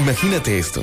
Imagínate esto,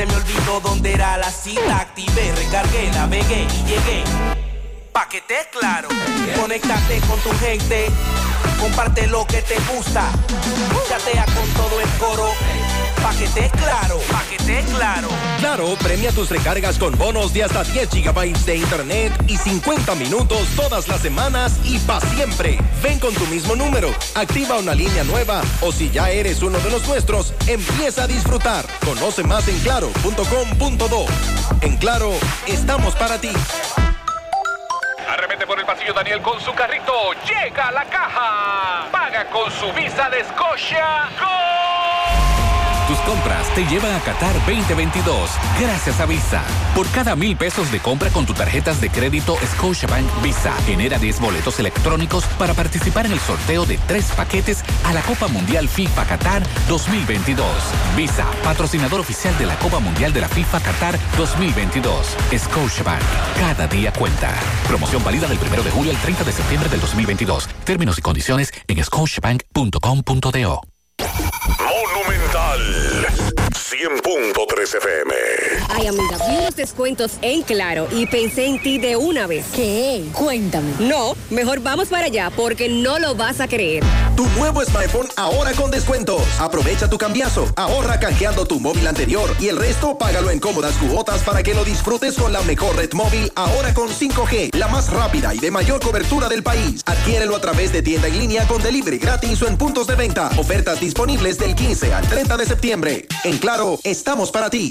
se me olvidó dónde era la cita. Activé, recargué, navegué y llegué. Pa' que te claro, conéctate con tu gente, comparte lo que te gusta, chatea con todo el coro. Pa' que te claro, pa' que te claro. Claro, premia tus recargas con bonos de hasta 10 gigabytes de internet y 50 minutos todas las semanas y para siempre. Ven con tu mismo número, activa una línea nueva o si ya eres uno de los nuestros, empieza a disfrutar. Conoce más en claro.com.do. En Claro, estamos para ti. Arremete por el pasillo Daniel con su carrito. Llega a la caja. Paga con su visa de Scotia. Tus compras te llevan a Qatar 2022 gracias a Visa. Por cada mil pesos de compra con tus tarjetas de crédito Scotiabank Visa, genera 10 boletos electrónicos para participar en el sorteo de tres paquetes a la Copa Mundial FIFA Qatar 2022. Visa, patrocinador oficial de la Copa Mundial de la FIFA Qatar 2022. Scotiabank, cada día cuenta. Promoción válida del 1 de julio al 30 de septiembre del 2022. Términos y condiciones en scotiabank.com.do. Nacional. 100.3 FM. Ay, amiga, vi unos descuentos en Claro y pensé en ti de una vez. ¿Qué? Cuéntame. No, mejor vamos para allá porque no lo vas a creer. Tu nuevo smartphone ahora con descuentos. Aprovecha tu cambiazo, ahorra canjeando tu móvil anterior y el resto págalo en cómodas cuotas para que lo disfrutes con la mejor red móvil ahora con 5G, la más rápida y de mayor cobertura del país. Adquiérelo a través de tienda en línea con delivery gratis o en puntos de venta. Ofertas disponibles del 15 al 30 de septiembre. En Claro, estamos para ti.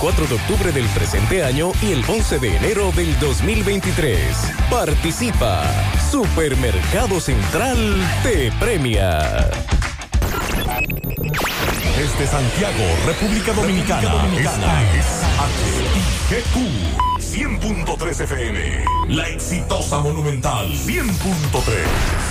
de octubre del presente año y el 11 de enero del 2023. Participa. Supermercado Central te premia. Desde Santiago, República Dominicana. Esta es HIGQ 100.3 FM. La exitosa Monumental 100.3.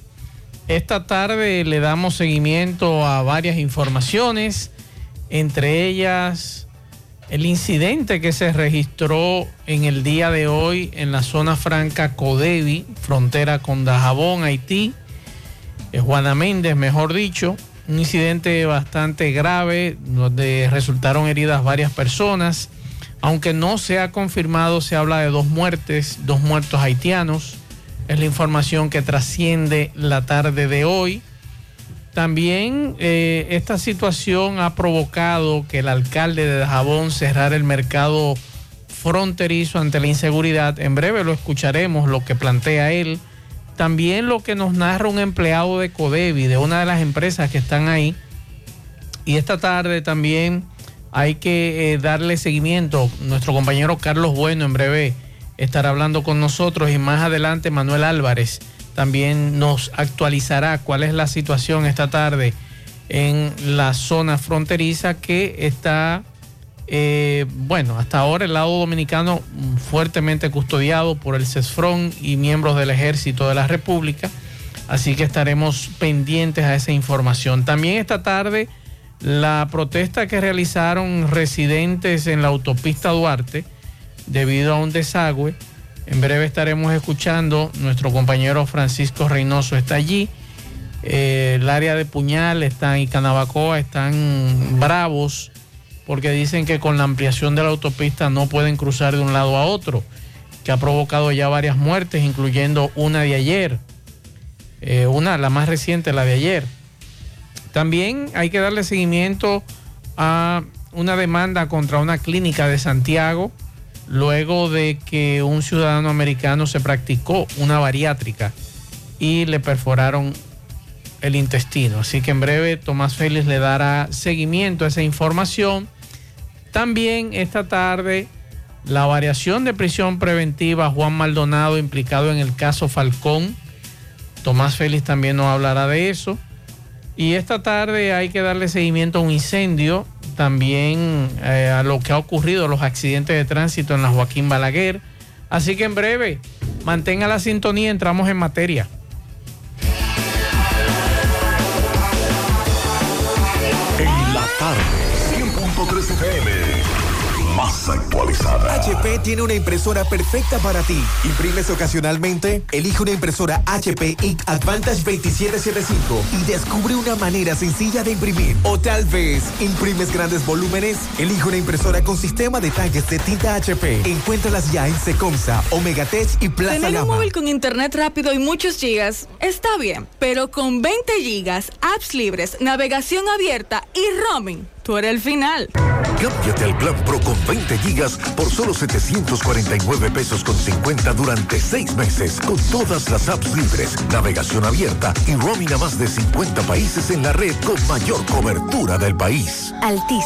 Esta tarde le damos seguimiento a varias informaciones, entre ellas el incidente que se registró en el día de hoy en la zona franca Codevi, frontera con Dajabón, Haití. Es Juana Méndez, mejor dicho, un incidente bastante grave donde resultaron heridas varias personas. Aunque no se ha confirmado, se habla de dos muertes, dos muertos haitianos. Es la información que trasciende la tarde de hoy. También eh, esta situación ha provocado que el alcalde de Dajabón cerrara el mercado fronterizo ante la inseguridad. En breve lo escucharemos, lo que plantea él. También lo que nos narra un empleado de Codevi, de una de las empresas que están ahí. Y esta tarde también hay que eh, darle seguimiento. Nuestro compañero Carlos Bueno en breve estará hablando con nosotros y más adelante Manuel Álvarez también nos actualizará cuál es la situación esta tarde en la zona fronteriza que está, eh, bueno, hasta ahora el lado dominicano fuertemente custodiado por el CESFRON y miembros del ejército de la República. Así que estaremos pendientes a esa información. También esta tarde la protesta que realizaron residentes en la autopista Duarte debido a un desagüe. En breve estaremos escuchando, nuestro compañero Francisco Reynoso está allí. Eh, el área de Puñal están, y Canabacoa están bravos porque dicen que con la ampliación de la autopista no pueden cruzar de un lado a otro, que ha provocado ya varias muertes, incluyendo una de ayer, eh, una, la más reciente, la de ayer. También hay que darle seguimiento a una demanda contra una clínica de Santiago luego de que un ciudadano americano se practicó una bariátrica y le perforaron el intestino. Así que en breve Tomás Félix le dará seguimiento a esa información. También esta tarde la variación de prisión preventiva Juan Maldonado implicado en el caso Falcón. Tomás Félix también nos hablará de eso. Y esta tarde hay que darle seguimiento a un incendio, también eh, a lo que ha ocurrido, los accidentes de tránsito en la Joaquín Balaguer. Así que en breve, mantenga la sintonía, entramos en materia. En la tarde, 100.3 FM más actualizada. HP tiene una impresora perfecta para ti. ¿Imprimes ocasionalmente? Elige una impresora HP Ink Advantage 2775 y descubre una manera sencilla de imprimir. O tal vez, ¿imprimes grandes volúmenes? Elige una impresora con sistema de tanques de tinta HP. Encuéntralas ya en Secomsa, Omegatech y Plaza Tener un móvil con internet rápido y muchos gigas está bien, pero con 20 gigas, apps libres, navegación abierta y roaming, tú eres el final. Cámbiate al Plan Pro con 20 gigas por solo 749 pesos con 50 durante 6 meses con todas las apps libres, navegación abierta y roaming a más de 50 países en la red con mayor cobertura del país. Altis,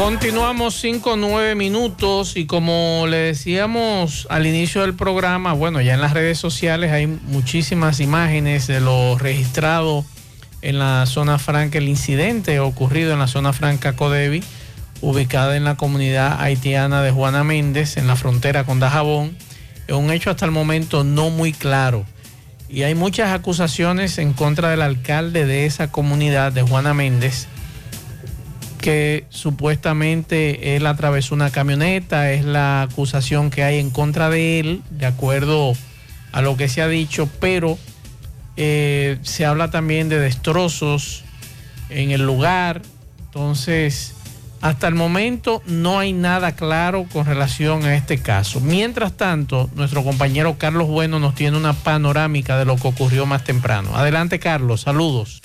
Continuamos 5 9 minutos y como le decíamos al inicio del programa, bueno, ya en las redes sociales hay muchísimas imágenes de lo registrado en la zona franca, el incidente ocurrido en la zona franca Codevi, ubicada en la comunidad haitiana de Juana Méndez, en la frontera con Dajabón. Es un hecho hasta el momento no muy claro. Y hay muchas acusaciones en contra del alcalde de esa comunidad de Juana Méndez que supuestamente él atravesó una camioneta, es la acusación que hay en contra de él, de acuerdo a lo que se ha dicho, pero eh, se habla también de destrozos en el lugar, entonces hasta el momento no hay nada claro con relación a este caso. Mientras tanto, nuestro compañero Carlos Bueno nos tiene una panorámica de lo que ocurrió más temprano. Adelante Carlos, saludos.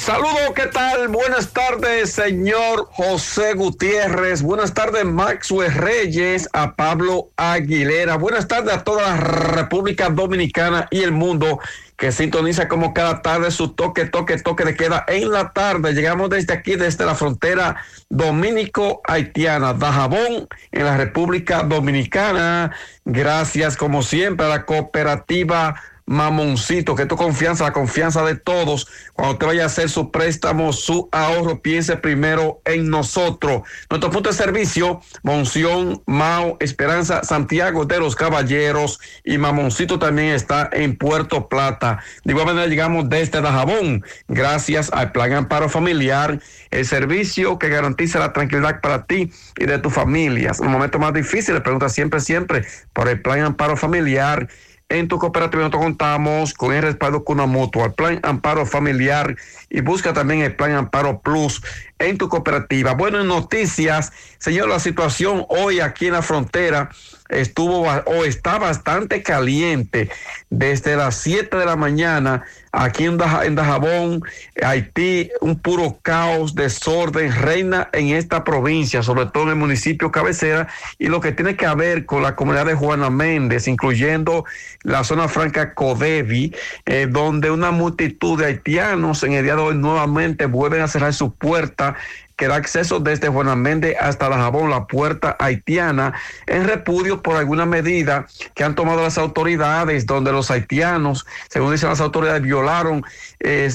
Saludos, ¿qué tal? Buenas tardes, señor José Gutiérrez. Buenas tardes, Maxwell Reyes, a Pablo Aguilera. Buenas tardes a toda la República Dominicana y el mundo que sintoniza como cada tarde su toque, toque, toque de queda en la tarde. Llegamos desde aquí, desde la frontera dominico-haitiana, Dajabón, en la República Dominicana. Gracias, como siempre, a la cooperativa mamoncito, que tu confianza, la confianza de todos. Cuando te vaya a hacer su préstamo, su ahorro, piense primero en nosotros. Nuestro punto de servicio, Monción, Mao, Esperanza, Santiago de los Caballeros y Mamoncito también está en Puerto Plata. De igual manera llegamos desde Dajabón, gracias al Plan Amparo Familiar, el servicio que garantiza la tranquilidad para ti y de tu familia. En un momento más difícil, pregunta siempre, siempre por el Plan Amparo Familiar en tu cooperativa nosotros contamos con el respaldo con una mutua, plan Amparo Familiar y busca también el plan Amparo Plus en tu cooperativa. Bueno, en noticias, señor, la situación hoy aquí en la frontera estuvo o está bastante caliente desde las 7 de la mañana aquí en, Dajabón, Haití, un puro caos, desorden, reina en esta provincia, sobre todo en el municipio cabecera, y lo que tiene que ver con la comunidad de Juana Méndez, incluyendo la zona franca Codevi, eh, donde una multitud de haitianos en el día de hoy nuevamente vuelven a cerrar su puerta que da acceso desde Méndez hasta la Jabón, la puerta haitiana, en repudio por alguna medida que han tomado las autoridades, donde los haitianos, según dicen las autoridades, violaron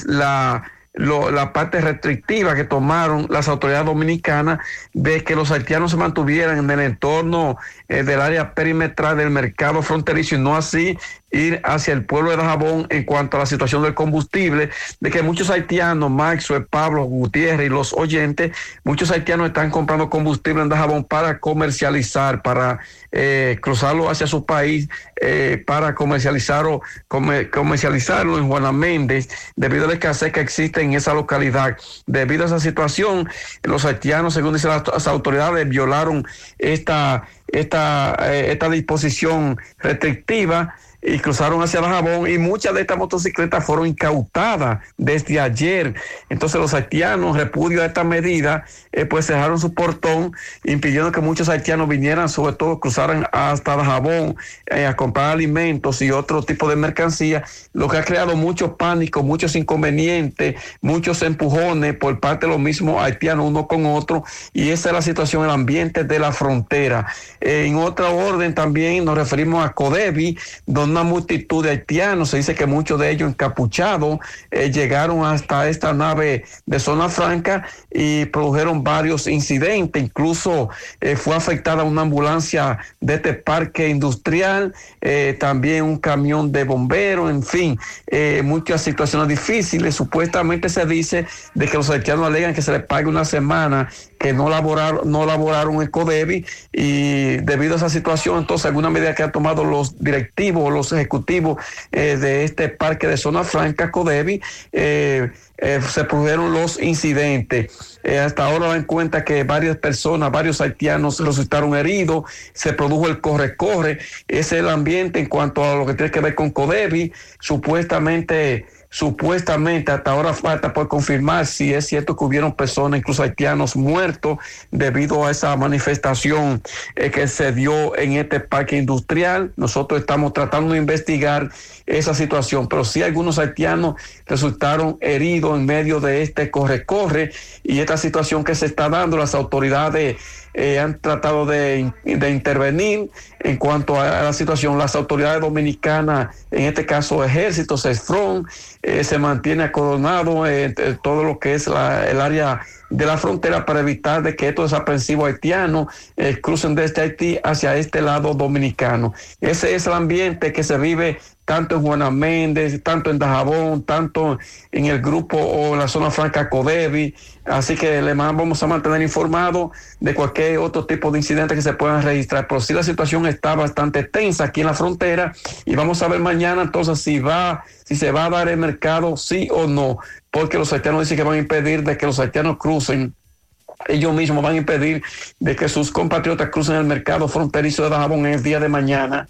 la la parte restrictiva que tomaron las autoridades dominicanas de que los haitianos se mantuvieran en el entorno eh, del área perimetral del mercado fronterizo y no así ir hacia el pueblo de Dajabón en cuanto a la situación del combustible, de que muchos haitianos, Maxwell, Pablo, Gutiérrez y los oyentes, muchos haitianos están comprando combustible en Dajabón para comercializar, para eh, cruzarlo hacia su país, eh, para comercializarlo, comercializarlo en Juana Méndez, debido a la escasez que existe en esa localidad. Debido a esa situación, los haitianos, según dicen las, autoridades, violaron esta, esta, eh, esta disposición restrictiva y cruzaron hacia la Jabón y muchas de estas motocicletas fueron incautadas desde ayer. Entonces los haitianos, repudio a esta medida, eh, pues cerraron su portón, impidiendo que muchos haitianos vinieran, sobre todo cruzaran hasta la Jabón eh, a comprar alimentos y otro tipo de mercancía, lo que ha creado mucho pánico, muchos inconvenientes, muchos empujones por parte de los mismos haitianos uno con otro y esa es la situación, el ambiente de la frontera. en otra orden también nos referimos a Codevi, donde una multitud de haitianos, se dice que muchos de ellos encapuchados eh, llegaron hasta esta nave de zona franca y produjeron varios incidentes, incluso eh, fue afectada una ambulancia de este parque industrial, eh, también un camión de bomberos, en fin, muchas situaciones difíciles. Supuestamente se dice de que los haitianos alegan que se les pague una semana que no laboraron, no laboraron en Codevi y debido a esa situación, entonces alguna medida que han tomado los directivos, los ejecutivos eh, de este parque de zona franca Codevi, eh, eh, se produjeron los incidentes. hasta ahora dan cuenta que varias personas, varios haitianos resultaron heridos, se produjo el corre-corre, ese es el ambiente en cuanto a lo que tiene que ver con Codevi, supuestamente Supuestamente hasta ahora falta por confirmar si es cierto que hubieron personas, incluso haitianos, muertos debido a esa manifestación eh, que se dio en este parque industrial. Nosotros estamos tratando de investigar esa situación, pero sí algunos haitianos resultaron heridos en medio de este corre-corre y esta situación que se está dando, las autoridades eh, han tratado de, intervenir en cuanto a, la situación. Las autoridades dominicanas, en este caso Ejército, CESFRON, eh, se mantiene acordonado en, todo lo que es el área de la frontera para evitar de que estos desaprensivos haitianos eh, crucen desde Haití hacia este lado dominicano. Ese es el ambiente que se vive tanto en Juana Méndez, tanto en Dajabón, tanto en el grupo o en la zona franca Codevi. Así que le vamos a mantener informado de cualquier otro tipo de incidente que se puedan registrar. Pero sí la situación está bastante tensa aquí en la frontera y vamos a ver mañana entonces si va, si se va a dar el mercado, sí o no, porque los haitianos dicen que van a impedir de que los haitianos crucen. Ellos mismos van a impedir de que sus compatriotas crucen el mercado fronterizo de Dajabón en el día de mañana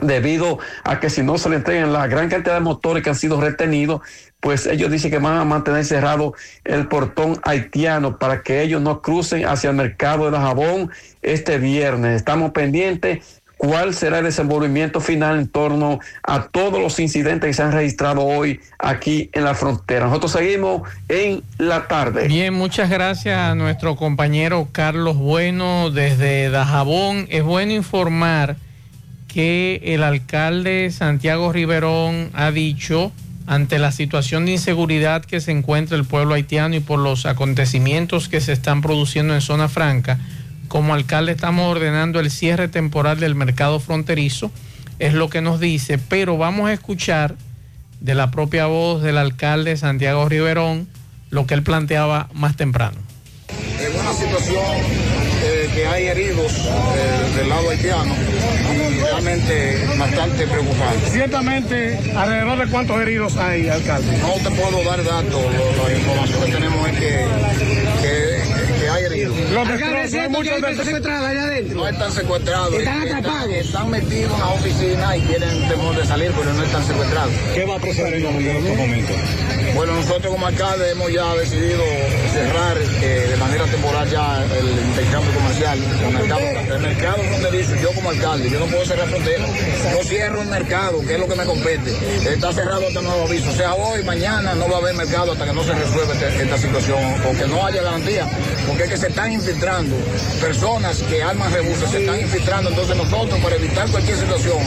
debido a que si no se le entregan la gran cantidad de motores que han sido retenidos, pues ellos dicen que van a mantener cerrado el portón haitiano para que ellos no crucen hacia el mercado de jabón este viernes. Estamos pendientes cuál será el desenvolvimiento final en torno a todos los incidentes que se han registrado hoy aquí en la frontera. Nosotros seguimos en la tarde. Bien, muchas gracias a nuestro compañero Carlos Bueno desde Dajabón. Es bueno informar que el alcalde Santiago Riverón ha dicho ante la situación de inseguridad que se encuentra el pueblo haitiano y por los acontecimientos que se están produciendo en zona franca, como alcalde estamos ordenando el cierre temporal del mercado fronterizo, es lo que nos dice, pero vamos a escuchar de la propia voz del alcalde Santiago Riverón lo que él planteaba más temprano. En una situación eh, que hay heridos eh, del lado haitiano realmente bastante preocupante. Ciertamente, alrededor de cuántos heridos hay, alcalde. No te puedo dar datos, la información que tenemos es que, Los hay muchos de secuestrados allá adentro. No están secuestrados. Están atrapados. Están, metidos en la oficina y tienen temor de salir, pero no están secuestrados. ¿Qué va a proceder en estos momentos? Bueno, nosotros como alcalde hemos ya decidido cerrar eh, de manera temporal ya el intercambio comercial. El mercado, el mercado fronterizo, yo como alcalde, yo no puedo cerrar fronteras. Yo cierro el mercado, que es lo que me compete. Está cerrado hasta nuevo aviso. O sea, hoy, mañana no va a haber mercado hasta que no se resuelva este, esta situación o que no haya garantía. Porque es que se están infiltrando personas que arman rebusas, se están infiltrando. Entonces nosotros, para evitar cualquier situación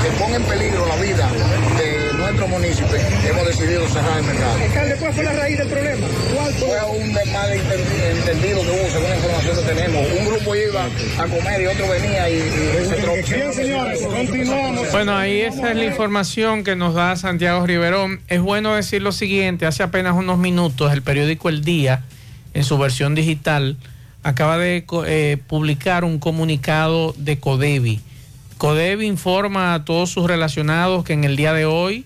que ponga en peligro la vida de nuestro municipio, hemos decidido cerrar el mercado. Alcalde, ¿cuál fue la raíz del problema? ¿Cuál fue? fue un mal entendido que hubo, según la información que tenemos. Un grupo iba a comer y otro venía y, se Bien, señores, continuamos. Bueno, ahí esa es la información que nos da Santiago Riverón. Es bueno decir lo siguiente, hace apenas unos minutos el periódico El Día, en su versión digital, acaba de eh, publicar un comunicado de Codevi. Codevi informa a todos sus relacionados que en el día de hoy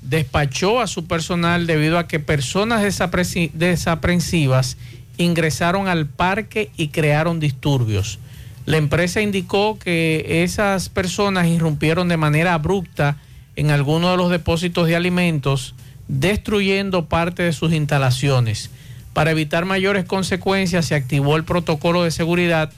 despachó a su personal debido a que personas desaprensivas ingresaron al parque y crearon disturbios. La empresa indicó que esas personas irrumpieron de manera abrupta en alguno de los depósitos de alimentos, destruyendo parte de sus instalaciones. Para evitar mayores consecuencias, se activó el protocolo de seguridad,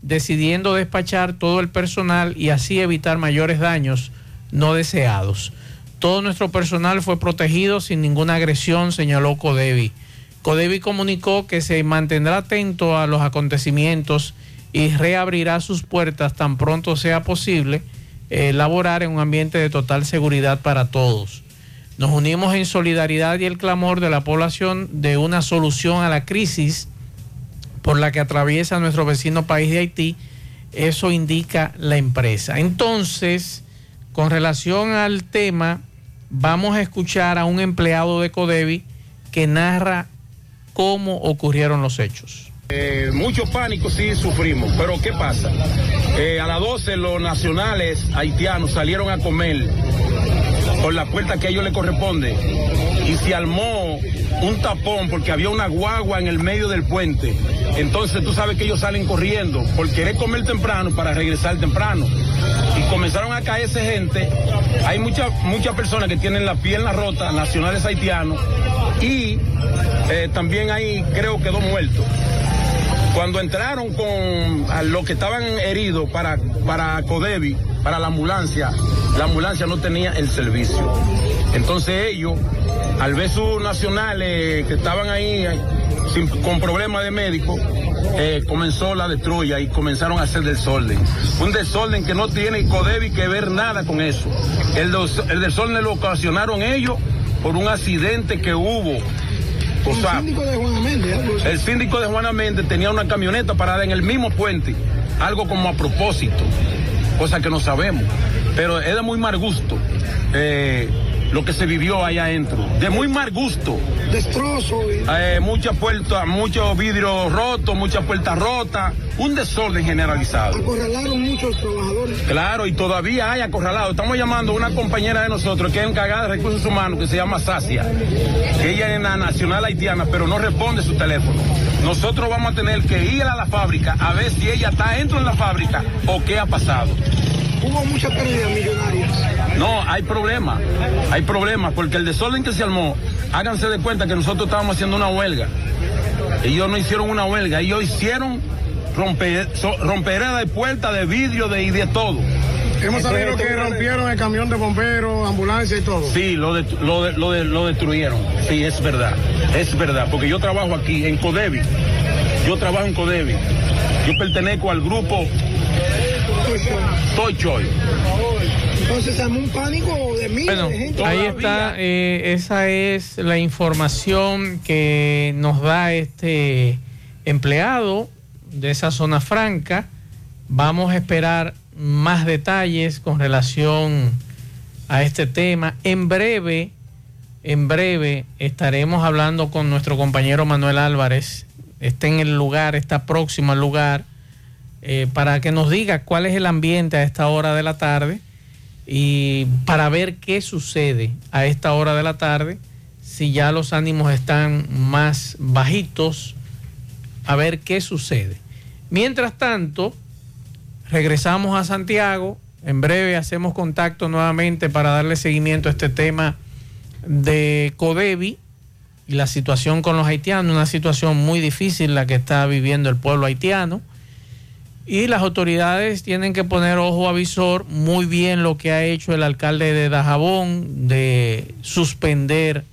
decidiendo despachar todo el personal y así evitar mayores daños no deseados. Todo nuestro personal fue protegido sin ninguna agresión, señaló Codevi. Codevi comunicó que se mantendrá atento a los acontecimientos y reabrirá sus puertas tan pronto sea posible eh, laborar en un ambiente de total seguridad para todos. Nos unimos en solidaridad y el clamor de la población de una solución a la crisis por la que atraviesa nuestro vecino país de Haití. Eso indica la empresa. Entonces, con relación al tema, vamos a escuchar a un empleado de Codevi que narra cómo ocurrieron los hechos. Eh, mucho pánico sí sufrimos, pero ¿qué pasa? Eh, a las 12 los nacionales haitianos salieron a comer por la puerta que a ellos les corresponde y se armó un tapón porque había una guagua en el medio del puente. Entonces tú sabes que ellos salen corriendo por querer comer temprano para regresar temprano. Y comenzaron a caerse gente. Hay muchas muchas personas que tienen la pierna rota, nacionales haitianos, y eh, también hay creo que dos muertos. Cuando entraron con a los que estaban heridos para, para Codevi, para la ambulancia, la ambulancia no tenía el servicio. Entonces ellos, al ver sus nacionales que estaban ahí con problemas de médico, eh, comenzó la destruya y comenzaron a hacer desorden. Un desorden que no tiene Codevi que ver nada con eso. El desorden lo ocasionaron ellos por un accidente que hubo. O sea, el síndico de Juana Méndez. algo así. el síndico de Juana Méndez tenía una camioneta parada en el mismo puente, algo como a propósito, cosa que no sabemos. Pero es de muy mal gusto eh, lo que se vivió allá adentro. De muy mal gusto. Destrozo. Eh, muchas puertas, muchos vidrios rotos, muchas puertas rotas, un desorden generalizado. Acorralaron muchos trabajadores. Claro, y todavía hay acorralado. Estamos llamando a una compañera de nosotros que es encargada de recursos humanos, que se llama Sacia. Ella es la nacional haitiana, pero no responde su teléfono. Nosotros vamos a tener que ir a la fábrica a ver si ella está dentro de la fábrica o qué ha pasado. Hubo muchas pérdidas millonarias. No, hay problemas, hay problemas, porque el desorden que se armó, háganse de cuenta que nosotros estábamos haciendo una huelga. Ellos no hicieron una huelga, ellos hicieron romper, so- romperera de puertas, de vidrio de, y de todo. Hemos sabido que rompieron el camión de bomberos, ambulancia y todo. Sí, lo, de- lo, de- lo, de- lo destruyeron. Sí, es verdad. Es verdad. Porque yo trabajo aquí en Codevi. Yo trabajo en Codevi. Yo pertenezco al grupo Toy Choy. Entonces armó un pánico de miles Bueno, de gente. ahí está, eh, esa es la información que nos da este empleado de esa zona franca. Vamos a esperar más detalles con relación a este tema. En breve, en breve estaremos hablando con nuestro compañero Manuel Álvarez. Está en el lugar, está próximo al lugar, eh, para que nos diga cuál es el ambiente a esta hora de la tarde y para ver qué sucede a esta hora de la tarde, si ya los ánimos están más bajitos, a ver qué sucede. Mientras tanto, regresamos a Santiago, en breve hacemos contacto nuevamente para darle seguimiento a este tema de Codevi y la situación con los haitianos, una situación muy difícil la que está viviendo el pueblo haitiano. Y las autoridades tienen que poner ojo a visor muy bien lo que ha hecho el alcalde de Dajabón de suspender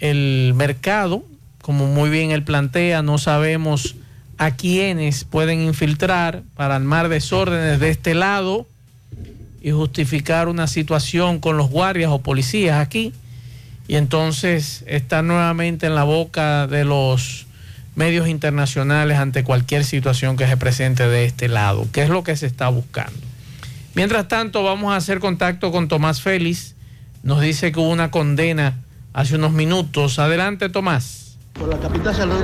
el mercado, como muy bien él plantea, no sabemos a quiénes pueden infiltrar para armar desórdenes de este lado y justificar una situación con los guardias o policías aquí. Y entonces estar nuevamente en la boca de los medios internacionales ante cualquier situación que se presente de este lado, que es lo que se está buscando. Mientras tanto, vamos a hacer contacto con Tomás Félix. Nos dice que hubo una condena hace unos minutos. Adelante, Tomás. Por la capital salud.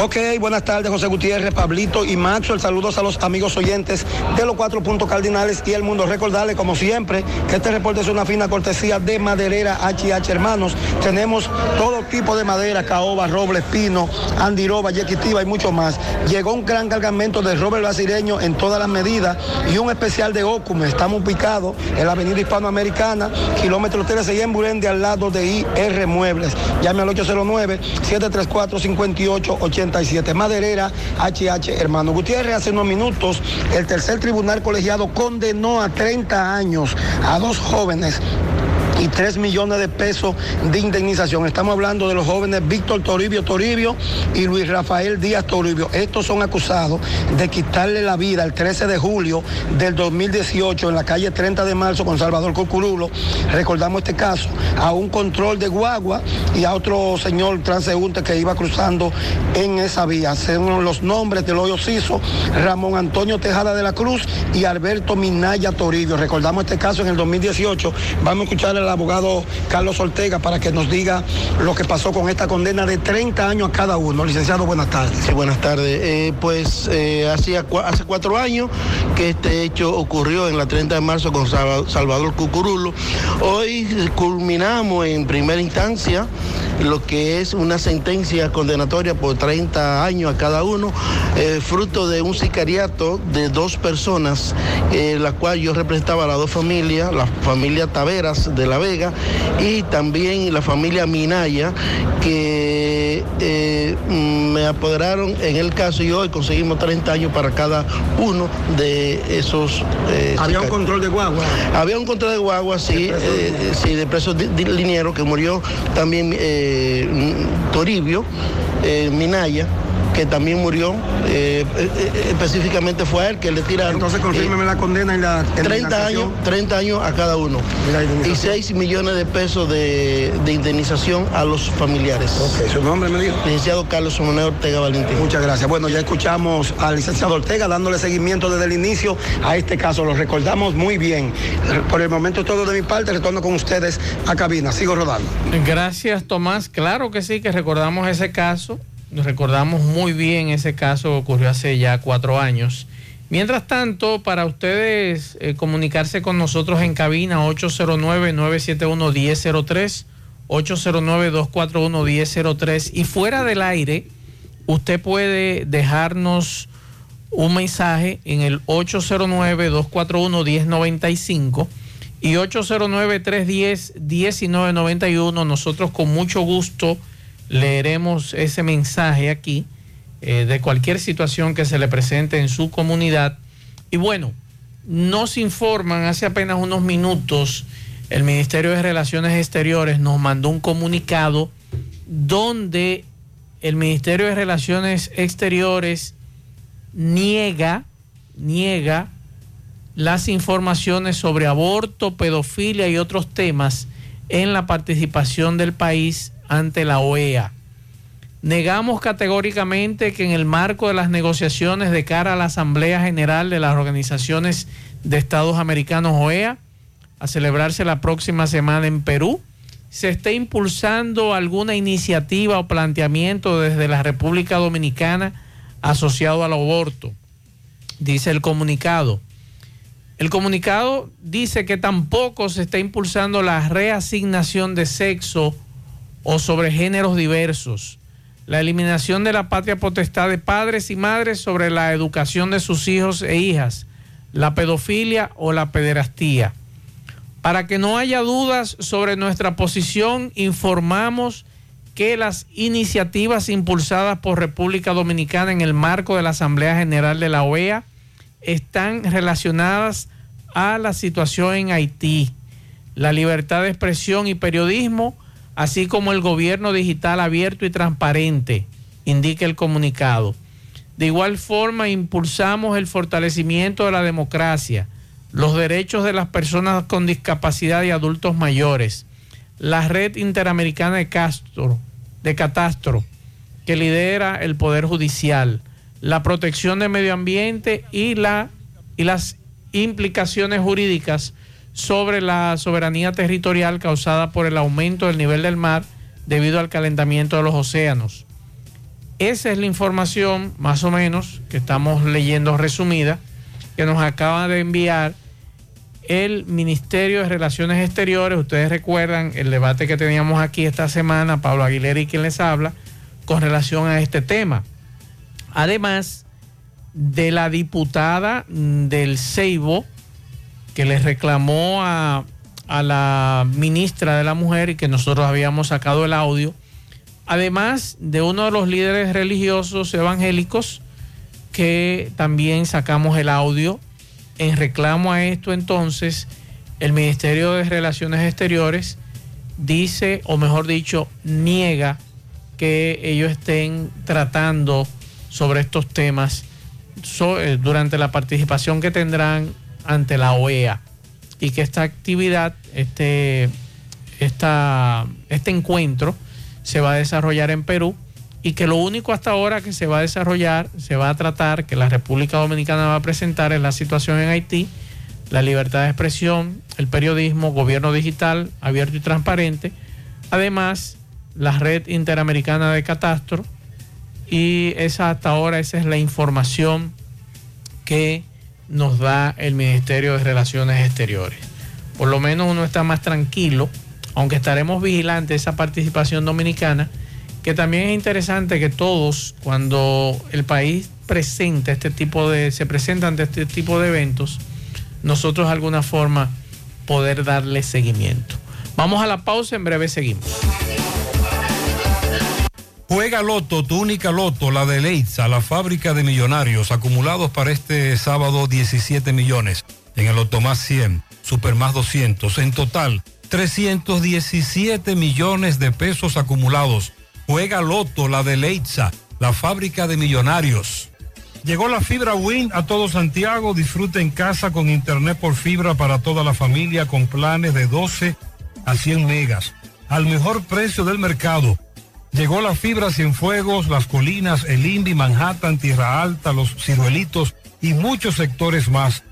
Ok, buenas tardes, José Gutiérrez, Pablito y Maxwell. Saludos a los amigos oyentes de los cuatro puntos cardinales y el mundo. Recordarles, como siempre, que este reporte es una fina cortesía de Maderera HH Hermanos. Tenemos todo tipo de madera, caoba, roble, pino, andiroba, yequitiva y mucho más. Llegó un gran cargamento de roble brasileño en todas las medidas y un especial de Ocume. Estamos ubicados en la avenida hispanoamericana, kilómetro 13 y en Burundi, al lado de IR Muebles. Llame al 809-734-5887. Maderera HH Hermano Gutiérrez, hace unos minutos, el tercer tribunal colegiado condenó a 30 años a dos jóvenes y 3 millones de pesos de indemnización. Estamos hablando de los jóvenes Víctor Toribio Toribio y Luis Rafael Díaz Toribio. Estos son acusados de quitarle la vida el 13 de julio del 2018 en la calle 30 de marzo con Salvador Corcurulo. Recordamos este caso a un control de guagua y a otro señor transeúnte que iba cruzando en esa vía. Según los nombres del hoyo Ciso, Ramón Antonio Tejada de la Cruz y Alberto Minaya Toribio. Recordamos este caso en el 2018. Vamos a escuchar abogado Carlos Ortega para que nos diga lo que pasó con esta condena de 30 años a cada uno. Licenciado, buenas tardes. Sí, buenas tardes. Eh, pues eh, hace cuatro años que este hecho ocurrió en la 30 de marzo con Salva- Salvador Cucurulo. Hoy culminamos en primera instancia lo que es una sentencia condenatoria por 30 años a cada uno, eh, fruto de un sicariato de dos personas, eh, la cual yo representaba a las dos familias, la familia Taveras de La Vega y también la familia Minaya, que eh, mm, me apoderaron en el caso y hoy conseguimos 30 años para cada uno de esos... eh, Había un control de guagua. había un control de guagua, sí, eh, sí, de presos linieros que murió también eh, mm, Toribio, Minaya, que también murió, eh, eh, eh, específicamente fue a él que le tiraron. Entonces confírmeme eh, la condena y la 30 indemnización. años, 30 años a cada uno. Y 6 millones de pesos de, de indemnización a los familiares. Ok, ¿su nombre me dijo? Licenciado Carlos Manuel Ortega Valentín. Muchas gracias. Bueno, ya escuchamos al licenciado Ortega dándole seguimiento desde el inicio a este caso. Lo recordamos muy bien. Por el momento todo de mi parte. Retorno con ustedes a cabina. Sigo rodando. Gracias, Tomás. Claro que sí, que recordamos ese caso. Recordamos muy bien ese caso que ocurrió hace ya cuatro años. Mientras tanto, para ustedes eh, comunicarse con nosotros en cabina 809-971-1003, 809-241-1003 y fuera del aire, usted puede dejarnos un mensaje en el 809-241-1095 y 809-310-1991. Nosotros con mucho gusto leeremos ese mensaje aquí eh, de cualquier situación que se le presente en su comunidad. Y bueno, nos informan hace apenas unos minutos, el Ministerio de Relaciones Exteriores nos mandó un comunicado donde el Ministerio de Relaciones Exteriores niega, niega las informaciones sobre aborto, pedofilia y otros temas en la participación del país ante la OEA. Negamos categóricamente que en el marco de las negociaciones de cara a la Asamblea General de las Organizaciones de Estados Americanos OEA, a celebrarse la próxima semana en Perú, se esté impulsando alguna iniciativa o planteamiento desde la República Dominicana asociado al aborto, dice el comunicado. El comunicado dice que tampoco se está impulsando la reasignación de sexo o sobre géneros diversos, la eliminación de la patria potestad de padres y madres sobre la educación de sus hijos e hijas, la pedofilia o la pederastía. Para que no haya dudas sobre nuestra posición, informamos que las iniciativas impulsadas por República Dominicana en el marco de la Asamblea General de la OEA están relacionadas a la situación en Haití, la libertad de expresión y periodismo, así como el gobierno digital abierto y transparente, indica el comunicado. De igual forma, impulsamos el fortalecimiento de la democracia, los derechos de las personas con discapacidad y adultos mayores, la red interamericana de Castro, de Catastro, que lidera el Poder Judicial, la protección del medio ambiente y, la, y las implicaciones jurídicas sobre la soberanía territorial causada por el aumento del nivel del mar debido al calentamiento de los océanos. Esa es la información, más o menos, que estamos leyendo resumida, que nos acaba de enviar el Ministerio de Relaciones Exteriores. Ustedes recuerdan el debate que teníamos aquí esta semana, Pablo Aguilera y quien les habla, con relación a este tema. Además de la diputada del Ceibo, que le reclamó a, a la ministra de la Mujer y que nosotros habíamos sacado el audio, además de uno de los líderes religiosos evangélicos, que también sacamos el audio en reclamo a esto entonces, el Ministerio de Relaciones Exteriores dice, o mejor dicho, niega que ellos estén tratando sobre estos temas eh, durante la participación que tendrán ante la OEA y que esta actividad, este, este encuentro se va a desarrollar en Perú y que lo único hasta ahora que se va a desarrollar, se va a tratar, que la República Dominicana va a presentar es la situación en Haití, la libertad de expresión, el periodismo, gobierno digital abierto y transparente, además la red interamericana de catastro y esa hasta ahora esa es la información que nos da el Ministerio de Relaciones Exteriores. Por lo menos uno está más tranquilo, aunque estaremos vigilantes de esa participación dominicana que también es interesante que todos, cuando el país presenta este tipo de, se presenta ante este tipo de eventos, nosotros de alguna forma poder darle seguimiento. Vamos a la pausa, en breve seguimos. Juega Loto, tu única Loto, la de Leitza, la fábrica de millonarios, acumulados para este sábado 17 millones. En el Loto más 100, Super más 200, en total 317 millones de pesos acumulados Juega Loto, la de Leitza, la fábrica de millonarios. Llegó la fibra Win a todo Santiago. Disfruta en casa con internet por fibra para toda la familia con planes de 12 a 100 megas. Al mejor precio del mercado. Llegó la fibra Cienfuegos, Las Colinas, El Indy, Manhattan, Tierra Alta, Los Ciruelitos y muchos sectores más.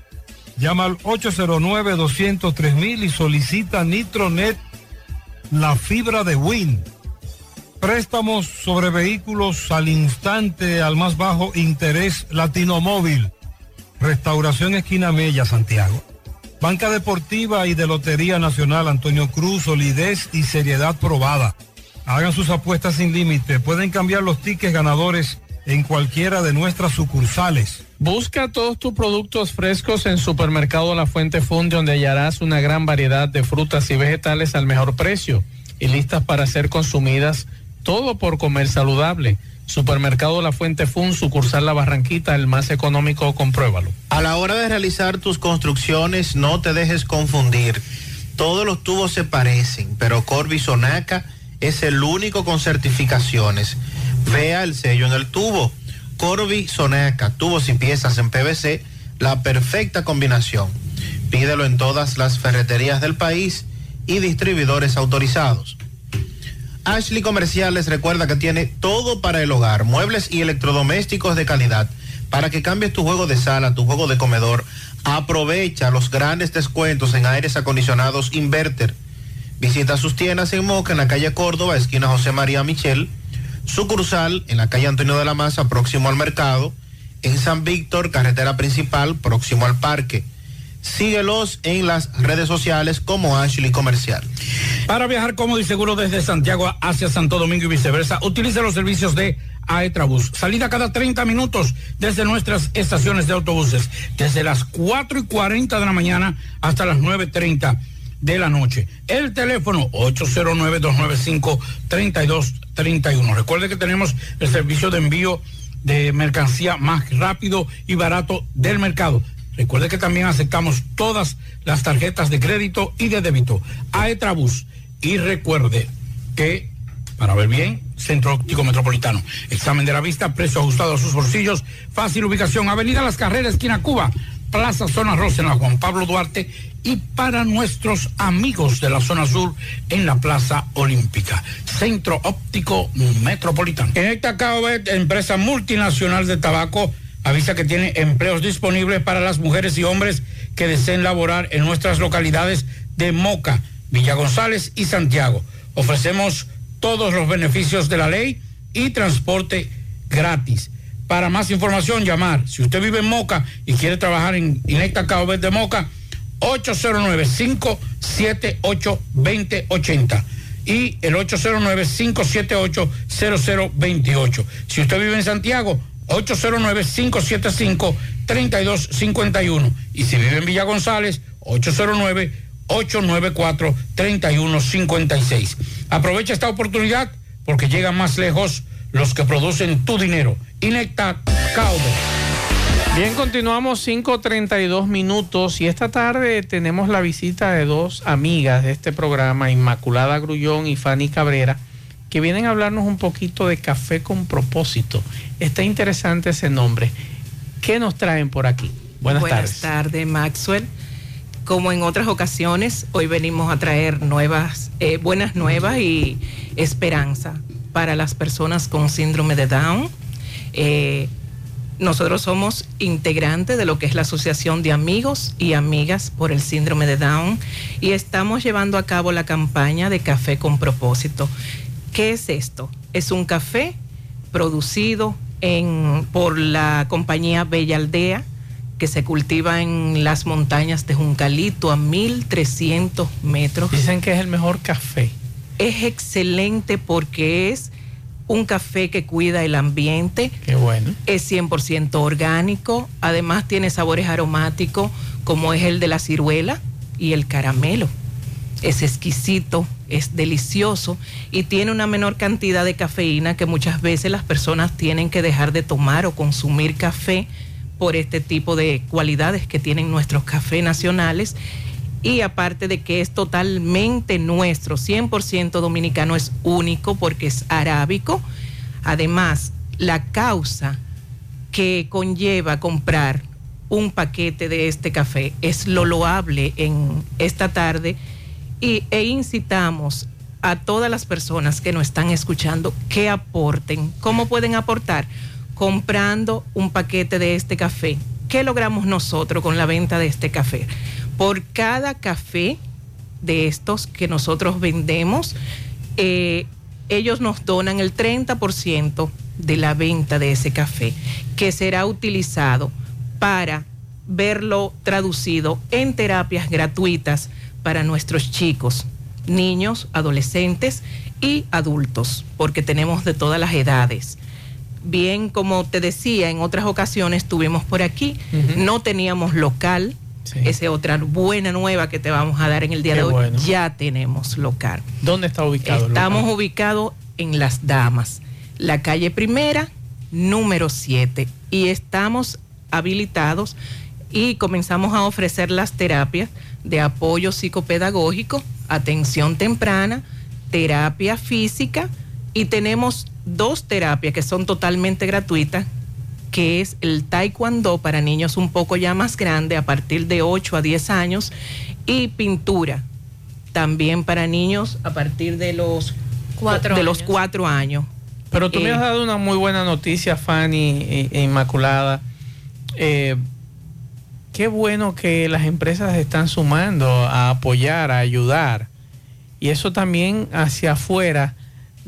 Llama al 809-203 y solicita Nitronet, la fibra de Win. Préstamos sobre vehículos al instante, al más bajo interés Latino Móvil. Restauración Esquina Mella, Santiago. Banca Deportiva y de Lotería Nacional Antonio Cruz, solidez y seriedad probada. Hagan sus apuestas sin límite. Pueden cambiar los tickets ganadores en cualquiera de nuestras sucursales. Busca todos tus productos frescos en Supermercado La Fuente Fund, donde hallarás una gran variedad de frutas y vegetales al mejor precio y listas para ser consumidas todo por comer saludable. Supermercado La Fuente Fun, sucursal La Barranquita, el más económico, compruébalo. A la hora de realizar tus construcciones, no te dejes confundir. Todos los tubos se parecen, pero Corby Sonaca es el único con certificaciones. Vea el sello en el tubo. Corby Sonaca, tubos y piezas en PVC, la perfecta combinación. Pídelo en todas las ferreterías del país y distribuidores autorizados. Ashley Comerciales recuerda que tiene todo para el hogar, muebles y electrodomésticos de calidad. Para que cambies tu juego de sala, tu juego de comedor, aprovecha los grandes descuentos en aires acondicionados Inverter. Visita sus tiendas en Moca, en la calle Córdoba, esquina José María Michel, sucursal en la calle Antonio de la Maza, próximo al mercado, en San Víctor, carretera principal, próximo al parque. Síguelos en las redes sociales como Ashley Comercial. Para viajar cómodo y seguro desde Santiago hacia Santo Domingo y viceversa, utilice los servicios de Aetrabús. Salida cada 30 minutos desde nuestras estaciones de autobuses, desde las 4 y 40 de la mañana hasta las 9.30 de la noche. El teléfono 809-295-3231. Recuerde que tenemos el servicio de envío de mercancía más rápido y barato del mercado. Recuerde que también aceptamos todas las tarjetas de crédito y de débito. Aetrabus. Y recuerde que, para ver bien, Centro Óptico Metropolitano. Examen de la vista, precio ajustado a sus bolsillos, fácil ubicación, Avenida Las Carreras, esquina Cuba, Plaza Zona Rosa en la Juan Pablo Duarte y para nuestros amigos de la zona sur en la Plaza Olímpica. Centro Óptico Metropolitano. En esta empresa multinacional de tabaco, avisa que tiene empleos disponibles para las mujeres y hombres que deseen laborar en nuestras localidades de Moca, Villa González y Santiago. Ofrecemos todos los beneficios de la ley y transporte gratis. Para más información, llamar. Si usted vive en Moca y quiere trabajar en Inecta Cabo Verde Moca, 809-578-2080 y el 809-578-0028. Si usted vive en Santiago, 809-575-3251. Y si vive en Villa González, 809-894-3156. Aprovecha esta oportunidad porque llegan más lejos los que producen tu dinero. Inecta Caudo. Bien, continuamos 5.32 minutos y esta tarde tenemos la visita de dos amigas de este programa, Inmaculada Grullón y Fanny Cabrera, que vienen a hablarnos un poquito de café con propósito. Está interesante ese nombre. ¿Qué nos traen por aquí? Buenas, Buenas tardes. tardes, Maxwell. Como en otras ocasiones, hoy venimos a traer nuevas, eh, buenas nuevas y esperanza para las personas con síndrome de Down. Eh, nosotros somos integrantes de lo que es la Asociación de Amigos y Amigas por el Síndrome de Down y estamos llevando a cabo la campaña de Café con propósito. ¿Qué es esto? Es un café producido en, por la compañía Bella Aldea que se cultiva en las montañas de Juncalito a 1300 metros. Dicen que es el mejor café. Es excelente porque es un café que cuida el ambiente. Qué bueno. Es 100% orgánico, además tiene sabores aromáticos como es el de la ciruela y el caramelo. Es exquisito, es delicioso y tiene una menor cantidad de cafeína que muchas veces las personas tienen que dejar de tomar o consumir café por este tipo de cualidades que tienen nuestros cafés nacionales. Y aparte de que es totalmente nuestro, 100% dominicano, es único porque es arábico. Además, la causa que conlleva comprar un paquete de este café es lo loable en esta tarde y, e incitamos a todas las personas que nos están escuchando que aporten. ¿Cómo pueden aportar? Comprando un paquete de este café. ¿Qué logramos nosotros con la venta de este café? Por cada café de estos que nosotros vendemos, eh, ellos nos donan el 30% de la venta de ese café, que será utilizado para verlo traducido en terapias gratuitas para nuestros chicos, niños, adolescentes y adultos, porque tenemos de todas las edades. Bien, como te decía, en otras ocasiones estuvimos por aquí, no teníamos local, esa es otra buena nueva que te vamos a dar en el día Qué de hoy, bueno. ya tenemos local. ¿Dónde está ubicado? Estamos local? ubicados en Las Damas, la calle primera, número 7, y estamos habilitados y comenzamos a ofrecer las terapias de apoyo psicopedagógico, atención temprana, terapia física y tenemos dos terapias que son totalmente gratuitas, que es el taekwondo para niños un poco ya más grandes, a partir de 8 a 10 años, y pintura también para niños a partir de los Cuatro de los años. cuatro años. Pero tú me Eh, has dado una muy buena noticia, Fanny e, e Inmaculada. Eh, qué bueno que las empresas están sumando a apoyar, a ayudar. Y eso también hacia afuera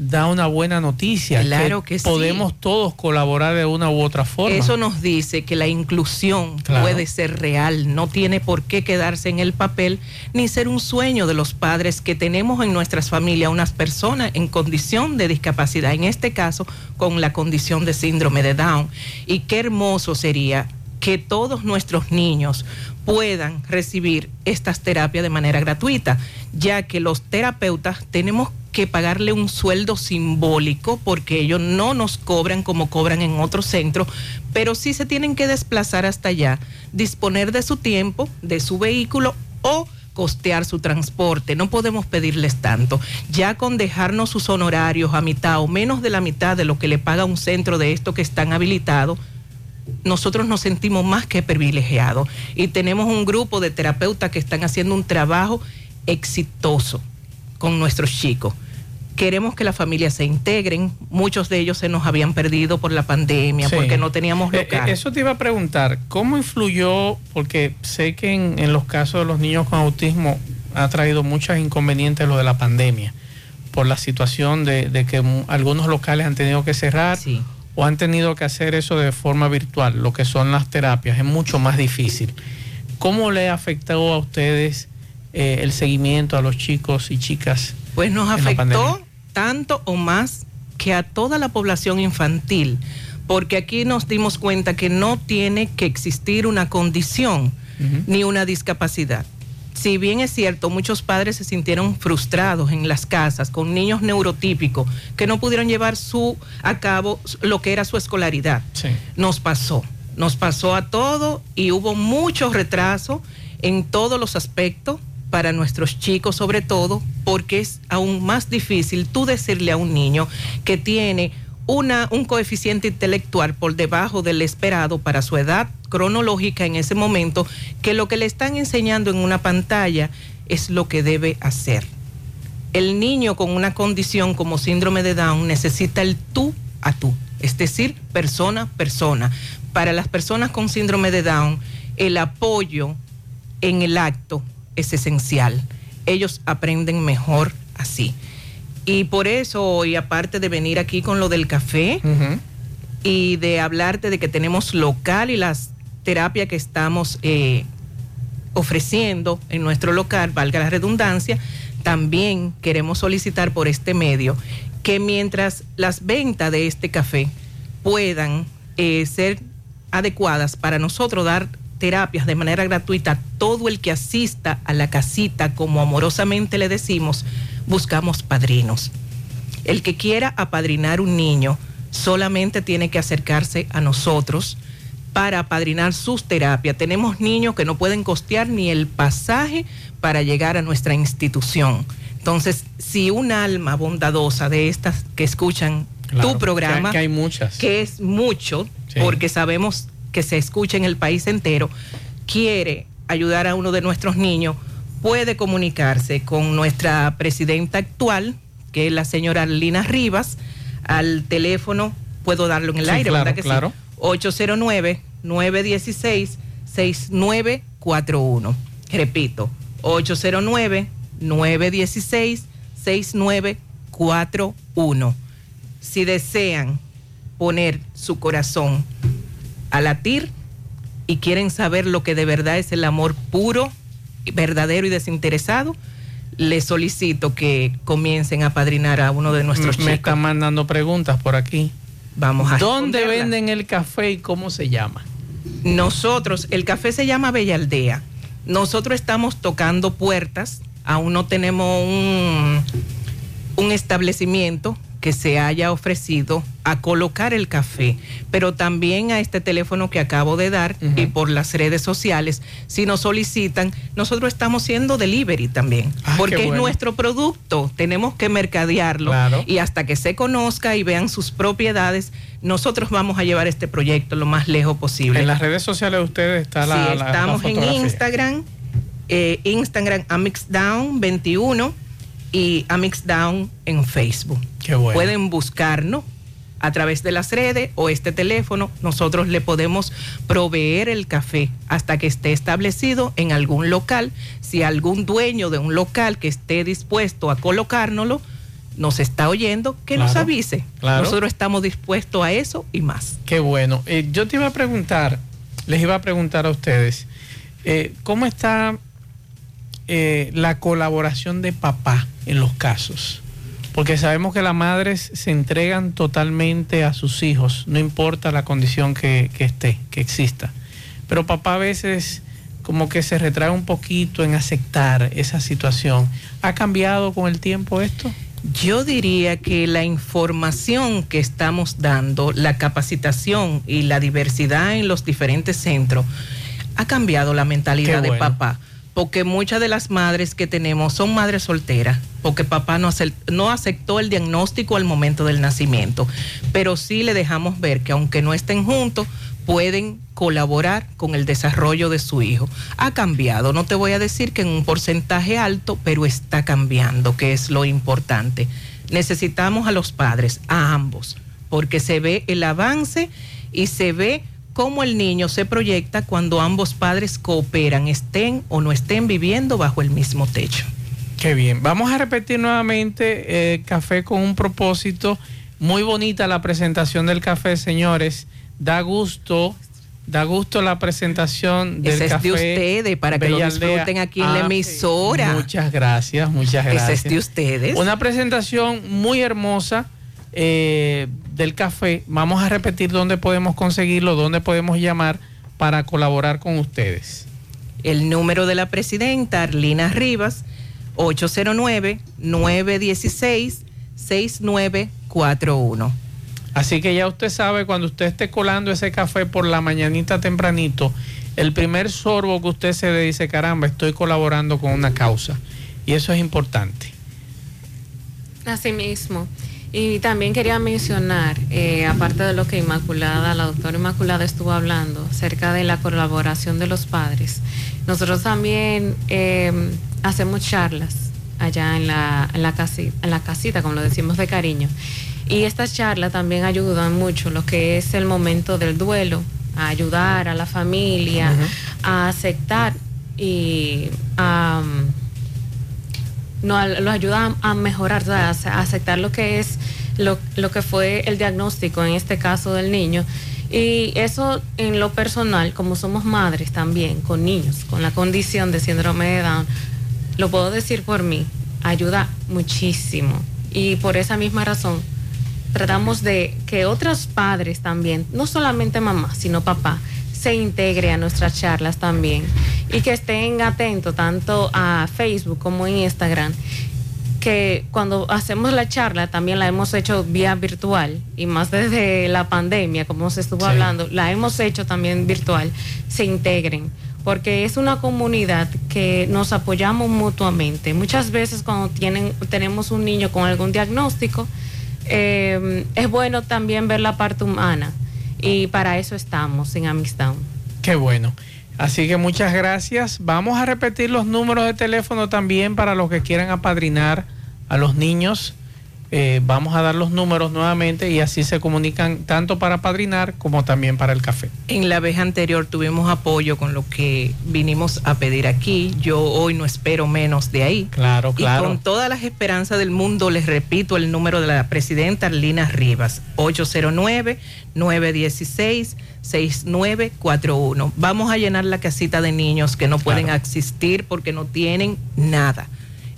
da una buena noticia. Claro que sí. Podemos todos colaborar de una u otra forma. Eso nos dice que la inclusión Claro. puede ser real, no tiene por qué quedarse en el papel ni ser un sueño de los padres que tenemos en nuestras familias unas personas en condición de discapacidad, en este caso con la condición de síndrome de Down. Y qué hermoso sería que todos nuestros niños puedan recibir estas terapias de manera gratuita, ya que los terapeutas tenemos que pagarle un sueldo simbólico porque ellos no nos cobran como cobran en otros centros, pero sí se tienen que desplazar hasta allá, disponer de su tiempo, de su vehículo o costear su transporte. No podemos pedirles tanto. Ya con dejarnos sus honorarios a mitad o menos de la mitad de lo que le paga un centro de estos que están habilitados, nosotros nos sentimos más que privilegiados y tenemos un grupo de terapeutas que están haciendo un trabajo exitoso con nuestros chicos. Queremos que las familias se integren. Muchos de ellos se nos habían perdido por la pandemia, Sí. porque no teníamos Eh, local. eh, eso te iba a preguntar, ¿cómo influyó? Porque sé que en, en los casos de los niños con autismo ha traído muchos inconvenientes lo de la pandemia, por la situación de, de que algunos locales han tenido que cerrar o han tenido que hacer eso de forma virtual, lo que son las terapias, es mucho más difícil. ¿Cómo le afectó a ustedes eh, el seguimiento a los chicos y chicas? Pues nos afectó tanto o más que a toda la población infantil, porque aquí nos dimos cuenta que no tiene que existir una condición ni una discapacidad. Si bien es cierto, muchos padres se sintieron frustrados en las casas con niños neurotípicos que no pudieron llevar su a cabo lo que era su escolaridad. Nos pasó, nos pasó a todo y hubo mucho retraso en todos los aspectos para nuestros chicos sobre todo, porque es aún más difícil tú decirle a un niño que tiene una, un coeficiente intelectual por debajo del esperado para su edad cronológica en ese momento, que lo que le están enseñando en una pantalla es lo que debe hacer. El niño con una condición como síndrome de Down necesita el tú a tú, es decir, persona a persona. Para las personas con síndrome de Down, el apoyo en el acto es esencial. Ellos aprenden mejor así. Y por eso hoy, aparte de venir aquí con lo del café y de hablarte de que tenemos local y las terapias que estamos eh, ofreciendo en nuestro local, valga la redundancia, también queremos solicitar por este medio que mientras las ventas de este café puedan eh, ser adecuadas para nosotros dar terapias de manera gratuita todo el que asista a la casita, como amorosamente le decimos, buscamos padrinos. El que quiera apadrinar un niño solamente tiene que acercarse a nosotros para apadrinar sus terapias. Tenemos niños que no pueden costear ni el pasaje para llegar a nuestra institución. Entonces, si un alma bondadosa de estas que escuchan Claro, tu programa, que- hay muchas. que es mucho, Sí. porque sabemos que se escucha en el país entero, quiere ayudar a uno de nuestros niños, puede comunicarse con nuestra presidenta actual, que es la señora Lina Rivas, al teléfono, puedo darlo en el Sí, aire, claro, ¿verdad que claro. sí? 809-916-6941. Repito, 809-916-6941. Si desean poner su corazón a latir y quieren saber lo que de verdad es el amor puro, verdadero y desinteresado, les solicito que comiencen a padrinar a uno de nuestros Me chicos. están mandando preguntas por aquí. Vamos a ¿Dónde venden el café y cómo se llama? Nosotros, el café se llama Bella Aldea. Nosotros estamos tocando puertas, aún no tenemos un, un establecimiento que se haya ofrecido a colocar el café, pero también a este teléfono que acabo de dar y por las redes sociales, si nos solicitan, nosotros estamos siendo delivery también, ah, porque es nuestro producto, tenemos que mercadearlo. Y hasta que se conozca y vean sus propiedades, nosotros vamos a llevar este proyecto lo más lejos posible. En las redes sociales de ustedes está la... Sí, la, estamos en Instagram, eh, Instagram Amixdown21 y a Mixdown en Facebook. Qué bueno. Pueden buscarnos a través de las redes o este teléfono, nosotros le podemos proveer el café hasta que esté establecido en algún local. Si algún dueño de un local que esté dispuesto a colocárnoslo, nos está oyendo, que nos avise. Claro. Nosotros estamos dispuestos a eso y más. Qué bueno. Eh, yo te iba a preguntar, les iba a preguntar a ustedes, eh, ¿cómo está eh, la colaboración de papá en los casos? Porque sabemos que las madres se entregan totalmente a sus hijos, no importa la condición que, que esté, que exista. Pero papá a veces como que se retrae un poquito en aceptar esa situación. ¿Ha cambiado con el tiempo esto? Yo diría que la información que estamos dando, la capacitación y la diversidad en los diferentes centros ha cambiado la mentalidad de papá. Porque muchas de las madres que tenemos son madres solteras, porque papá no, aceptó el diagnóstico al momento del nacimiento. Pero sí le dejamos ver que aunque no estén juntos, pueden colaborar con el desarrollo de su hijo. Ha cambiado, no te voy a decir que en un porcentaje alto, pero está cambiando, que es lo importante. Necesitamos a los padres, a ambos, porque se ve el avance y se ve cómo el niño se proyecta cuando ambos padres cooperan, estén o no estén viviendo bajo el mismo techo. Qué bien. Vamos a repetir nuevamente eh, café con un propósito. Muy bonita la presentación del café, señores. Da gusto, da gusto la presentación del Ese es café. de ustedes, para que lo Aldea. disfruten aquí en la Ah, emisora. Muchas gracias, muchas Ese gracias. es de ustedes. Una presentación muy hermosa eh, del café. Vamos a repetir dónde podemos conseguirlo, dónde podemos llamar para colaborar con ustedes. El número de la presidenta, Arlina Rivas, 809-916-6941. Así que ya usted sabe, cuando usted esté colando ese café por la mañanita tempranito, el primer sorbo que usted se le dice, caramba, estoy colaborando con una causa. Y eso es importante. Así mismo. Y también quería mencionar, eh, aparte de lo que Inmaculada, la doctora Inmaculada estuvo hablando acerca de la colaboración de los padres, nosotros también eh, hacemos charlas allá en la, en, la casi- en la casita, como lo decimos de cariño. Y estas charlas también ayudan mucho lo que es el momento del duelo, a ayudar a la familia, a aceptar y a... no, los ayuda a, mejorar, a aceptar lo que es lo, lo que fue el diagnóstico en este caso del niño. Y eso en lo personal, como somos madres también, con niños, con la condición de síndrome de Down, lo puedo decir por mí, ayuda muchísimo. Y por esa misma razón, tratamos de que otros padres también, no solamente mamá, sino papá, se integre a nuestras charlas también y que estén atentos tanto a Facebook como en Instagram que cuando hacemos la charla también la hemos hecho vía virtual y más desde la pandemia, como se estuvo Sí. hablando, la hemos hecho también virtual, se integren, porque es una comunidad que nos apoyamos mutuamente. Muchas veces cuando tienen, tenemos un niño con algún diagnóstico, eh, es bueno también ver la parte humana y para eso estamos en Amistad. Qué bueno. Así que muchas gracias. Vamos a repetir los números de teléfono también para los que quieran apadrinar a los niños. Eh, vamos a dar los números nuevamente y así se comunican tanto para apadrinar como también para el café. En la vez anterior tuvimos apoyo con lo que vinimos a pedir aquí. Yo hoy no espero menos de ahí. Claro, Y claro. con todas las esperanzas del mundo les repito el número de la presidenta Arlina Rivas, 809-916-6941. Vamos a llenar la casita de niños que no pueden asistir porque no tienen nada.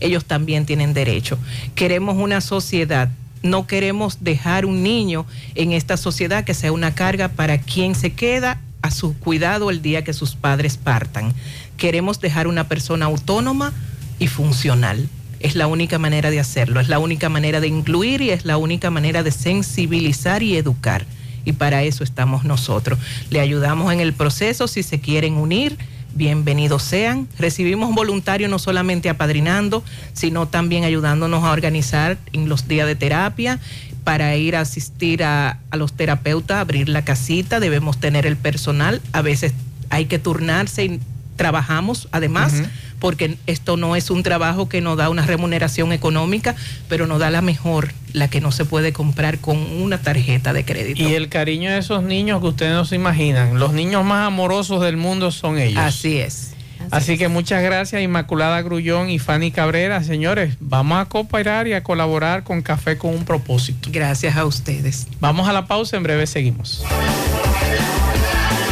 Ellos también tienen derecho. Queremos una sociedad. No queremos dejar un niño en esta sociedad que sea una carga para quien se queda a su cuidado el día que sus padres partan. Queremos dejar una persona autónoma y funcional. Es la única manera de hacerlo, es la única manera de incluir y es la única manera de sensibilizar y educar. Y para eso estamos nosotros. Le ayudamos en el proceso si se quieren unir. Bienvenidos sean. Recibimos voluntarios no solamente apadrinando, sino también ayudándonos a organizar en los días de terapia para ir a asistir a, los terapeutas, abrir la casita, debemos tener el personal, a veces hay que turnarse y trabajamos además. Porque esto no es un trabajo que nos da una remuneración económica, pero nos da la mejor, la que no se puede comprar con una tarjeta de crédito. Y el cariño de esos niños que ustedes no se imaginan. Los niños más amorosos del mundo son ellos. Así es. Así que muchas gracias Inmaculada Grullón y Fanny Cabrera. Señores, vamos a cooperar y a colaborar con Café con un propósito. Gracias a ustedes. Vamos a la pausa, en breve seguimos.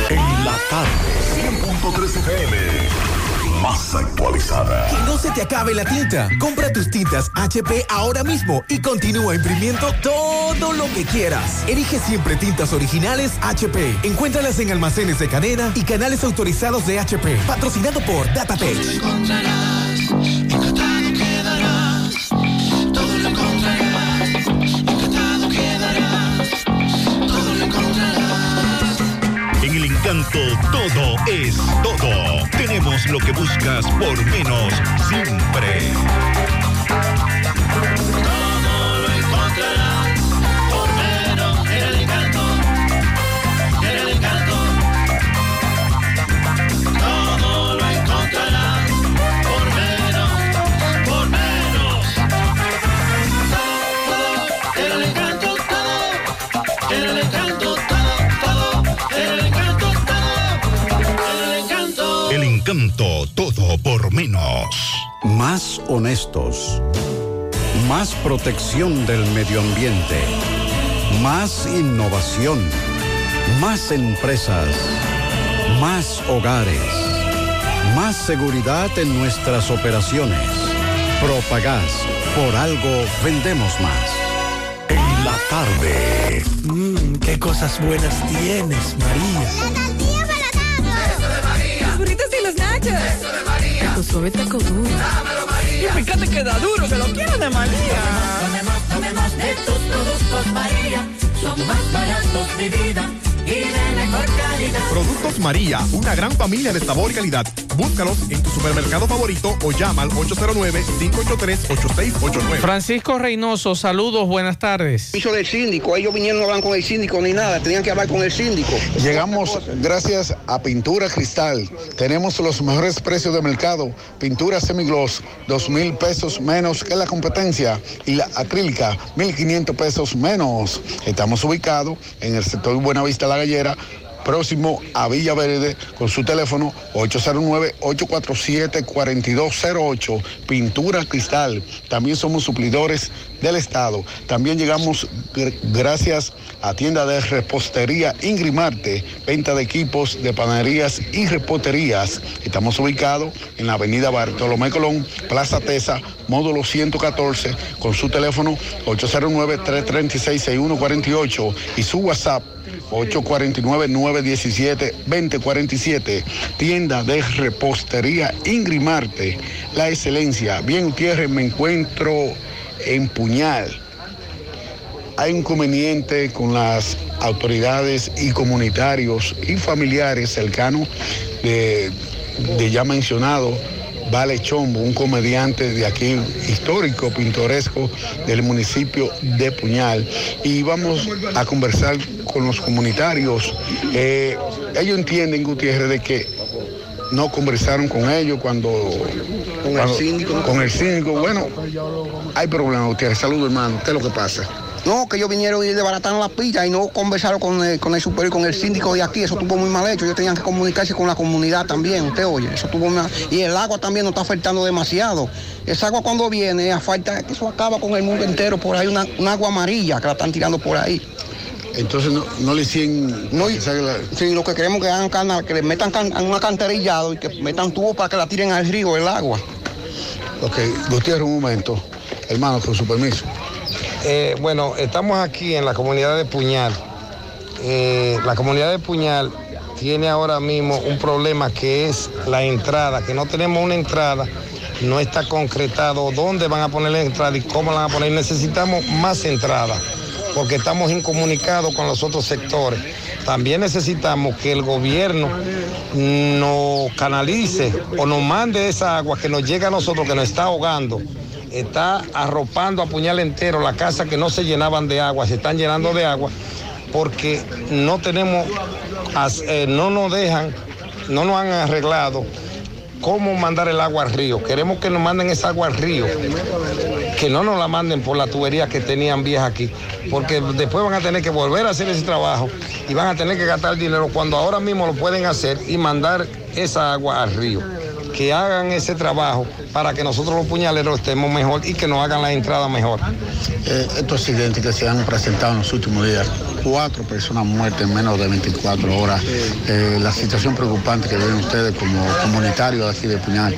En la tarde, 100.3 FM, más actualizada. Que no se te acabe la tinta. Compra tus tintas HP ahora mismo y continúa imprimiendo todo lo que quieras. Elige siempre tintas originales HP. Encuéntralas en almacenes de cadena y canales autorizados de HP. Patrocinado por DataTech. Todo es todo. Tenemos lo que buscas por menos siempre. Por menos. Más honestos. Más protección del medio ambiente. Más innovación. Más empresas. Más hogares. Más seguridad en nuestras operaciones. Propagás. Por algo vendemos más. En la tarde. Mmm, qué cosas buenas tienes, María. Los burritos y los nachos. Eso de María. Tu suave taco duro. Dámelo, María. Y fíjate que da duro, que lo quiero de María. Tomemos, tomemos de tus productos, María. Son más baratos de vida y de mejor calidad. Productos María, una gran familia de sabor y calidad. Búscalos en tu supermercado favorito o llama al 809-583-8689. Francisco Reynoso, saludos, buenas tardes. Hizo del síndico, ellos vinieron no hablan con el síndico ni nada, tenían que hablar con el síndico. Llegamos gracias a Pintura Cristal. Tenemos los mejores precios de mercado. Pintura semigloss, dos mil pesos menos que la competencia. Y la acrílica, 1.500 pesos menos. Estamos ubicados en el sector Buenavista La Gallera próximo a Villa Verde con su teléfono 809-847-4208, Pintura Cristal. También somos suplidores del Estado. También llegamos gr- gracias a tienda de repostería Ingrimarte, venta de equipos de panaderías y reposterías. Estamos ubicados en la avenida Bartolomé Colón, Plaza Tesa, módulo 114, con su teléfono 809-336-6148 y su WhatsApp 849-917-2047. Tienda de repostería Ingrimarte. La excelencia. Bien, Gutiérrez, me encuentro en Puñal. Hay inconveniente con las autoridades y comunitarios y familiares cercanos de, de ya mencionado Vale Chombo, un comediante de aquí histórico, pintoresco del municipio de Puñal. Y vamos a conversar con los comunitarios. Eh, ellos entienden, Gutiérrez, de que no conversaron con ellos cuando... Con el síndico. Con el síndico. Bueno, hay problemas, Gutiérrez. Saludos, hermano. ¿Qué es lo que pasa? No, que ellos vinieron y desbarataron la pista y no conversaron con el, con el superior, con el síndico de aquí, eso estuvo muy mal hecho. Ellos tenían que comunicarse con la comunidad también, usted oye, eso estuvo mal. Y el agua también nos está afectando demasiado. Esa agua cuando viene, a falta eso acaba con el mundo entero, por ahí una, una agua amarilla que la están tirando por ahí. Entonces no, no le hicieron... No, sí, lo que queremos es que hagan canal, que le metan can, un acantarillado y que metan tubos para que la tiren al río el agua. Ok, Gutiérrez, un momento. Hermano, con su permiso. Eh, bueno, estamos aquí en la comunidad de Puñal. Eh, la comunidad de Puñal tiene ahora mismo un problema que es la entrada, que no tenemos una entrada, no está concretado dónde van a poner la entrada y cómo la van a poner. Necesitamos más entrada, porque estamos incomunicados con los otros sectores. También necesitamos que el gobierno nos canalice o nos mande esa agua que nos llega a nosotros, que nos está ahogando está arropando a puñal entero la casa que no se llenaban de agua, se están llenando de agua porque no tenemos, eh, no nos dejan, no nos han arreglado cómo mandar el agua al río. Queremos que nos manden esa agua al río, que no nos la manden por la tubería que tenían vieja aquí, porque después van a tener que volver a hacer ese trabajo y van a tener que gastar dinero cuando ahora mismo lo pueden hacer y mandar esa agua al río. Que hagan ese trabajo para que nosotros los puñaleros estemos mejor y que nos hagan la entrada mejor. Eh, estos accidentes que se han presentado en los últimos días, cuatro personas muertas en menos de 24 horas, eh, la situación preocupante que ven ustedes como comunitarios aquí de Puñal.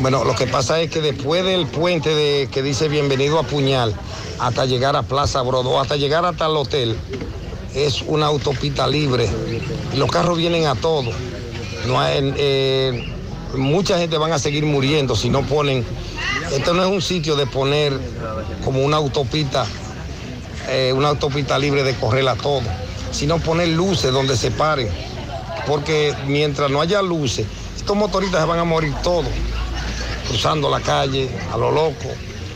Bueno, lo que pasa es que después del puente de, que dice bienvenido a Puñal, hasta llegar a Plaza Brodo, hasta llegar hasta el hotel, es una autopista libre. Los carros vienen a todo. No hay, eh, mucha gente van a seguir muriendo si no ponen. Esto no es un sitio de poner como una autopista, eh, una autopista libre de correr a todo, sino poner luces donde se paren. Porque mientras no haya luces, estos motoristas se van a morir todos, cruzando la calle a lo loco,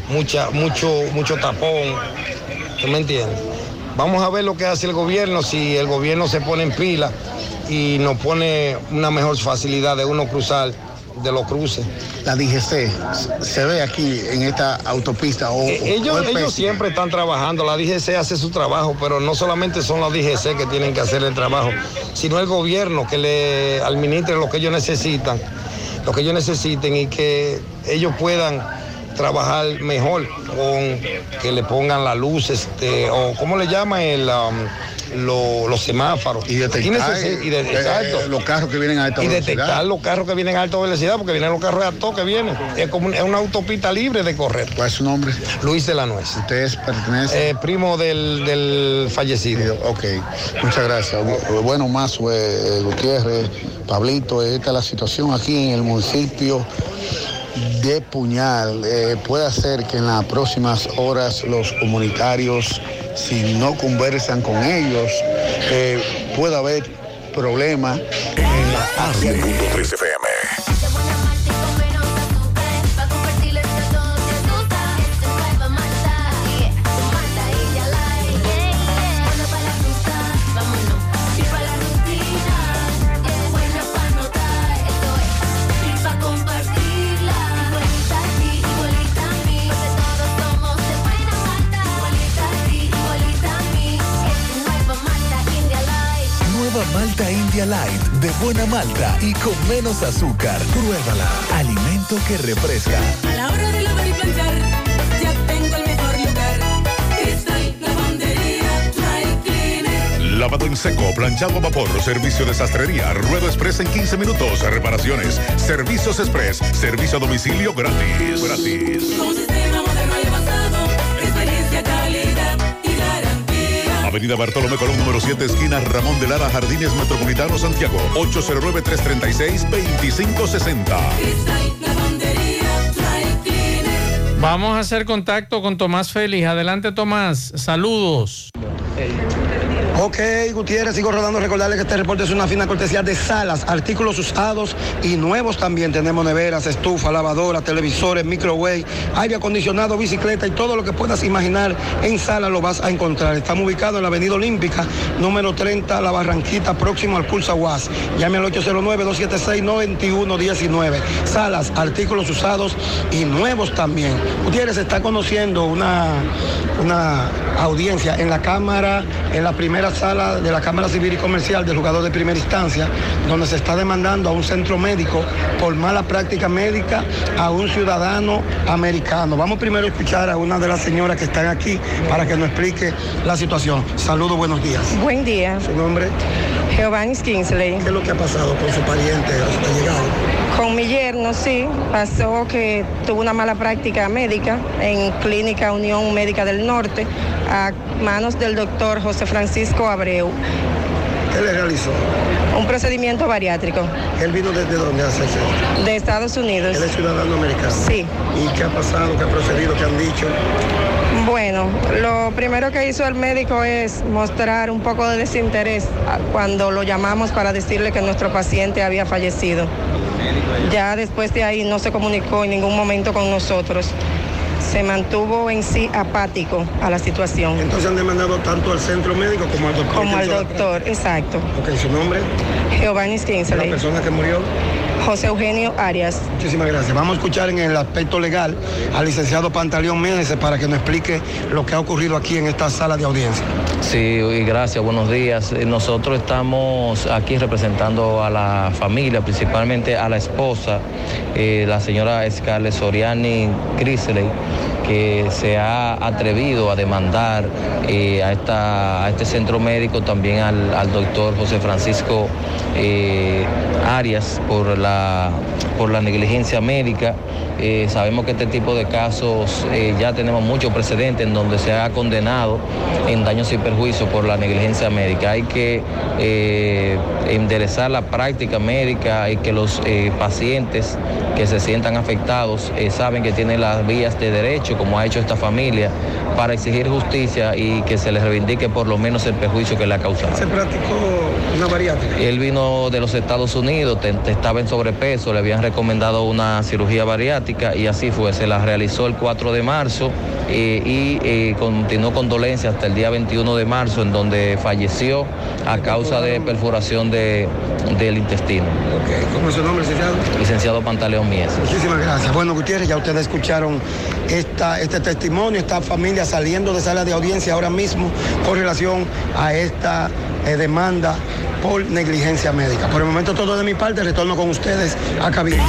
mucha, mucho, mucho tapón. ¿Tú me entiendes? Vamos a ver lo que hace el gobierno, si el gobierno se pone en pila y nos pone una mejor facilidad de uno cruzar de los cruces. La DGC se ve aquí en esta autopista o, Eh, Ellos, o el ellos siempre están trabajando, la DGC hace su trabajo, pero no solamente son las DGC que tienen que hacer el trabajo, sino el gobierno que le administre lo que ellos necesitan, lo que ellos necesiten y que ellos puedan trabajar mejor con que le pongan la luz, este, o ¿cómo le llaman? El, um, lo- los semáforos. Y detectar, y de- eh, exacto. los carros que vienen a alta y velocidad. detectar los carros que vienen a alta velocidad, porque vienen los carros a todo que vienen. Es como es una autopista libre de correr. ¿Cuál es su nombre? Luis de la Nuez. ¿Usted es pertenece? Eh, primo del, del fallecido. Ok, muchas gracias. Bu- Bueno, más Gutiérrez, Pablito, esta es la situación aquí en el municipio de Puñal. Eh, puede ser que en las próximas horas los comunitarios, si no conversan con ellos, eh, pueda haber problemas en la tarde. Light de buena malta y con menos azúcar. Pruébala. Alimento que refresca. A la hora de lavar y planchar, ya tengo el mejor lugar. Cristal, lavandería, dry cleaner. Lavado en seco, planchado a vapor, servicio de sastrería, ruedo express en 15 minutos, reparaciones, servicios express, servicio a domicilio gratis. Gratis. Avenida Bartolomé Colón, número 7, esquina Ramón de Lara, Jardines Metropolitano, Santiago. 809-336-2560. Cristal, lavandería, dry cleaner. Vamos a hacer contacto con Tomás Félix. Adelante, Tomás. Saludos. Ok, Gutiérrez, sigo rodando. Recordarle que este reporte es una fina cortesía de salas, artículos usados y nuevos también. Tenemos neveras, estufa, lavadora, televisores, microwave, aire acondicionado, bicicleta y todo lo que puedas imaginar en sala lo vas a encontrar. Estamos ubicados en la Avenida Olímpica, número 30, La Barranquita, próximo al Pulsa UAS. Llame al 809-276-9119. Salas, artículos usados y nuevos también. Gutiérrez está conociendo una, una audiencia en la Cámara, en la primera sala de la Cámara Civil y Comercial del jugador de primera instancia, donde se está demandando a un centro médico por mala práctica médica a un ciudadano americano. Vamos primero a escuchar a una de las señoras que están aquí para que nos explique la situación. Saludos, buenos días. Buen día. ¿Su nombre? Giovanni Kingsley. ¿Qué es lo que ha pasado con su pariente hasta llegado? Con mi yerno, sí, pasó que tuvo una mala práctica médica en Clínica Unión Médica del Norte a manos del doctor José Francisco Abreu. ¿Qué le realizó? Un procedimiento bariátrico ¿Él vino desde dónde hace eso? de Estados Unidos. ¿Él es ciudadano americano? Sí. ¿Y qué ha pasado? ¿Qué ha procedido? ¿Qué han dicho? Bueno, lo primero que hizo el médico es mostrar un poco de desinterés cuando lo llamamos para decirle que nuestro paciente había fallecido. Ya después de ahí no se comunicó en ningún momento con nosotros. Se mantuvo en sí apático a la situación. Entonces han demandado tanto al centro médico como al doctor. Como al la doctor, exacto. Ok, ¿su nombre? Giovanni ¿La Kingsley. persona que murió? José Eugenio Arias. Muchísimas gracias. Vamos a escuchar en el aspecto legal al licenciado Pantaleón Méndez para que nos explique lo que ha ocurrido aquí en esta sala de audiencia. Sí, y gracias, buenos días. Eh, Nosotros estamos aquí representando a la familia, principalmente a la esposa, eh, la señora Scarlett Soriani Crisley, que se ha atrevido a demandar eh, a, esta, a este centro médico, también al, al doctor José Francisco eh, Arias por la, por la negligencia médica. Eh, sabemos que este tipo de casos eh, ya tenemos muchos precedentes en donde se ha condenado en daños y perjuicios por la negligencia médica. Hay que eh, enderezar la práctica médica y que los pacientes que se sientan afectados saben que tienen las vías de derecho, como ha hecho esta familia, para exigir justicia y que se les reivindique por lo menos el perjuicio que le ha causado. Se practicó una bariátrica. Él vino de los Estados Unidos, te- te- estaba en sobrepeso, le habían recomendado una cirugía bariátrica y así fue. Se la realizó el 4 de marzo eh, y eh, continuó con dolencia hasta el día 21 de marzo, en donde falleció a causa de perforación de- del intestino. ¿Cómo es su nombre, licenciado? Licenciado Pantaleón Mies. Muchísimas gracias. Bueno, Gutiérrez, ya ustedes escucharon esta, este testimonio, esta familia saliendo de sala de audiencia ahora mismo con relación a esta eh, demanda por negligencia médica. Por el momento todo de mi parte, retorno con ustedes a cabina.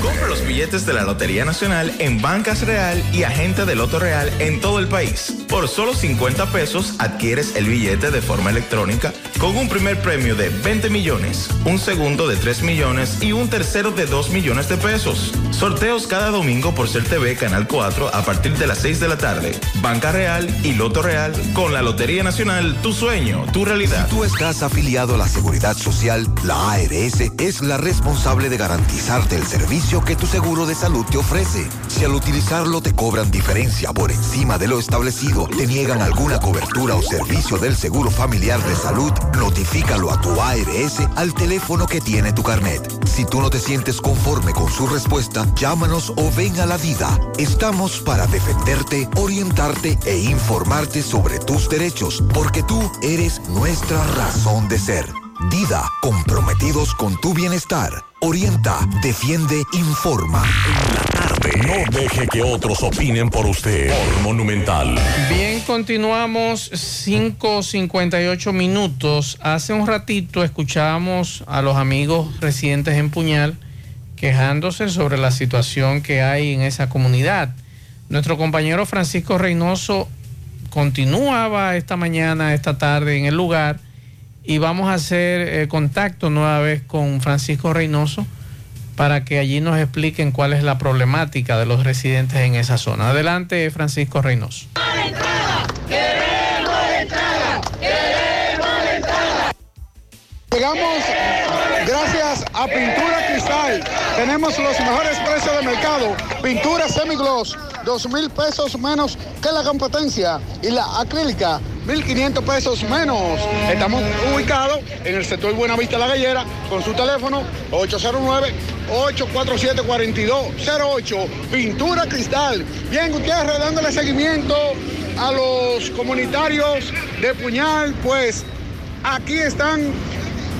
Compra los billetes de la Lotería Nacional en Bancas Real y Agente de Loto Real en todo el país. Por solo 50 pesos adquieres el billete de forma electrónica con un primer premio de 20 millones, un segundo de 3 millones y un tercero de 2 millones de pesos. Sorteos cada domingo por Ser TV Canal 4 a partir de las 6 de la tarde. Banca Real y Loto Real con la Lotería Nacional, tu sueño, tu realidad. Si tú estás afiliado a la Seguridad Social, la ARS es la responsable de garantizarte el servicio que tu seguro de salud te ofrece. Si al utilizarlo te cobran diferencia por encima de lo establecido, te niegan alguna cobertura o servicio del Seguro Familiar de Salud, notifícalo a tu ARS al teléfono que tiene tu carnet. Si tú no te sientes conforme con su respuesta, llámanos o ven a la vida. Estamos para defenderte, orientarte e informarte sobre tus derechos, porque tú eres nuestra razón de ser. Dida, comprometidos con tu bienestar. Orienta, defiende, informa. En la tarde. No deje que otros opinen por usted. Por Monumental. Bien, continuamos 5.58 minutos. Hace un ratito escuchábamos a los amigos residentes en Puñal quejándose sobre la situación que hay en esa comunidad. Nuestro compañero Francisco Reynoso continuaba esta mañana, esta tarde en el lugar y vamos a hacer eh, contacto nueva vez con Francisco Reynoso para que allí nos expliquen cuál es la problemática de los residentes en esa zona. Adelante, Francisco Reynoso. Llegamos gracias a Pintura Cristal. Tenemos los mejores precios de mercado. Pintura semigloss, dos mil pesos menos que la competencia. Y la acrílica, 1.500 pesos menos. Estamos ubicados en el sector Buenavista La Gallera con su teléfono 809-847-4208. Pintura Cristal. Bien, Gutiérrez, dándole seguimiento a los comunitarios de Puñal, pues aquí están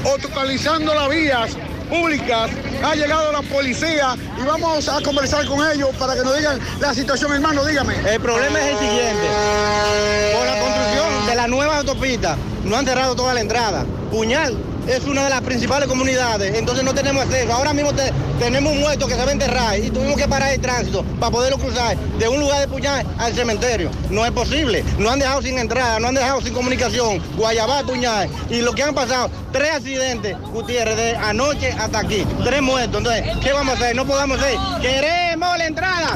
autocalizando las vías públicas. Ha llegado la policía y vamos a conversar con ellos para que nos digan la situación, hermano. Dígame. El problema es el siguiente. Por la construcción de la nueva autopista, no han cerrado toda la entrada. Puñal es una de las principales comunidades, entonces no tenemos acceso. Ahora mismo te- tenemos un muerto que se va a enterrar y tuvimos que parar el tránsito para poderlo cruzar de un lugar de Puñal al cementerio. No es posible. No han dejado sin entrada, no han dejado sin comunicación. Guayabá, Puñal. Y lo que han pasado, tres accidentes, Gutiérrez, de anoche hasta aquí. Tres muertos. Entonces, ¿qué vamos a hacer? No podamos hacer. ¡Queremos la entrada!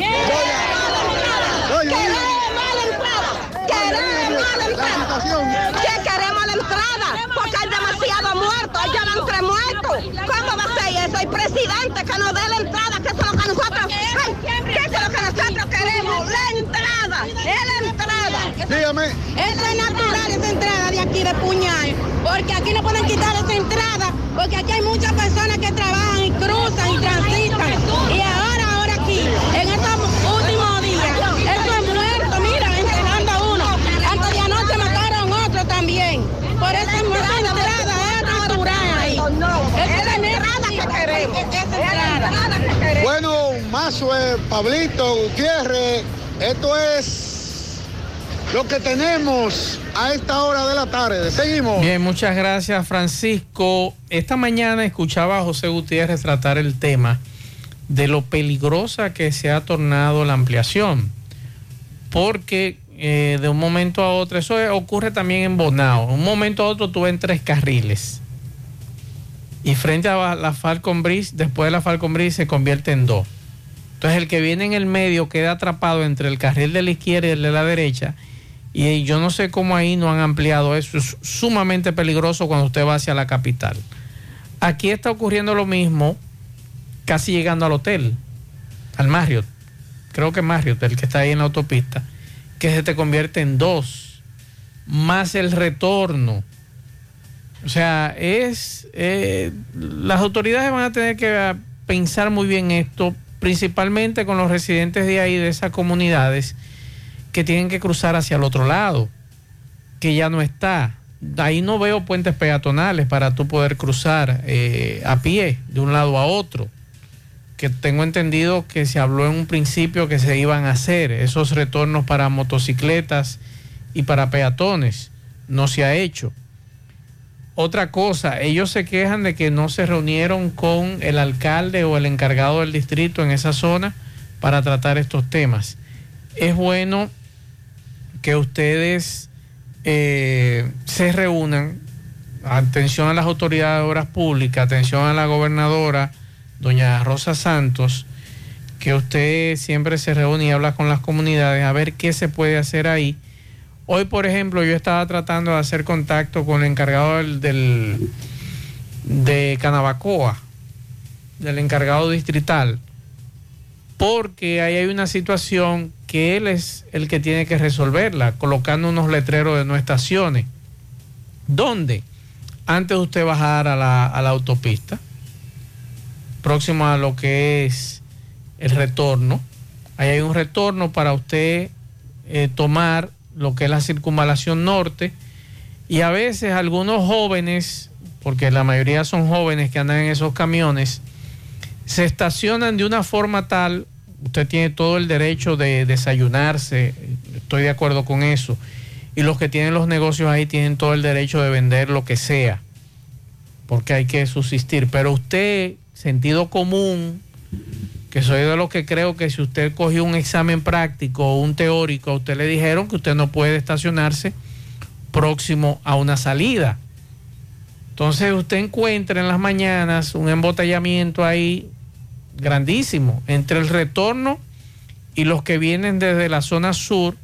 Queremos la entrada. ¿Qué queremos la entrada? Porque hay demasiado muertos, ya van tres muertos. ¿Cómo va a ser eso? El presidente que nos dé la entrada, que eso es lo que nosotros, Ay, que eso es lo que nosotros queremos, la entrada, es la entrada. Dígame. Eso es natural, esa entrada de aquí de Puñal, porque aquí no pueden quitar esa entrada, porque aquí hay muchas personas que trabajan y cruzan y transitan. Y ahora, ahora aquí, en estos últimos días, eso es muerto, mira, entregando a uno. Antes de anoche mataron otro también. Por eso es esa entrada es natural ahí. Esa es la entrada Bueno, Mazue, Pablito, Gutiérrez, esto es lo que tenemos a esta hora de la tarde. Seguimos. Bien, muchas gracias Francisco. Esta mañana escuchaba a José Gutiérrez tratar el tema de lo peligrosa que se ha tornado la ampliación. Porque eh, de un momento a otro, eso ocurre también en Bonao, de un momento a otro tú en tres carriles. Y frente a la Falcon Bridge, después de la Falcon Bridge se convierte en dos. Entonces el que viene en el medio queda atrapado entre el carril de la izquierda y el de la derecha. Y yo no sé cómo ahí no han ampliado eso. Es sumamente peligroso cuando usted va hacia la capital. Aquí está ocurriendo lo mismo, casi llegando al hotel, al Marriott. Creo que Marriott, el que está ahí en la autopista, que se te convierte en dos, más el retorno. O sea, es. eh, las autoridades van a tener que pensar muy bien esto, principalmente con los residentes de ahí, de esas comunidades, que tienen que cruzar hacia el otro lado, que ya no está. Ahí no veo puentes peatonales para tú poder cruzar eh, a pie de un lado a otro. Que tengo entendido que se habló en un principio que se iban a hacer esos retornos para motocicletas y para peatones. no se ha hecho. Otra cosa, ellos se quejan de que no se reunieron con el alcalde o el encargado del distrito en esa zona para tratar estos temas. Es bueno que ustedes eh, se reúnan. Atención a las autoridades de obras públicas, atención a la gobernadora, doña Rosa Santos, que usted siempre se reúne y habla con las comunidades a ver qué se puede hacer ahí. Hoy, por ejemplo, yo estaba tratando de hacer contacto con el encargado del, de Canabacoa, del encargado distrital, porque ahí hay una situación que él es el que tiene que resolverla, colocando unos letreros de no estaciones. ¿Dónde? Antes de usted bajar a la, a la autopista, próximo a lo que es el retorno. Ahí hay un retorno para usted eh, tomar lo que es la circunvalación norte. Y a veces algunos jóvenes, porque la mayoría son jóvenes que andan en esos camiones, se estacionan de una forma tal, usted tiene todo el derecho de desayunarse, estoy de acuerdo con eso, y los que tienen los negocios ahí tienen todo el derecho de vender lo que sea, porque hay que subsistir. Pero usted, sentido común, que soy de los que creo que si usted cogió un examen práctico o un teórico, a usted le dijeron que usted no puede estacionarse próximo a una salida. Entonces usted encuentra en las mañanas un embotellamiento ahí grandísimo entre el retorno y los que vienen desde la zona sur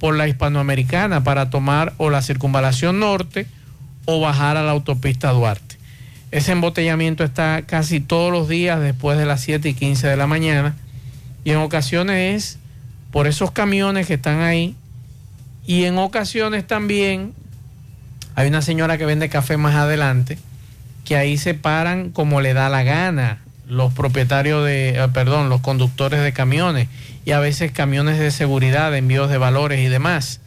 por la hispanoamericana para tomar o la circunvalación norte o bajar a la autopista Duarte. Ese embotellamiento está casi todos los días después de las 7 y 15 de la mañana y en ocasiones es por esos camiones que están ahí y en ocasiones también hay una señora que vende café más adelante que ahí se paran como le da la gana los propietarios de, eh, perdón, los conductores de camiones y a veces camiones de seguridad, envíos de valores y demás.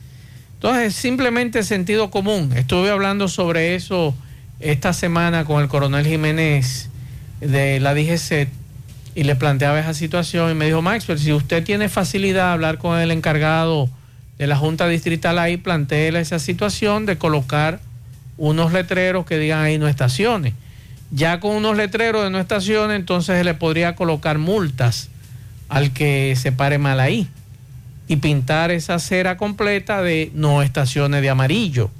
Entonces, simplemente sentido común. Estuve hablando sobre eso esta semana con el coronel Jiménez de la DGC y le planteaba esa situación y me dijo, Maxwell, si usted tiene facilidad de hablar con el encargado de la Junta Distrital ahí, planteele esa situación de colocar unos letreros que digan ahí no estaciones. Ya con unos letreros de no estaciones, entonces se le podría colocar multas al que se pare mal ahí y pintar esa acera completa de no estaciones de amarillo,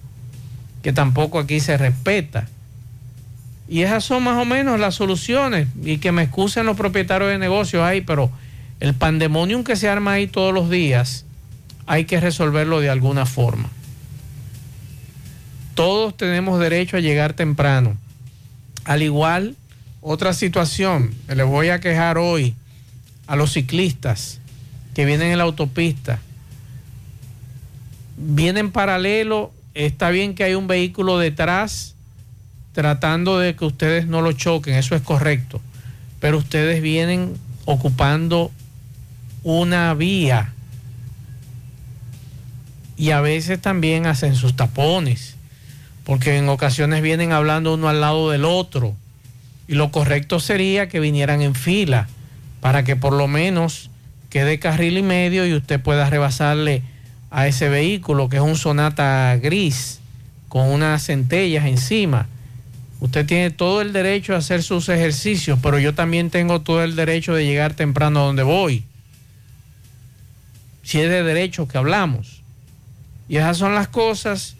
que tampoco aquí se respeta. Y esas son más o menos las soluciones. Y que me excusen los propietarios de negocios ahí, pero el pandemonium que se arma ahí todos los días, hay que resolverlo de alguna forma. Todos tenemos derecho a llegar temprano. Al igual, otra situación, me les voy a quejar hoy a los ciclistas que vienen en la autopista. Vienen paralelo, está bien que hay un vehículo detrás tratando de que ustedes no lo choquen, eso es correcto, pero ustedes vienen ocupando una vía. Y a veces también hacen sus tapones, porque en ocasiones vienen hablando uno al lado del otro. Y lo correcto sería que vinieran en fila para que por lo menos quede carril y medio y usted pueda rebasarle a ese vehículo que es un Sonata gris con unas centellas encima. Usted tiene todo el derecho a hacer sus ejercicios, pero yo también tengo todo el derecho de llegar temprano a donde voy. Si es de derecho que hablamos. Y esas son las cosas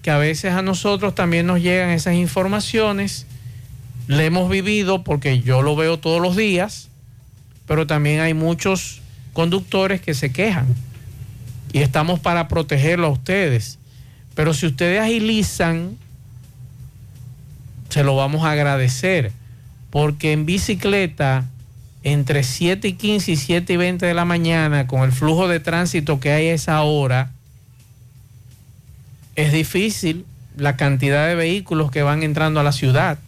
que a veces a nosotros también nos llegan esas informaciones. Le hemos vivido porque yo lo veo todos los días, pero también hay muchos conductores que se quejan. Y estamos para protegerlo a ustedes. Pero si ustedes agilizan, se lo vamos a agradecer. Porque en bicicleta, entre 7 y 15 y 7 y 20 de la mañana, con el flujo de tránsito que hay a esa hora, es difícil la cantidad de vehículos que van entrando a la ciudad.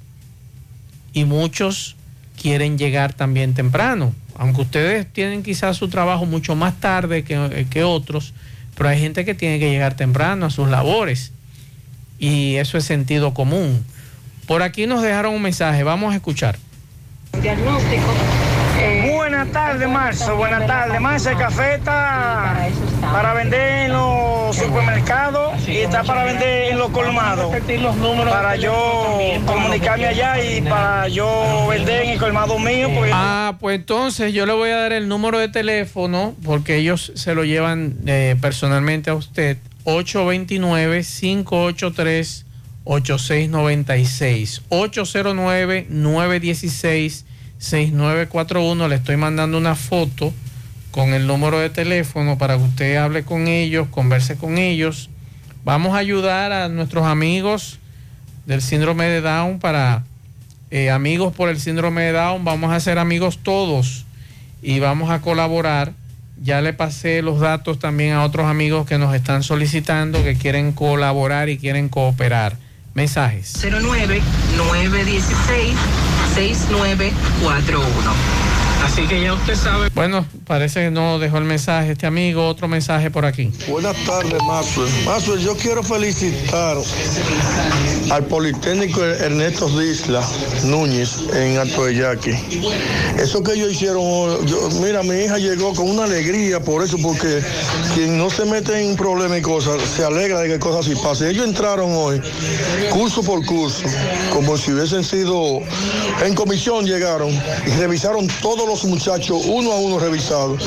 Y muchos quieren llegar también temprano. Aunque ustedes tienen quizás su trabajo mucho más tarde que, que otros, pero hay gente que tiene que llegar temprano a sus labores. Y eso es sentido común. Por aquí nos dejaron un mensaje, vamos a escuchar. Diagnóstico. Buenas tardes, Marzo. Buenas tardes. Marzo, el café para vender en los supermercados y está para vender en los colmados. Para yo comunicarme allá y para yo vender en el colmado mío. Ah, pues entonces yo le voy a dar el número de teléfono porque ellos se lo llevan eh, personalmente a usted. 829-583-8696. 809-916-6941. Le estoy mandando una foto con el número de teléfono para que usted hable con ellos, converse con ellos. Vamos a ayudar a nuestros amigos del síndrome de Down para eh, amigos por el síndrome de Down. Vamos a ser amigos todos y vamos a colaborar. Ya le pasé los datos también a otros amigos que nos están solicitando, que quieren colaborar y quieren cooperar. Mensajes. 09-916-6941. Así que ya usted sabe. Bueno, parece que no dejó el mensaje este amigo. Otro mensaje por aquí. Buenas tardes, Maxwell. Maxwell, yo quiero felicitar al Politécnico Ernesto Disla Núñez en Alto de Yaqui. Eso que ellos hicieron, yo- mira, mi hija llegó con una alegría por eso, porque quien no se mete en problemas y cosas, se alegra de que cosas así pasen. Ellos entraron hoy, curso por curso, como si hubiesen sido, en comisión llegaron y revisaron todos los muchachos, uno a uno revisados.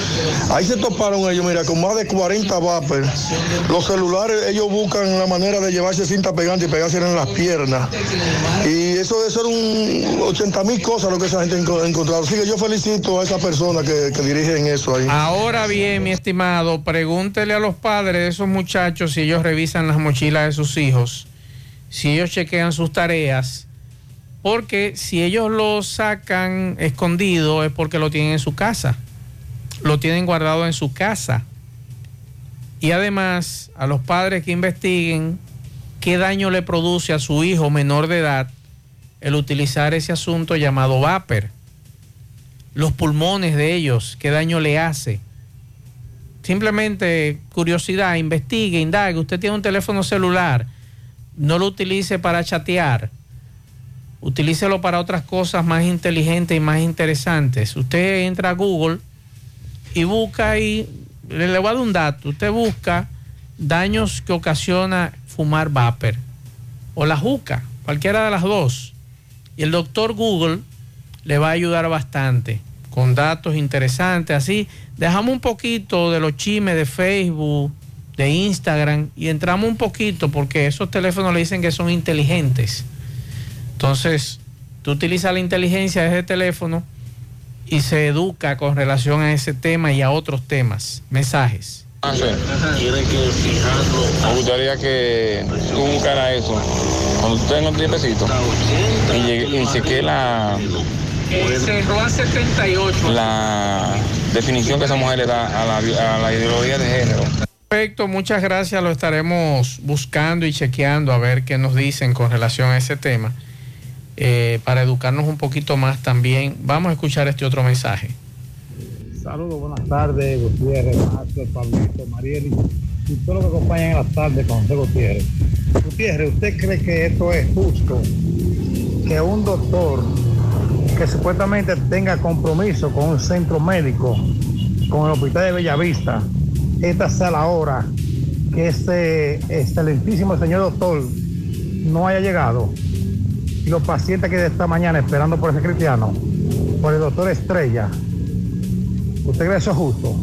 Ahí se toparon ellos, mira, con más de 40 vapers. Los celulares, ellos buscan la manera de llevarse cinta pegante y pegarse en las piernas. Y eso debe ser un 80 mil cosas lo que esa gente ha enco- ha encontrado. Así que yo felicito a esa persona que, que dirigen eso ahí. Ahora bien, mi estimado, pregúntele a los padres de esos muchachos si ellos revisan las mochilas de sus hijos, si ellos chequean sus tareas, porque si ellos lo sacan escondido es porque lo tienen en su casa, lo tienen guardado en su casa. Y además, a los padres que investiguen qué daño le produce a su hijo menor de edad el utilizar ese asunto llamado vapor los pulmones de ellos, qué daño le hace. Simplemente curiosidad, investigue, indague. Usted tiene un teléfono celular, no lo utilice para chatear, utilícelo para otras cosas más inteligentes y más interesantes. Usted entra a Google y busca ahí, le, voy a dar un dato, usted busca daños que ocasiona fumar vapor o la juca, cualquiera de las dos. Y el doctor Google le va a ayudar bastante con datos interesantes. Así dejamos un poquito de los chimes de Facebook, de Instagram y entramos un poquito porque esos teléfonos le dicen que son inteligentes. Entonces, tú utilizas la inteligencia de ese teléfono y se educa con relación a ese tema y a otros temas. Mensajes. Me gustaría que tú buscaras eso. Cuando tú tengas un tiempecito y, llegue- y chequee la, Cerró a 78. la definición que esa mujer le da a la, a la ideología de género. Perfecto, muchas gracias. Lo estaremos buscando y chequeando a ver qué nos dicen con relación a ese tema. Eh, para educarnos un poquito más también. Vamos a escuchar este otro mensaje. Saludos, buenas tardes, Gutiérrez, Márcio, Pablito, Marieli y todos los que acompañan en la tarde con José Gutiérrez. Gutiérrez, ¿usted cree que esto es justo? Que un doctor que supuestamente tenga compromiso con un centro médico, con el hospital de Bellavista, esta sea la hora que este excelentísimo señor doctor no haya llegado. Los pacientes que esta mañana esperando por ese cristiano, por el doctor Estrella, ¿Usted cree eso es justo?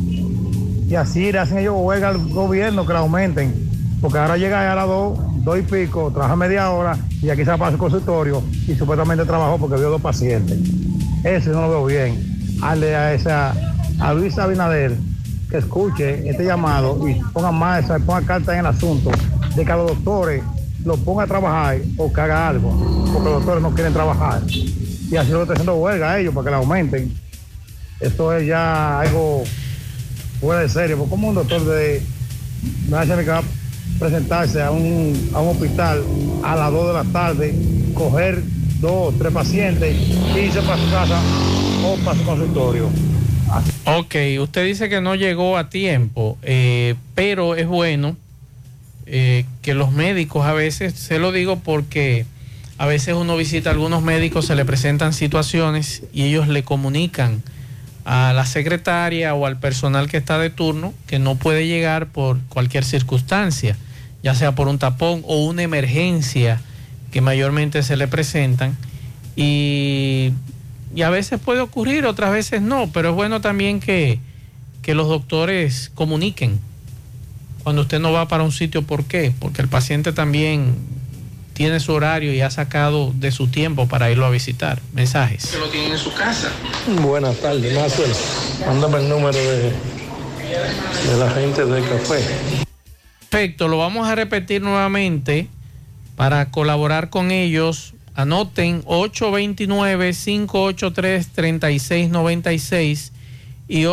Y así le hacen ellos huelga al gobierno que la aumenten. Porque ahora llega a las dos, dos y pico, trabaja media hora y aquí se va para su consultorio y supuestamente trabajó porque vio dos pacientes. Eso no lo veo bien. Hazle a esa, a Luis Abinader que escuche este llamado y ponga más, ponga carta en el asunto de que a los doctores lo ponga a trabajar o que haga algo, porque los doctores no quieren trabajar. Y así lo está haciendo huelga a ellos para que la aumenten esto es ya algo fuera de serio, porque como un doctor de National que va a presentarse a un, a un hospital a las 2 de la tarde, coger dos, tres pacientes, irse para su casa o para su consultorio. Ok, usted dice que no llegó a tiempo, eh, pero es bueno eh, que los médicos a veces, se lo digo porque a veces uno visita a algunos médicos, se le presentan situaciones y ellos le comunican a la secretaria o al personal que está de turno que no puede llegar por cualquier circunstancia. ya sea por un tapón o una emergencia que mayormente se le presentan. Y, y a veces puede ocurrir, otras veces no, pero es bueno también que, que los doctores comuniquen cuando usted no va para un sitio, ¿por qué? Porque el paciente también tiene su horario y ha sacado de su tiempo para irlo a visitar. Mensajes. Que lo tienen en su casa. Buenas tardes, Maxwell. Mándame el número de, de la gente del café. Perfecto, lo vamos a repetir nuevamente para colaborar con ellos. Anoten 829-583-3696 y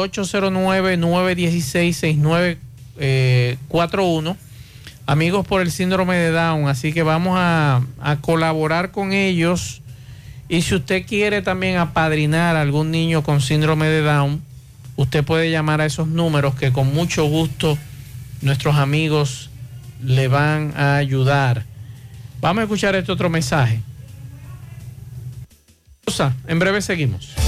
809-916-6941. Amigos por el síndrome de Down, así que vamos a, colaborar con ellos. Y si usted quiere también apadrinar a algún niño con síndrome de Down, usted puede llamar a esos números que con mucho gusto nuestros amigos le van a ayudar. Vamos a escuchar este otro mensaje. En breve seguimos.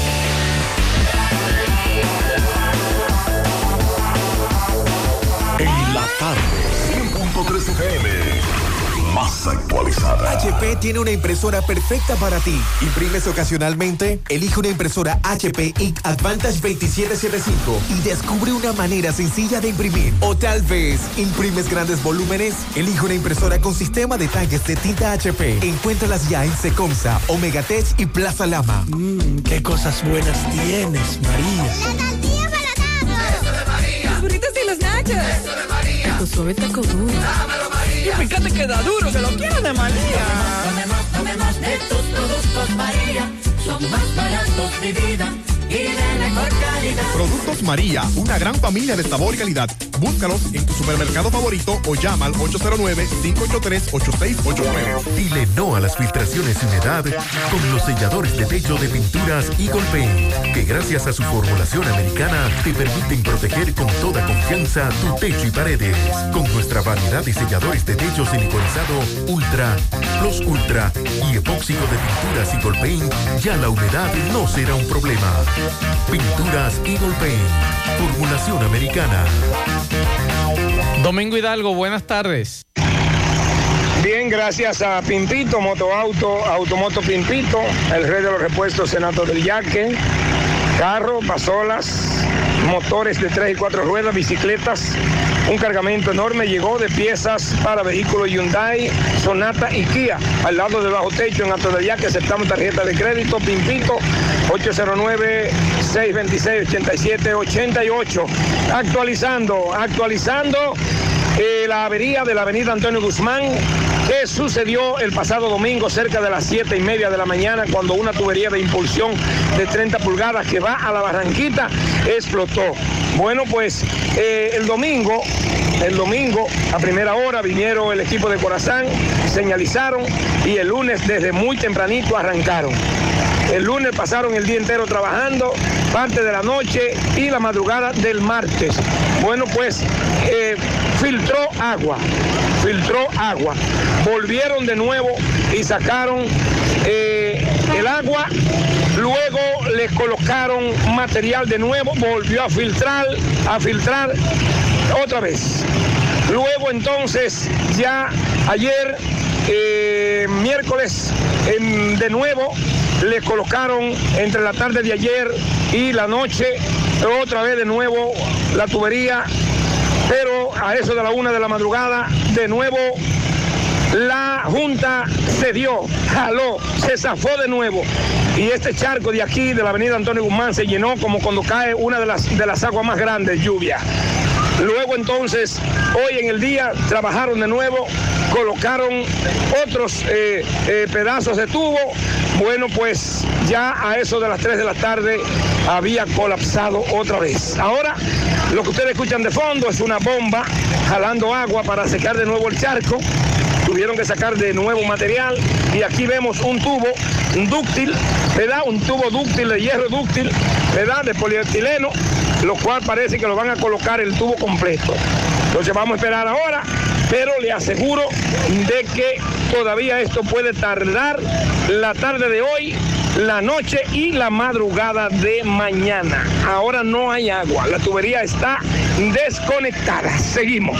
Más actualizada. HP tiene una impresora perfecta para ti. ¿Imprimes ocasionalmente? Elige una impresora HP Ink Advantage 2775 y descubre una manera sencilla de imprimir. O tal vez, ¿imprimes grandes volúmenes? Elige una impresora con sistema de tanques de tinta HP. Encuéntralas ya en Secomsa, Omegatech y Plaza Lama. Mmm, qué cosas buenas tienes, María. Los burritos y los nachos. Eso de María. Tu suave taco duro. Y fíjate que da duro, que lo quiero de María. Tomemos, tomemos de tus productos María. Son más baratos de vida y de mejor calidad. Productos María, una gran familia de sabor y calidad. Búscalos en tu supermercado favorito o llama al 809-583-8689. Dile no a las filtraciones y humedad con los selladores de techo de pinturas Eagle Paint, que gracias a su formulación americana te permiten proteger con toda confianza tu techo y paredes. Con nuestra variedad de selladores de techo siliconizado Ultra, Plus Ultra y epóxico de pinturas Eagle Paint, ya la humedad no será un problema. Pinturas Eagle Paint, formulación americana. Domingo Hidalgo, buenas tardes. Bien, gracias a Pimpito, Motoauto, Automoto Pimpito, el rey de los repuestos Senato del Yaque, carro, pasolas, motores de tres y cuatro ruedas, bicicletas, un cargamento enorme llegó de piezas para vehículos Hyundai, Sonata y Kia. Al lado de bajo techo en Alto del Yaque aceptamos tarjeta de crédito, Pimpito, 809-626-8788. Actualizando, actualizando eh, la avería de la avenida Antonio Guzmán que sucedió el pasado domingo cerca de las 7 y media de la mañana cuando una tubería de impulsión de 30 pulgadas que va a la Barranquita explotó. Bueno, pues eh, el domingo, el domingo a primera hora vinieron el equipo de Corazán, señalizaron y el lunes desde muy tempranito arrancaron. El lunes pasaron el día entero trabajando, parte de la noche y la madrugada del martes. Bueno, pues eh, filtró agua, filtró agua. Volvieron de nuevo y sacaron eh, el agua. Luego le colocaron material de nuevo, volvió a filtrar, a filtrar otra vez. Luego entonces, ya ayer, eh, miércoles, em, de nuevo, le colocaron entre la tarde de ayer y la noche, otra vez de nuevo la tubería, pero a eso de la una de la madrugada, de nuevo la Junta cedió, jaló, se zafó de nuevo. Y este charco de aquí, de la avenida Antonio Guzmán, se llenó como cuando cae una de las, de las aguas más grandes, lluvia. Luego entonces, hoy en el día, trabajaron de nuevo, colocaron otros eh, eh, pedazos de tubo. Bueno, pues ya a eso de las 3 de la tarde había colapsado otra vez. Ahora, lo que ustedes escuchan de fondo es una bomba jalando agua para secar de nuevo el charco tuvieron que sacar de nuevo material y aquí vemos un tubo dúctil, ¿verdad? Un tubo dúctil de hierro dúctil, ¿verdad? De polietileno, lo cual parece que lo van a colocar el tubo completo. Entonces vamos a esperar ahora, pero le aseguro de que todavía esto puede tardar la tarde de hoy, la noche y la madrugada de mañana. Ahora no hay agua, la tubería está desconectada. Seguimos.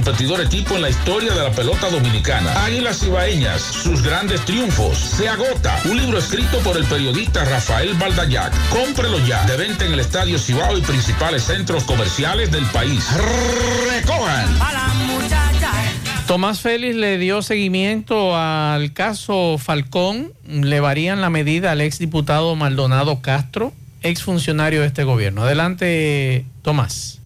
competidor equipo en la historia de la pelota dominicana. Águilas Ibaeñas, sus grandes triunfos. Se agota. Un libro escrito por el periodista Rafael Baldayac. Cómprelo ya. De venta en el Estadio Cibao y principales centros comerciales del país. Recojan. Tomás Félix le dio seguimiento al caso Falcón. Le varían la medida al exdiputado Maldonado Castro, exfuncionario de este gobierno. Adelante, Tomás.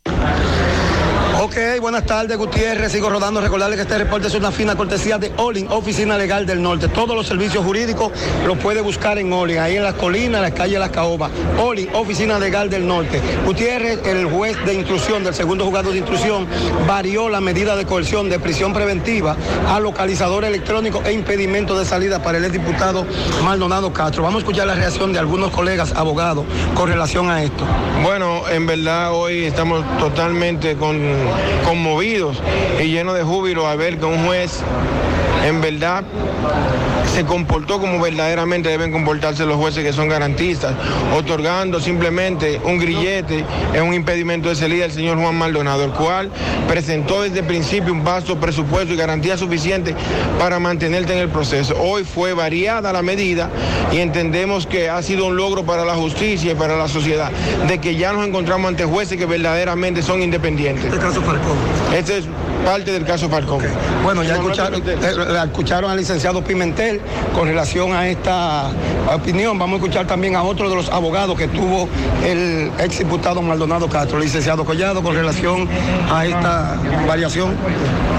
Ok, buenas tardes, Gutiérrez. Sigo rodando. Recordarle que este reporte es una fina cortesía de Olin, Oficina Legal del Norte. Todos los servicios jurídicos los puede buscar en Olin, ahí en las colinas, en la calle Las Caobas. Olin, Oficina Legal del Norte. Gutiérrez, el juez de instrucción del segundo juzgado de instrucción, varió la medida de coerción de prisión preventiva a localizador electrónico e impedimento de salida para el exdiputado Maldonado Castro. Vamos a escuchar la reacción de algunos colegas abogados con relación a esto. Bueno, en verdad hoy estamos totalmente con- conmovidos y llenos de júbilo a ver que un juez en verdad se comportó como verdaderamente deben comportarse los jueces que son garantistas, otorgando simplemente un grillete en un impedimento de salida al señor Juan Maldonado, el cual presentó desde el principio un vasto presupuesto y garantía suficiente para mantenerte en el proceso. Hoy fue variada la medida y entendemos que ha sido un logro para la justicia y para la sociedad, de que ya nos encontramos ante jueces que verdaderamente son independientes. Falcón. Este es parte del caso Falcón. Bueno, ya escucharon, eh, escucharon al licenciado Pimentel con relación a esta opinión. Vamos a escuchar también a otro de los abogados que tuvo el ex diputado Maldonado Castro, el licenciado Collado, con relación a esta variación.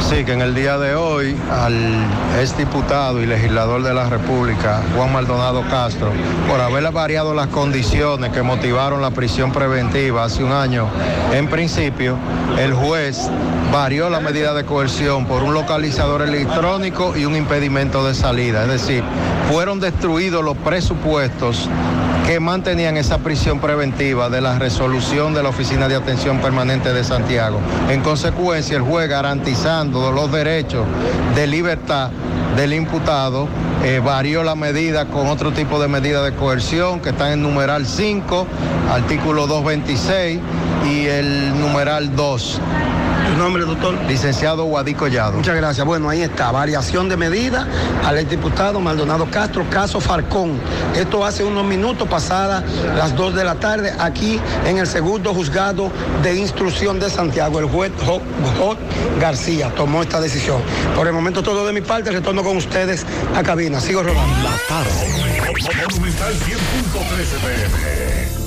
Sí, que en el día de hoy al ex diputado y legislador de la República, Juan Maldonado Castro, por haber variado las condiciones que motivaron la prisión preventiva hace un año, en principio, el juez varió la medida de coerción por un localizador electrónico y un impedimento de salida. Es decir, fueron destruidos los presupuestos que mantenían esa prisión preventiva de la resolución de la Oficina de Atención Permanente de Santiago. En consecuencia, el juez garantizando los derechos de libertad del imputado, eh, varió la medida con otro tipo de medida de coerción que están en numeral 5, artículo 226 y el numeral 2. ¿Tu nombre, doctor? Licenciado Guadí Collado. Muchas gracias. Bueno, ahí está, variación de medida al exdiputado Maldonado Castro, caso Falcón. Esto hace unos minutos pasadas las 2 de la tarde aquí en el segundo juzgado de instrucción de Santiago. El juez Jo- Jo García tomó esta decisión. Por el momento todo de mi parte, retorno con ustedes a cabina. Sigo rodando. Monumental 100.13 pm.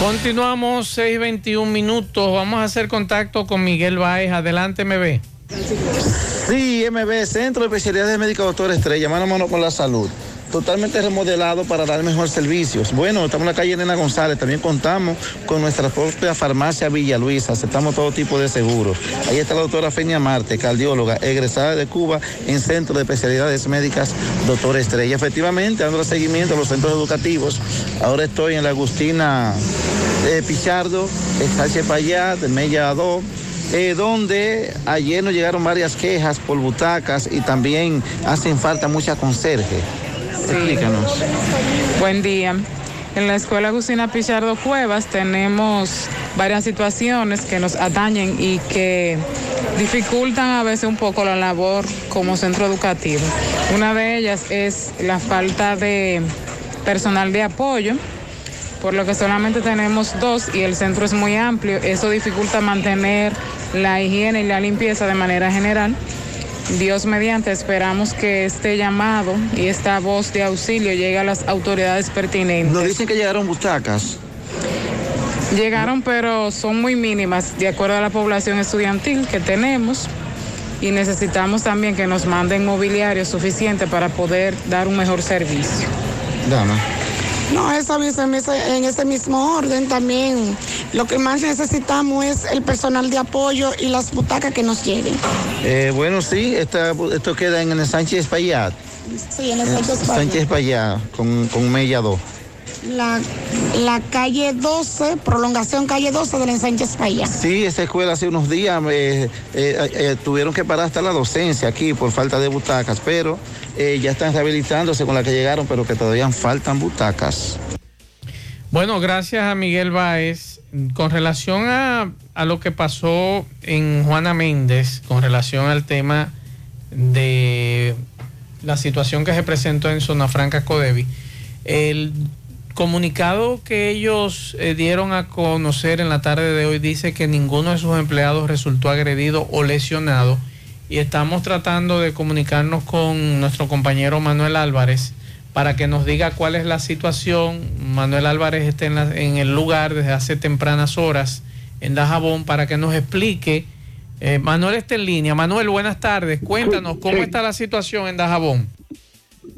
Continuamos 6:21 minutos. Vamos a hacer contacto con Miguel Baez. Adelante, MB. Sí, MB, Centro de Especialidades Médicas Doctor Estrella, mano a mano con la salud. Totalmente remodelado para dar mejores servicios. Bueno, estamos en la calle Nena González, también contamos con nuestra propia farmacia Villa Luisa, aceptamos todo tipo de seguros. Ahí está la doctora Feña Marte, cardióloga, egresada de Cuba en Centro de Especialidades Médicas, doctor Estrella. Efectivamente, dando seguimiento a los centros educativos. Ahora estoy en la Agustina de Pichardo, Sánchez Payá, de Mella 2 eh, donde ayer nos llegaron varias quejas por butacas y también hacen falta muchas conserjes. Explícanos. Buen día. En la Escuela Agustina Pichardo Cuevas tenemos varias situaciones que nos atañen y que dificultan a veces un poco la labor como centro educativo. Una de ellas es la falta de personal de apoyo, por lo que solamente tenemos dos y el centro es muy amplio. Eso dificulta mantener la higiene y la limpieza de manera general. Dios mediante, esperamos que este llamado y esta voz de auxilio llegue a las autoridades pertinentes. Nos dicen que llegaron butacas. Llegaron, pero son muy mínimas de acuerdo a la población estudiantil que tenemos y necesitamos también que nos manden mobiliario suficiente para poder dar un mejor servicio. Dama. No, esa en ese, en ese mismo orden también lo que más necesitamos es el personal de apoyo y las butacas que nos lleguen. Eh, bueno, sí, esta- esto queda en el Sánchez Payat. Sí, en el Sánchez Valle. Sánchez Payat, con, con Mella 2. La, la calle 12, prolongación calle 12 del Sánchez Paya. Sí, esa escuela hace unos días eh, eh, eh, tuvieron que parar hasta la docencia aquí por falta de butacas, pero eh, ya están rehabilitándose con la que llegaron, pero que todavía faltan butacas. Bueno, gracias a Miguel Báez. Con relación a, a lo que pasó en Juana Méndez, con relación al tema de la situación que se presentó en Zona Franca Codevi, el comunicado que ellos eh, dieron a conocer en la tarde de hoy dice que ninguno de sus empleados resultó agredido o lesionado y estamos tratando de comunicarnos con nuestro compañero Manuel Álvarez para que nos diga cuál es la situación. Manuel Álvarez está en, la- en el lugar desde hace tempranas horas en Dajabón para que nos explique. Eh, Manuel está en línea. Manuel, buenas tardes. Cuéntanos cómo está la situación en Dajabón.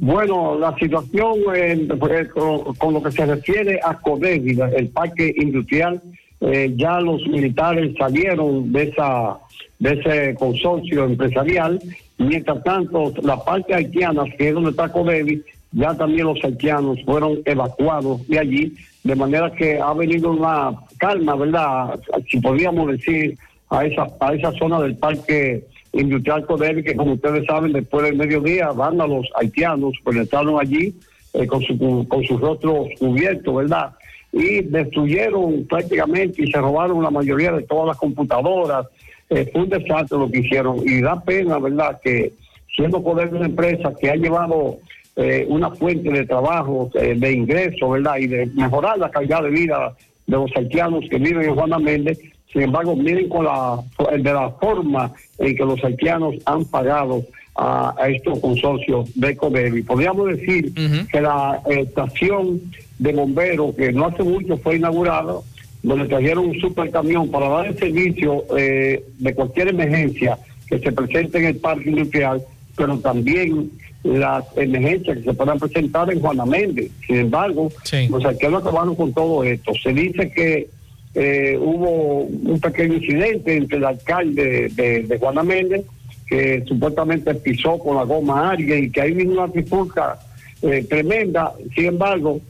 Bueno, la situación eh, pues, con, lo que se refiere a Codegi, el parque industrial, eh, ya los militares salieron de esa de ese consorcio empresarial. Mientras tanto, la parte haitiana, que es donde está Codegi, ya también los haitianos fueron evacuados de allí, de manera que ha venido una calma, ¿verdad? Si podríamos decir, a esa, a esa zona del parque industrial Coderi, que como ustedes saben, después del mediodía, van a los haitianos, penetraron allí eh, con, su, con sus rostros cubiertos, ¿verdad? Y destruyeron prácticamente y se robaron la mayoría de todas las computadoras. Eh, fue un desastre lo que hicieron y da pena, ¿verdad?, que siendo poder de una empresa que ha llevado eh, una fuente de trabajo, eh, de ingreso, ¿verdad?, y de mejorar la calidad de vida de los haitianos que viven en Juana Méndez, sin embargo, miren con la, de la forma en que los haitianos han pagado a, a estos consorcios de Codevi. Podríamos decir que la estación de bomberos, que no hace mucho fue inaugurada, donde trajeron un supercamión para dar el servicio eh, de cualquier emergencia que se presente en el parque industrial, pero también las emergencias que se puedan presentar en Juana Méndez. Sin embargo, los haitianos acabaron con todo esto. Se dice que eh, hubo un pequeño incidente entre el alcalde de, de Juana Méndez, que supuestamente pisó con la goma a alguien y que ahí vino una trifulca eh, tremenda. Sin embargo,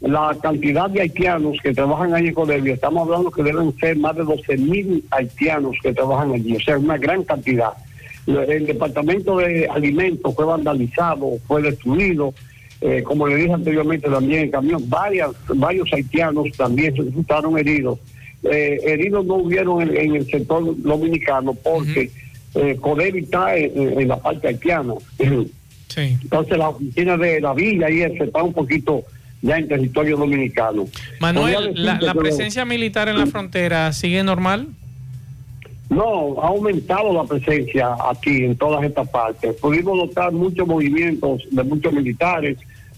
la cantidad de haitianos que trabajan ahí en Codevia, estamos hablando que deben ser más de 12 mil haitianos que trabajan allí, o sea, una gran cantidad. El departamento de alimentos fue vandalizado, fue destruido. Eh, como le dije anteriormente también, el camión, varias, varios haitianos también resultaron heridos. Eh, heridos no hubieron en, en el sector dominicano porque eh, Codevi está en, en la parte haitiana. Sí. Entonces la oficina de la villa y eso está un poquito ya en territorio dominicano. Manuel, la, presencia militar en la frontera sigue normal? No, ha aumentado la presencia aquí en todas estas partes. Pudimos notar muchos movimientos de muchos militares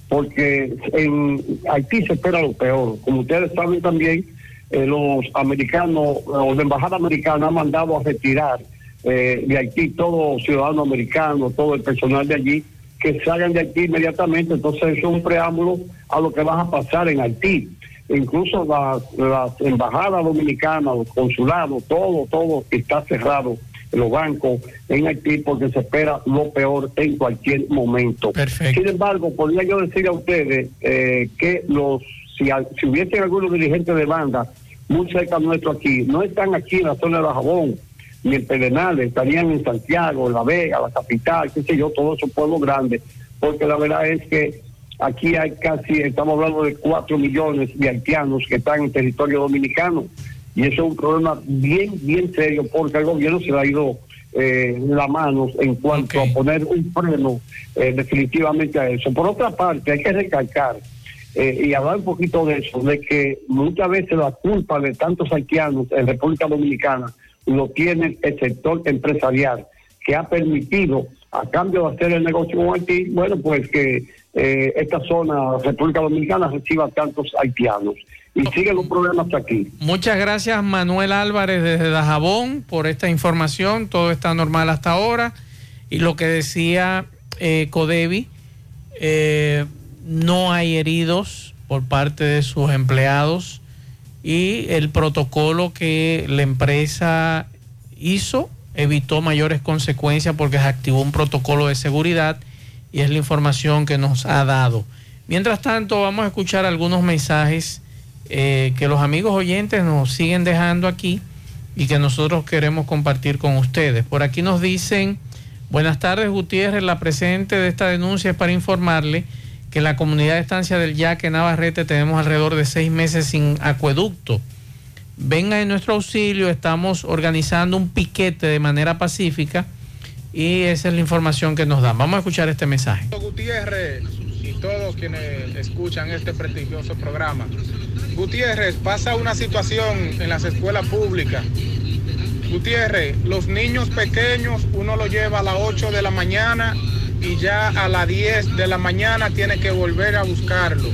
porque en Haití se espera lo peor. Como ustedes saben también, eh, los americanos, o la embajada americana ha mandado a retirar eh, de Haití todo ciudadano americano, todo el personal de allí que salgan de Haití inmediatamente. Entonces eso es un preámbulo a lo que va a pasar en Haití. Incluso las, las embajadas dominicanas, los consulados, todo, todo está cerrado los bancos en Haití porque se espera lo peor en cualquier momento. Sin embargo, podría yo decir a ustedes eh, que los si, si hubiese algunos dirigentes de banda muy cerca nuestro aquí, no están aquí en la zona de Bajabón, ni en Pedernales, estarían en Santiago, en La Vega, la capital, qué sé yo, todos esos pueblos grandes, porque la verdad es que aquí hay casi, estamos hablando de cuatro millones de haitianos que están en territorio dominicano, y eso es un problema bien, bien serio, porque el gobierno se le ha ido eh, la mano en cuanto a poner un freno eh, definitivamente a eso. Por otra parte, hay que recalcar eh, y hablar un poquito de eso, de que muchas veces la culpa de tantos haitianos en República Dominicana lo tiene el sector empresarial, que ha permitido, a cambio de hacer el negocio con Haití, bueno, pues que eh, esta zona, República Dominicana, reciba tantos haitianos. Y siguen los problemas aquí. Muchas gracias Manuel Álvarez desde Dajabón por esta información. Todo está normal hasta ahora. Y lo que decía eh, Codevi, eh, no hay heridos por parte de sus empleados y el protocolo que la empresa hizo evitó mayores consecuencias porque se activó un protocolo de seguridad y es la información que nos ha dado. Mientras tanto, vamos a escuchar algunos mensajes eh, que los amigos oyentes nos siguen dejando aquí y que nosotros queremos compartir con ustedes. Por aquí nos dicen, buenas tardes Gutiérrez, la presente de esta denuncia es para informarle que en la comunidad de estancia del Yaque Navarrete tenemos alrededor de seis meses sin acueducto. Venga en nuestro auxilio, estamos organizando un piquete de manera pacífica y esa es la información que nos dan. Vamos a escuchar este mensaje. Gutiérrez y todos quienes escuchan este prestigioso programa. Gutiérrez, pasa una situación en las escuelas públicas. Gutiérrez, los niños pequeños uno los lleva a las 8 de la mañana y ya a las 10 de la mañana tiene que volver a buscarlo.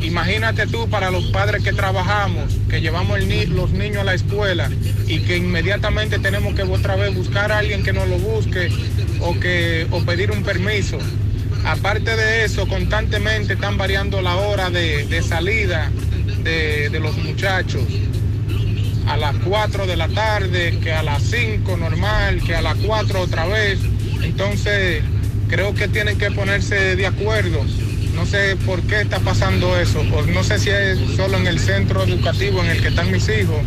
Imagínate tú para los padres que trabajamos, que llevamos los niños a la escuela y que inmediatamente tenemos que otra vez buscar a alguien que nos lo busque o, que, o pedir un permiso. Aparte de eso, constantemente están variando la hora de, de salida de, de los muchachos. A las 4 de la tarde, que a las 5 normal, que a las 4 otra vez. Entonces, creo que tienen que ponerse de acuerdo. No sé por qué está pasando eso. o no sé si es solo en el centro educativo en el que están mis hijos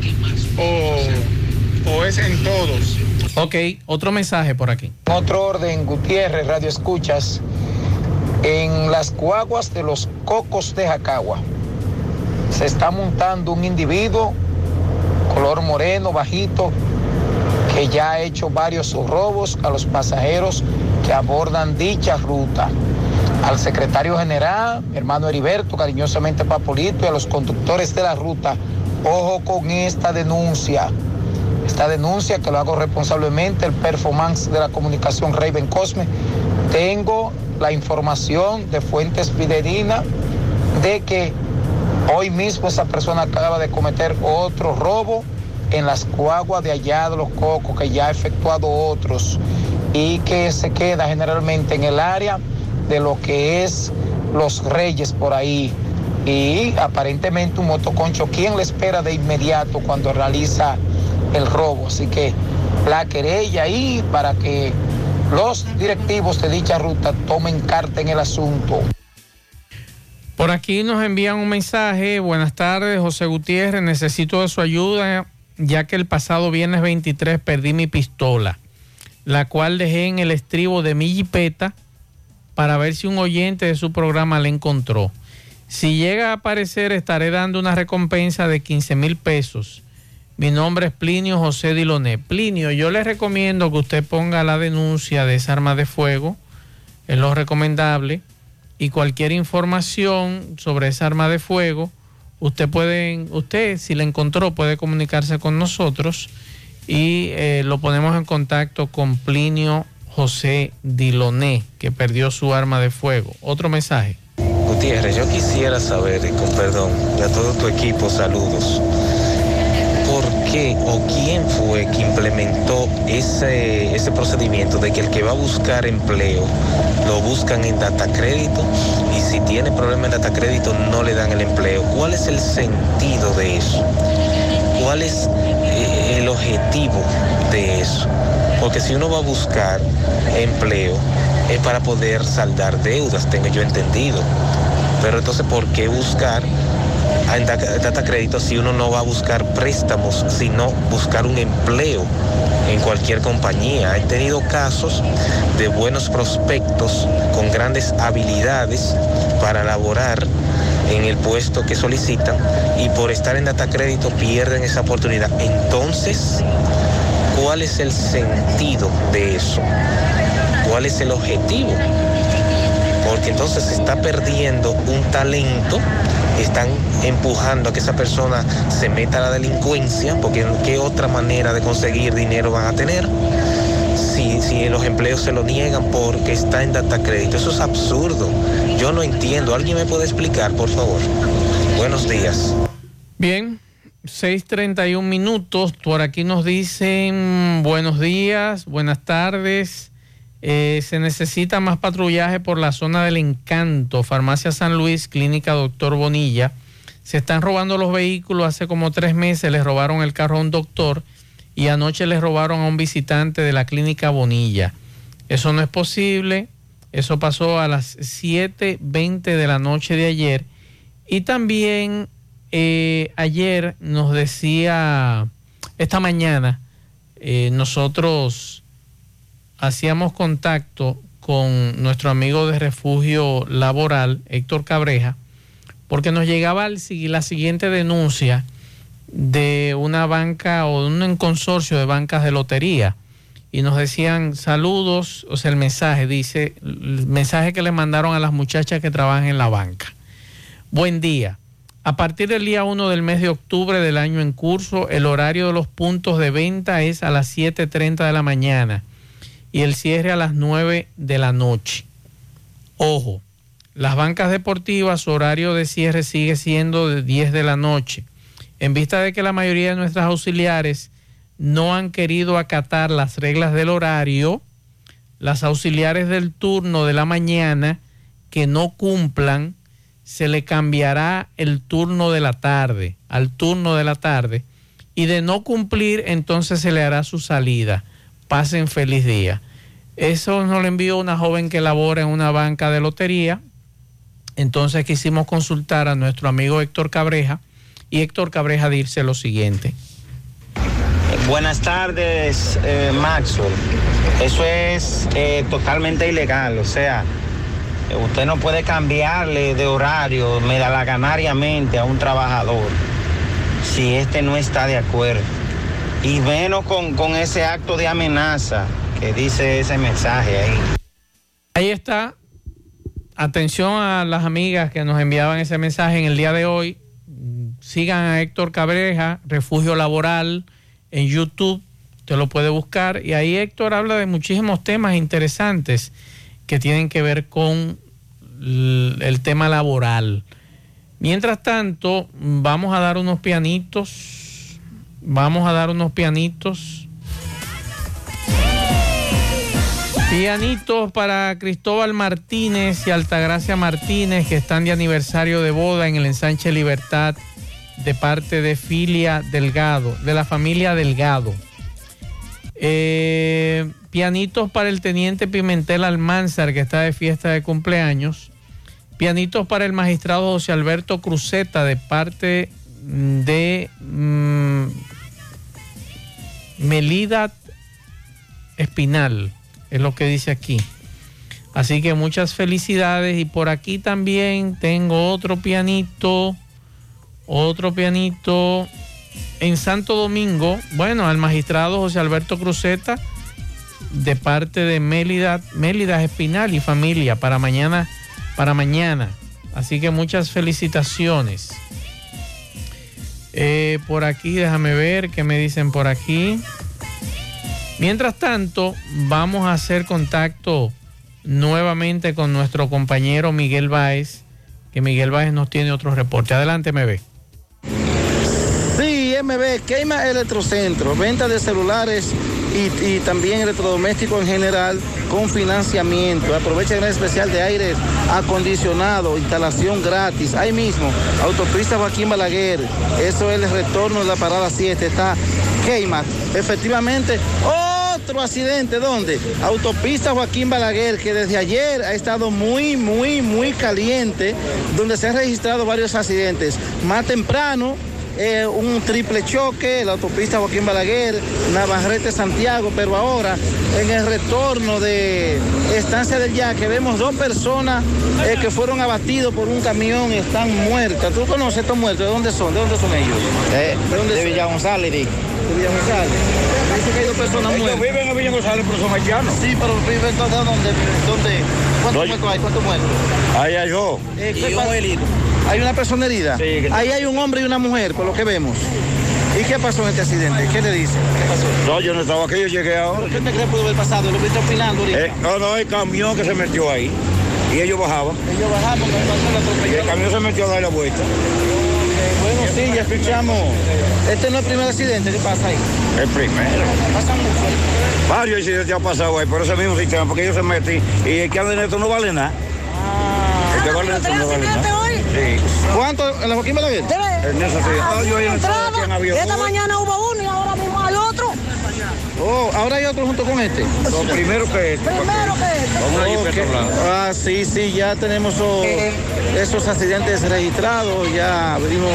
o, o es en todos. Ok, otro mensaje por aquí. Otro orden, Gutiérrez, Radio Escuchas, en las cuaguas de los cocos de Jacagua. Se está montando un individuo, color moreno, bajito, que ya ha hecho varios robos a los pasajeros que abordan dicha ruta. Al secretario general, hermano Heriberto, cariñosamente Papolito, y a los conductores de la ruta, ojo con esta denuncia. Esta denuncia que lo hago responsablemente el performance de la comunicación Raven Cosme. Tengo la información de fuentes fidedignas de que hoy mismo esa persona acaba de cometer otro robo en las cuaguas de allá de los cocos, que ya ha efectuado otros y que se queda generalmente en el área de lo que es los reyes por ahí. Y aparentemente un motoconcho, ¿quién le espera de inmediato cuando realiza el robo? Así que la querella ahí para que los directivos de dicha ruta tomen carta en el asunto. Por aquí nos envían un mensaje. Buenas tardes, José Gutiérrez. Necesito de su ayuda, ya que el pasado viernes 23 perdí mi pistola, la cual dejé en el estribo de mi jipeta para ver si un oyente de su programa la encontró. Si llega a aparecer, estaré dando una recompensa de 15 mil pesos. Mi nombre es Plinio José Diloné. Plinio, yo le recomiendo que usted ponga la denuncia de esa arma de fuego, es lo recomendable, y cualquier información sobre esa arma de fuego, usted puede, usted si la encontró puede comunicarse con nosotros y eh, lo ponemos en contacto con Plinio José Diloné, que perdió su arma de fuego. Otro mensaje. Gutiérrez, yo quisiera saber, con perdón, a todo tu equipo, saludos. por qué o quién fue que implementó ese, ese procedimiento de que el que va a buscar empleo lo buscan en data crédito si tiene problema en data crédito no le dan el empleo. ¿Cuál es el sentido de eso? ¿Cuál es eh, el objetivo de eso? Porque si uno va a buscar empleo es para poder saldar deudas, tengo yo entendido. Pero entonces, ¿por qué buscar en da- data crédito si uno no va a buscar préstamos, sino buscar un empleo en cualquier compañía? He tenido casos de buenos prospectos con grandes habilidades para laborar en el puesto que solicitan y por estar en data crédito pierden esa oportunidad. Entonces, ¿cuál es el sentido de eso? ¿Cuál es el objetivo? Porque entonces se está perdiendo un talento, están empujando a que esa persona se meta a la delincuencia, porque ¿qué otra manera de conseguir dinero van a tener? Si, si los empleos se lo niegan porque está en data crédito, eso es absurdo. Yo no entiendo. ¿Alguien me puede explicar, por favor? Buenos días. Bien, 6.31 minutos. Por aquí nos dicen buenos días, buenas tardes. Eh, se necesita más patrullaje por la zona del encanto. Farmacia San Luis, Clínica Doctor Bonilla. Se están robando los vehículos. Hace como tres meses les robaron el carro a un doctor y anoche les robaron a un visitante de la Clínica Bonilla. Eso no es posible. Eso pasó a las 7.20 de la noche de ayer. Y también eh, ayer nos decía, esta mañana, eh, nosotros hacíamos contacto con nuestro amigo de refugio laboral, Héctor Cabreja, porque nos llegaba la siguiente denuncia de una banca o de un consorcio de bancas de lotería. Y nos decían saludos, o sea, el mensaje dice, el mensaje que le mandaron a las muchachas que trabajan en la banca. Buen día. A partir del día 1 del mes de octubre del año en curso, el horario de los puntos de venta es a las 7.30 de la mañana y el cierre a las 9 de la noche. Ojo, las bancas deportivas, su horario de cierre sigue siendo de 10 de la noche. En vista de que la mayoría de nuestras auxiliares no han querido acatar las reglas del horario, las auxiliares del turno de la mañana que no cumplan, se le cambiará el turno de la tarde, al turno de la tarde, y de no cumplir, entonces se le hará su salida. Pasen feliz día. Eso nos lo envió una joven que labora en una banca de lotería. Entonces quisimos consultar a nuestro amigo Héctor Cabreja y Héctor Cabreja dice lo siguiente. Buenas tardes, eh, Maxwell. Eso es eh, totalmente ilegal, o sea, usted no puede cambiarle de horario medalaganariamente a un trabajador si este no está de acuerdo. Y menos con, con ese acto de amenaza que dice ese mensaje ahí. Ahí está. Atención a las amigas que nos enviaban ese mensaje en el día de hoy. Sigan a Héctor Cabreja, Refugio Laboral, en YouTube. Usted lo puede buscar. Y ahí Héctor habla de muchísimos temas interesantes que tienen que ver con el tema laboral. Mientras tanto, vamos a dar unos pianitos. Vamos a dar unos pianitos. Pianitos para Cristóbal Martínez y Altagracia Martínez que están de aniversario de boda en el ensanche Libertad de parte de Filia Delgado, de la familia Delgado. Eh, pianitos para el teniente Pimentel Almanzar que está de fiesta de cumpleaños. Pianitos para el magistrado José Alberto Cruzeta de parte mm, de mm, Melida Espinal, es lo que dice aquí. Así que muchas felicidades y por aquí también tengo otro pianito, otro pianito en Santo Domingo, bueno, al magistrado José Alberto Cruzeta de parte de Mélida, Mélida Espinal y familia para mañana, para mañana. Así que muchas felicitaciones. Eh, por aquí, déjame ver qué me dicen por aquí. Mientras tanto, vamos a hacer contacto nuevamente con nuestro compañero Miguel Báez, que Miguel Báez nos tiene otro reporte. Adelante, ve. Sí, EMB, Queima Electrocentro, venta de celulares y, también electrodomésticos en general con financiamiento. Aprovecha el especial de aire acondicionado, instalación gratis. Ahí mismo, autopista Joaquín Balaguer. Eso es el retorno de la parada 7. Está Queima. Efectivamente, otro accidente, ¿dónde? Autopista Joaquín Balaguer, que desde ayer ha estado muy, muy, muy caliente, donde se han registrado varios accidentes. Más temprano, eh, un triple choque, la autopista Joaquín Balaguer, Navarrete Santiago, pero ahora en el retorno de Estancia del Yaque vemos dos personas eh, que fueron abatidos por un camión y están muertas. ¿Tú conoces estos muertos? ¿De dónde son? ¿De dónde son ellos? De, ¿De dónde de son? Villa González, di. De Villa González. Dice que hay dos personas Ellos muertas. viven en Villa González, pero son haitianos. Sí, pero viven todos dónde, dónde, ¿cuántos muertos hay? ¿Cuántos muertos? Ahí hay yo. Eh, ¿qué pasa? Hay una persona herida. Ahí hay un hombre y una mujer, por lo que vemos. ¿Y qué pasó en este accidente? ¿Qué le dice? ¿Qué pasó? No, yo no estaba aquí, yo llegué ahora. ¿Qué te crees pudo haber pasado? Lo viste opinando ahorita. Eh, no, no, el camión que se metió ahí. Y ellos bajaban. Ellos bajaban, pero pasó la Y atropelló. el camión se metió a dar la vuelta. Bueno, sí, ya escuchamos. Este no es el primer accidente que pasa ahí. El primero. Pasa mucho. Varios accidentes han pasado ahí por ese mismo sistema, porque ellos se meten y el que anda en esto no vale nada. El que vale en esto no vale nada. Sí. ¿Cuánto? ¿En la Joaquín Balaguer? En sí. Yo ahí en que han habido. Esta mañana hubo uno y ahora mismo hay otro. Oh, ahora hay otro junto con este. Lo primero que este. Primero que este. Vamos a ir Ok. por otro lado. Ah, sí, sí, ya tenemos oh, esos accidentes registrados, ya vimos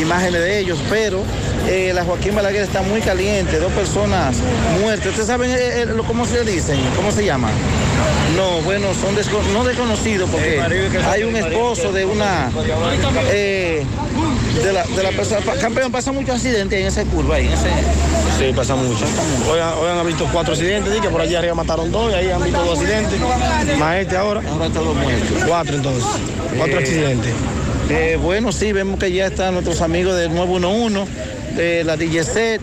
imágenes de ellos, pero eh, la Joaquín Balaguer está muy caliente, dos personas muertas. ¿Ustedes saben eh, eh, lo- cómo se dicen? ¿Cómo se llama? No, bueno, son desco- no desconocidos porque hay un esposo de una... eh, de la, de la persona, pa- campeón, pasa muchos accidentes en esa curva ahí, en ese... Sí, pasa mucho. Hoy, han- hoy han visto cuatro accidentes, di que por allá arriba mataron dos y ahí han visto dos accidentes. Más este ahora. Ahora están dos muertos. Cuatro entonces. Cuatro Eh, accidentes. Eh, bueno, sí, vemos que ya están nuestros amigos del 911, de la DJC.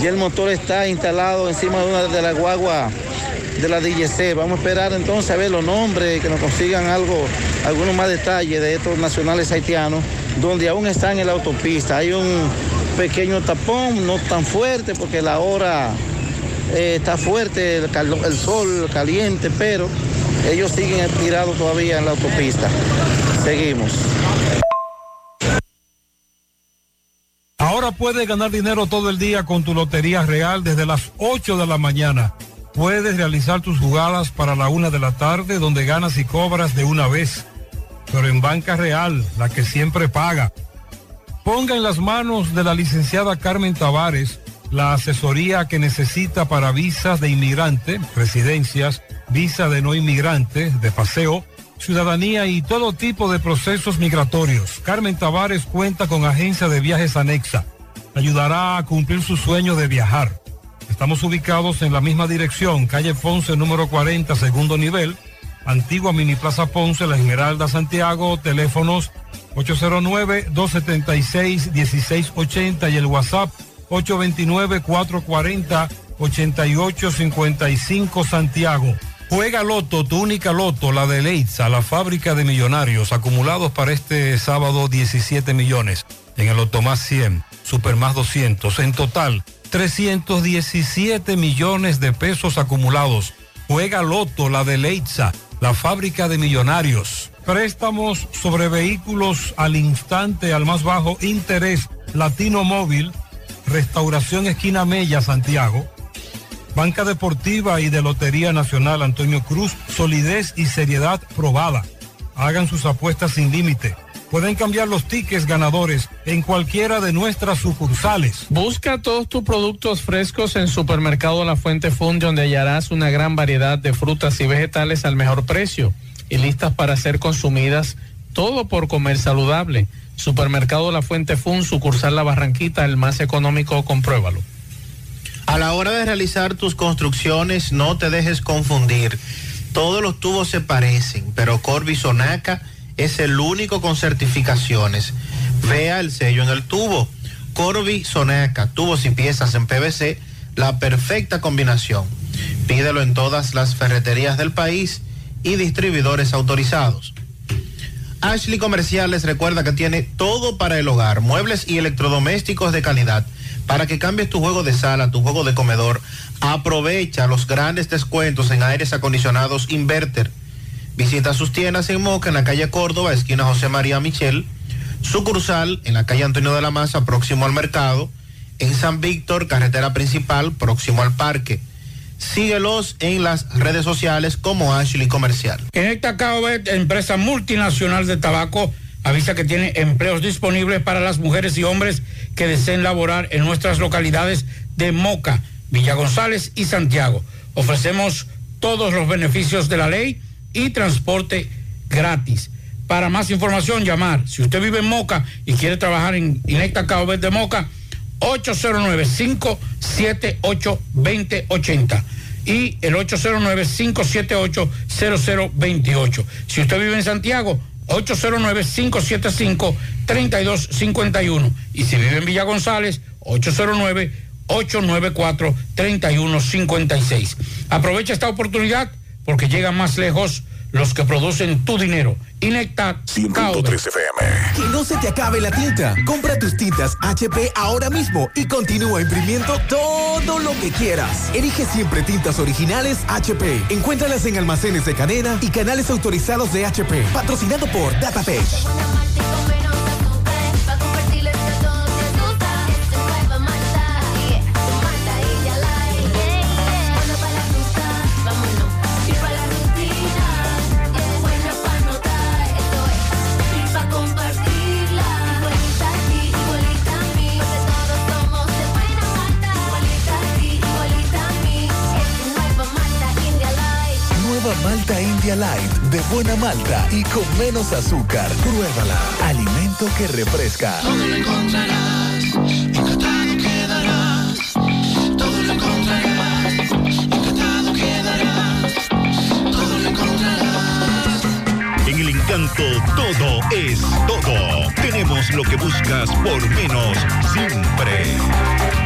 Ya el motor está instalado encima de una de las guaguas de la DJC. Vamos a esperar entonces a ver los nombres, que nos consigan algo, algunos más detalles de estos nacionales haitianos, donde aún están en la autopista. Hay un pequeño tapón, no tan fuerte, porque la hora eh, está fuerte, el sol caliente, pero ellos siguen tirados todavía en la autopista. Seguimos. Ahora puedes ganar dinero todo el día con tu Lotería Real desde las 8 de la mañana. Puedes realizar tus jugadas para la una de la tarde donde ganas y cobras de una vez. Pero en Banca Real, la que siempre paga. Ponga en las manos de la licenciada Carmen Tavares la asesoría que necesita para visas de inmigrante, residencias, visa de no inmigrante, de paseo, ciudadanía y todo tipo de procesos migratorios. Carmen Tavares cuenta con agencia de viajes anexa. Ayudará a cumplir su sueño de viajar. Estamos ubicados en la misma dirección, calle Ponce número 40, segundo nivel, antigua Mini Plaza Ponce, La Esmeralda, Santiago, teléfonos 809-276-1680 y el WhatsApp 829-440-8855 Santiago. Juega Loto, tu única Loto, la de Leitza, la fábrica de millonarios, acumulados para este sábado 17 millones. En el Loto más 100, Super más 200. En total, 317 millones de pesos acumulados. Juega Loto, la de Leitza, la fábrica de millonarios. Préstamos sobre vehículos al instante, al más bajo interés. Latino Móvil, Restauración Esquina Mella, Santiago. Banca Deportiva y de Lotería Nacional Antonio Cruz, solidez y seriedad probada. Hagan sus apuestas sin límite. Pueden cambiar los tickets ganadores en cualquiera de nuestras sucursales. Busca todos tus productos frescos en Supermercado La Fuente Fund, donde hallarás una gran variedad de frutas y vegetales al mejor precio y listas para ser consumidas, todo por comer saludable. Supermercado La Fuente Fund, sucursal La Barranquita, el más económico, compruébalo. A la hora de realizar tus construcciones, no te dejes confundir. Todos los tubos se parecen, pero Corby Sonaca es el único con certificaciones. Vea el sello en el tubo. Corby Sonaca, tubos y piezas en PVC, la perfecta combinación. Pídelo en todas las ferreterías del país y distribuidores autorizados. Ashley Comerciales recuerda que tiene todo para el hogar, muebles y electrodomésticos de calidad Para que cambies tu juego de sala, tu juego de comedor, aprovecha los grandes descuentos en aires acondicionados Inverter. Visita sus tiendas en Moca, en la calle Córdoba, esquina José María Michel, sucursal en la calle Antonio de la Maza, próximo al mercado, en San Víctor, carretera principal, próximo al parque. Síguelos en las redes sociales como Ashley Comercial. En esta Caobet, empresa multinacional de tabaco, avisa que tiene empleos disponibles para las mujeres y hombres que deseen laborar en nuestras localidades de Moca, Villa González y Santiago. Ofrecemos todos los beneficios de la ley y transporte gratis. Para más información, llamar. Si usted vive en Moca y quiere trabajar en Inecta Caobet de Moca, 809-578-2080 y el 809-578-0028. Si usted vive en Santiago, 809-575-3251. Y si vive en Villa González, 809-894-3156. Aprovecha esta oportunidad porque llegan más lejos los que producen tu dinero. Inecta 100.3 FM. Que no se te acabe la tinta. Compra tus tintas HP ahora mismo y continúa imprimiendo todo lo que quieras. Elige siempre tintas originales HP. Encuéntralas en almacenes de cadena y canales autorizados de HP. Patrocinado por DataPage. Malta India Light de buena malta y con menos azúcar. Pruébala. Alimento que refresca. Todo lo encontrarás, encantado quedarás. Todo lo encontrarás, encantado quedarás. Todo lo encontrarás. En el encanto todo es todo. Tenemos lo que buscas por menos siempre.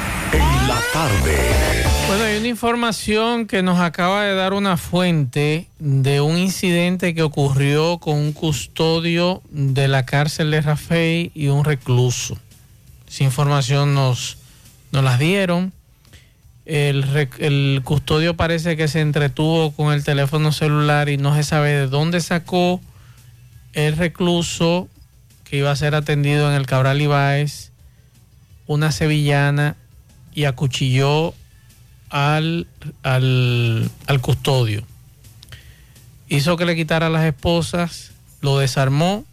En la tarde. Bueno, hay una información que nos acaba de dar una fuente de un incidente que ocurrió con un custodio de la cárcel de Rafael y un recluso. Esa información nos, nos las dieron. El, el custodio parece que se entretuvo con el teléfono celular y no se sabe de dónde sacó el recluso que iba a ser atendido en el Cabral Ibáez una sevillana y acuchilló al, al, al custodio. Hizo que le quitara las esposas, lo desarmó,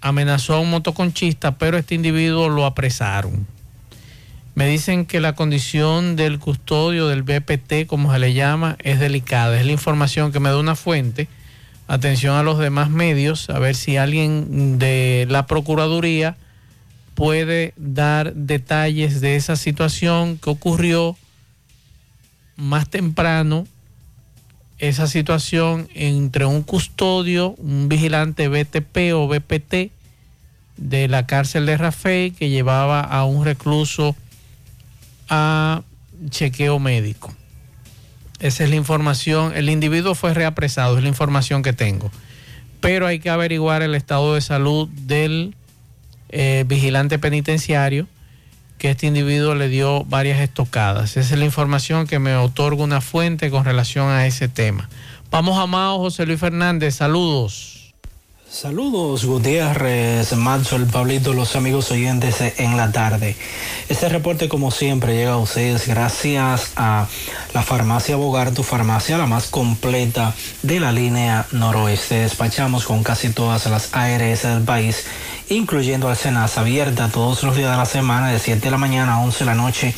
amenazó a un motoconchista, pero este individuo lo apresaron. Me dicen que la condición del custodio, del BPT, como se le llama, es delicada. Es la información que me da una fuente. Atención a los demás medios, a ver si alguien de la Procuraduría puede dar detalles de esa situación que ocurrió más temprano, esa situación entre un custodio, un vigilante BTP o BPT de la cárcel de Rafael que llevaba a un recluso a chequeo médico. Esa es la información. El individuo fue reapresado, es la información que tengo. pero hay que averiguar el estado de salud del eh, vigilante penitenciario que este individuo le dio varias estocadas. Esa es la información que me otorga una fuente con relación a ese tema. Vamos a Mao, José Luis Fernández, saludos. Saludos Gutiérrez, Macho, el Pablito, los amigos oyentes en la tarde. Este reporte como siempre llega a ustedes gracias a la farmacia Bogar, tu farmacia la más completa de la línea noroeste. Despachamos con casi todas las ARS del país, incluyendo Alcenas abierta todos los días de la semana de 7 de la mañana a 11 de la noche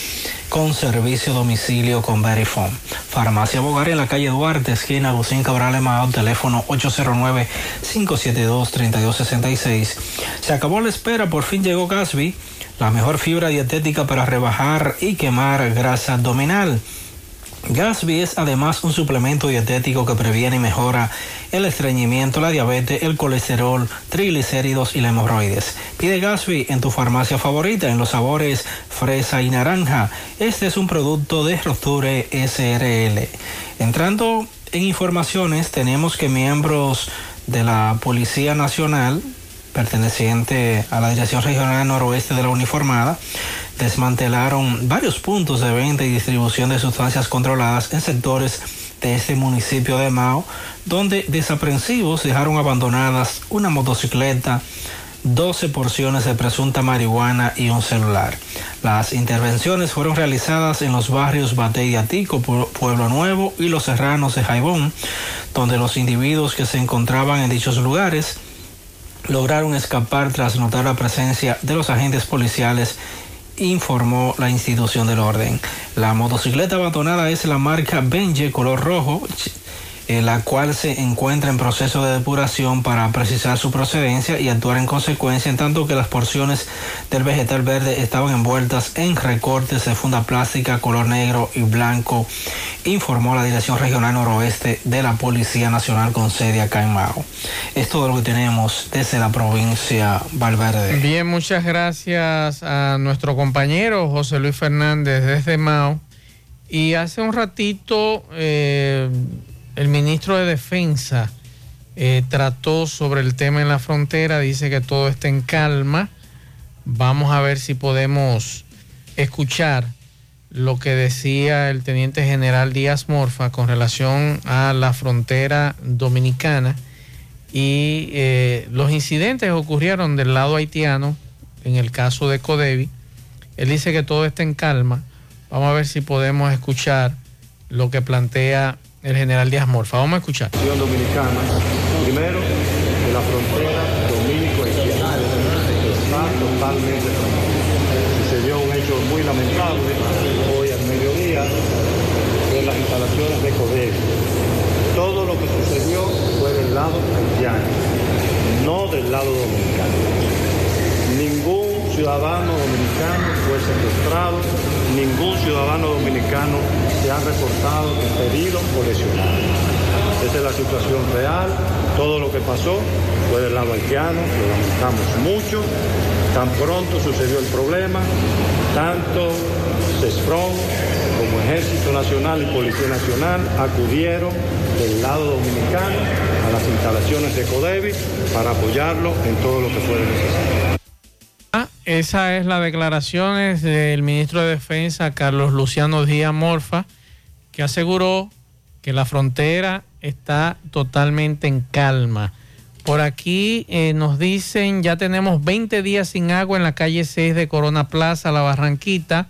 con servicio a domicilio con Verifone. Farmacia Bogar en la calle Duarte, esquina Agustín Cabral Emao, teléfono 809-572-3266. Se acabó la espera, por fin llegó Gasby, la mejor fibra dietética para rebajar y quemar grasa abdominal. Gasby es además un suplemento dietético que previene y mejora el estreñimiento, la diabetes, el colesterol, triglicéridos y la hemorroides. Pide Gasby en tu farmacia favorita en los sabores fresa y naranja. Este es un producto de Rosture SRL. Entrando en informaciones, tenemos que miembros de la Policía Nacional, perteneciente a la Dirección Regional Noroeste de la Uniformada, desmantelaron varios puntos de venta y distribución de sustancias controladas en sectores de este municipio de Mao, donde desaprensivos dejaron abandonadas una motocicleta, 12 porciones de presunta marihuana y un celular. Las intervenciones fueron realizadas en los barrios Bate y Atico, Pueblo Nuevo y Los Serranos de Jaibón, donde los individuos que se encontraban en dichos lugares lograron escapar tras notar la presencia de los agentes policiales informó la institución del orden. La motocicleta abandonada es la marca Benje color rojo, la cual se encuentra en proceso de depuración para precisar su procedencia y actuar en consecuencia, en tanto que las porciones del vegetal verde estaban envueltas en recortes de funda plástica color negro y blanco, informó la Dirección Regional Noroeste de la Policía Nacional con sede acá en Mao. Es todo lo que tenemos desde la provincia Valverde. Bien, muchas gracias a nuestro compañero José Luis Fernández desde Mao. Y hace un ratito... Eh, el ministro de Defensa eh, trató sobre el tema en la frontera, dice que todo está en calma. Vamos a ver si podemos escuchar lo que decía el teniente general Díaz Morfa con relación a la frontera dominicana y eh, los incidentes ocurrieron del lado haitiano, en el caso de Codevi. Él dice que todo está en calma. Vamos a ver si podemos escuchar lo que plantea el general Díaz Morfa. Vamos a escuchar. Dominicana, primero, que la frontera dominico-haitiana está totalmente tranquila. Sucedió un hecho muy lamentable hoy al mediodía en las instalaciones de CODEV. Todo lo que sucedió fue del lado haitiano, no del lado dominicano. Ningún ciudadano dominicano fue secuestrado, ningún ciudadano dominicano se ha reportado herido o lesionado. Esa es la situación real, todo lo que pasó fue del lado haitiano, lo lamentamos mucho, tan pronto sucedió el problema, tanto CESFRON como Ejército Nacional y Policía Nacional acudieron del lado dominicano a las instalaciones de CODEVI para apoyarlo en todo lo que fuera necesario. Esa es la declaración del ministro de Defensa, Carlos Luciano Díaz Morfa, que aseguró que la frontera está totalmente en calma. Por aquí eh, nos dicen, ya tenemos 20 días sin agua en la calle 6 de Corona Plaza, La Barranquita.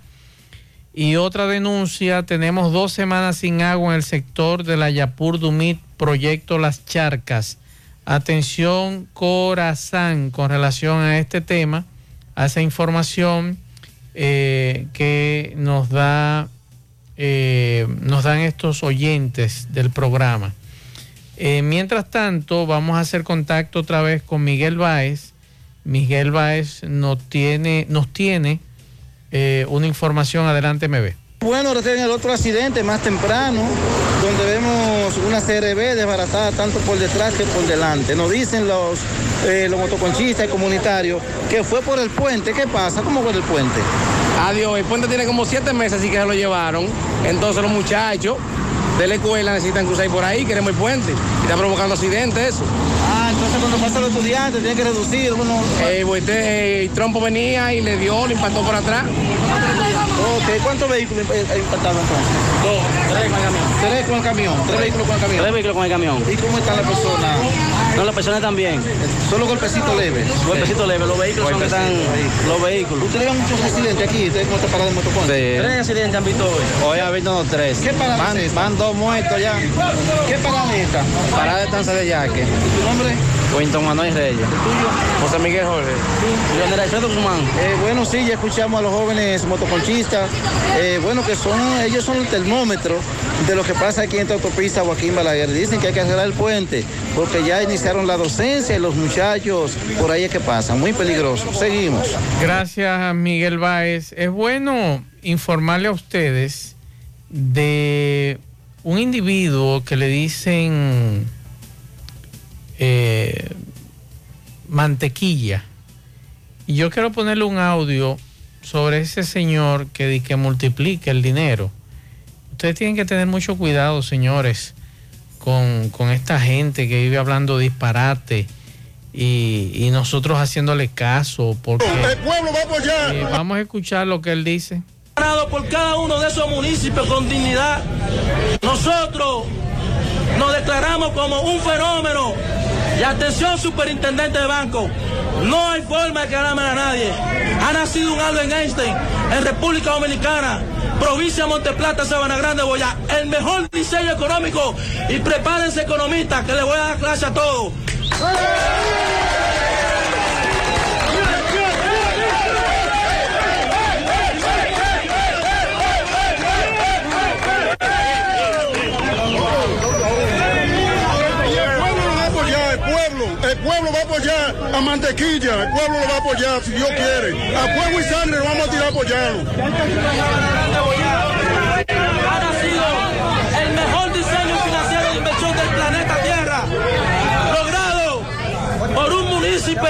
Y otra denuncia, tenemos dos semanas sin agua en el sector de la Yapur Dumit, proyecto Las Charcas. Atención, Corazán, con relación a este tema a esa información eh, que nos da eh, nos dan estos oyentes del programa. Eh, mientras tanto, vamos a hacer contacto otra vez con Miguel Báez. Miguel Báez nos tiene, nos tiene una información. Adelante, me ve. Bueno, recién el otro accidente más temprano, donde vemos una CRB desbaratada tanto por detrás que por delante. Nos dicen los, eh, los motoconchistas y comunitarios que fue por el puente. ¿Qué pasa? ¿Cómo fue el puente? Adiós, el puente tiene como siete meses así que se lo llevaron. Entonces los muchachos de la escuela necesitan cruzar por ahí, queremos el puente. Y está provocando accidentes eso. Cuando pasan los estudiantes tienen que reducir uno. Eh, pues, este, eh, Trompo venía y le dio, le impactó por atrás. Ok, ¿cuántos vehículos eh, eh, impactaron entonces? Dos, tres con el camión. Tres con el camión, tres vehículos con el camión. Tres vehículos con el camión. ¿Y cómo está la persona? No, las personas también. Solo golpecito leve. Golpecito leve, los vehículos son que están. Los vehículos. ¿Ustedes ven muchos accidentes aquí? ¿Ustedes cómo está parado en motoconcho? Tres accidentes han visto hoy. Hoy ha visto tres. ¿Qué parada van, es esta? van dos muertos ya. ¿Qué parada es esta? Parada de Tanza de Yaque. ¿Tu nombre? Winton Manuel Reyes. José Miguel Jorge. Leonel Alfredo Guzmán. Eh, bueno, sí, ya escuchamos a los jóvenes motoconchistas. Eh, bueno, que son, ellos son el termómetro de lo que pasa aquí en esta autopista Joaquín Balaguer. Dicen que hay que arreglar el puente porque ya iniciaron la docencia y los muchachos por ahí es que pasan. Muy peligroso. Seguimos. Gracias, Miguel Báez. Es bueno informarle a ustedes de un individuo que le dicen eh, mantequilla. Y yo quiero ponerle un audio sobre ese señor que, di- que multiplica el dinero. Ustedes tienen que tener mucho cuidado, señores, con, con esta gente que vive hablando disparate y, y nosotros haciéndole caso. Porque, El pueblo va a apoyar. Eh, vamos a escuchar lo que él dice. por cada uno de esos municipios con dignidad. Nosotros nos declaramos como un fenómeno. Y atención, superintendente de banco, no hay forma de quedarme a nadie. Ha nacido un Albert Einstein en República Dominicana, provincia de Monteplata, Sabana Grande, Boyá. El mejor diseño económico. Y prepárense, economistas, que le voy a dar clase a todos. Y el pueblo lo va a apoyar, el pueblo, el pueblo va a apoyar a Mantequilla, el pueblo lo va a apoyar si Dios quiere. A fuego y sangre lo vamos a tirar a apoyarlo. ha nacido el mejor diseño financiero de inversión del planeta Tierra, logrado por un municipio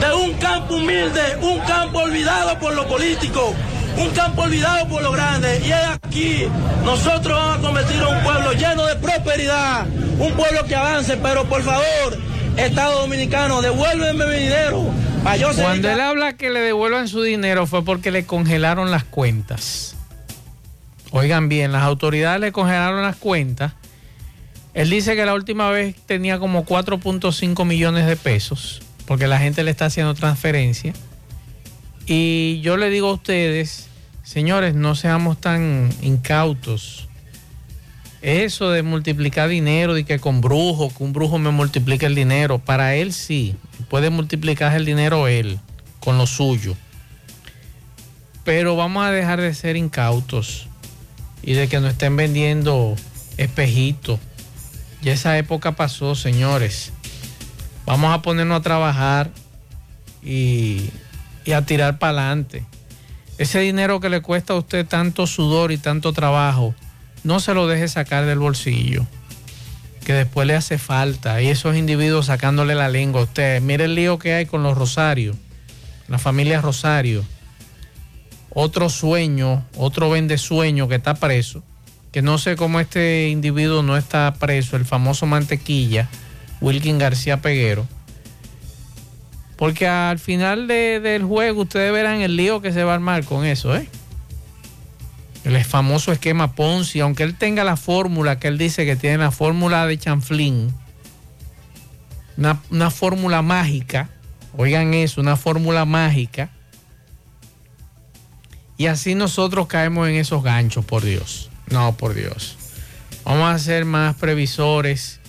de un campo humilde, un campo olvidado por lo político, un campo olvidado por lo grande. Y es aquí, nosotros vamos a convertir a un pueblo lleno de prosperidad, un pueblo que avance, pero por favor, Estado Dominicano, devuélveme mi dinero. Cuando él habla que le devuelvan su dinero fue porque le congelaron las cuentas. Oigan bien, las autoridades le congelaron las cuentas. Él dice que la última vez tenía como 4.5 millones de pesos, porque la gente le está haciendo transferencia. Y yo le digo a ustedes, señores, no seamos tan incautos. Eso de multiplicar dinero, de que con brujo, que un brujo me multiplique el dinero, para él sí, puede multiplicar el dinero él, con lo suyo. Pero vamos a dejar de ser incautos y de que nos estén vendiendo espejitos. Ya esa época pasó, señores. Vamos a ponernos a trabajar y, y a tirar para adelante. Ese dinero que le cuesta a usted tanto sudor y tanto trabajo, no se lo deje sacar del bolsillo, que después le hace falta. Y esos individuos sacándole la lengua a usted. Mire el lío que hay con los Rosarios, la familia Rosario. Otro sueño, otro vende sueño que está preso, que no sé cómo este individuo no está preso, el famoso mantequilla, Wilkin García Peguero. Porque al final de- del juego ustedes verán el lío que se va a armar con eso, ¿eh? El famoso esquema Ponzi, aunque él tenga la fórmula que él dice que tiene la fórmula de Chanflín, una, una fórmula mágica, oigan eso, una fórmula mágica, y así nosotros caemos en esos ganchos, por Dios. No, por Dios. Vamos a ser más previsores.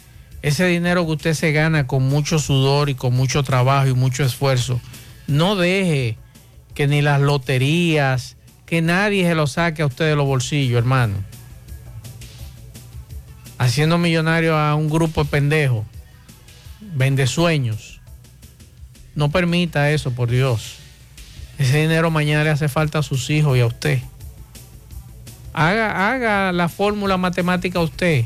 Ese dinero que usted se gana con mucho sudor y con mucho trabajo y mucho esfuerzo, no deje que ni las loterías, que nadie se lo saque a usted de los bolsillos, hermano. Haciendo millonario a un grupo de pendejos, vende sueños. No permita eso, por Dios. Ese dinero mañana le hace falta a sus hijos y a usted. Haga, haga la fórmula matemática a usted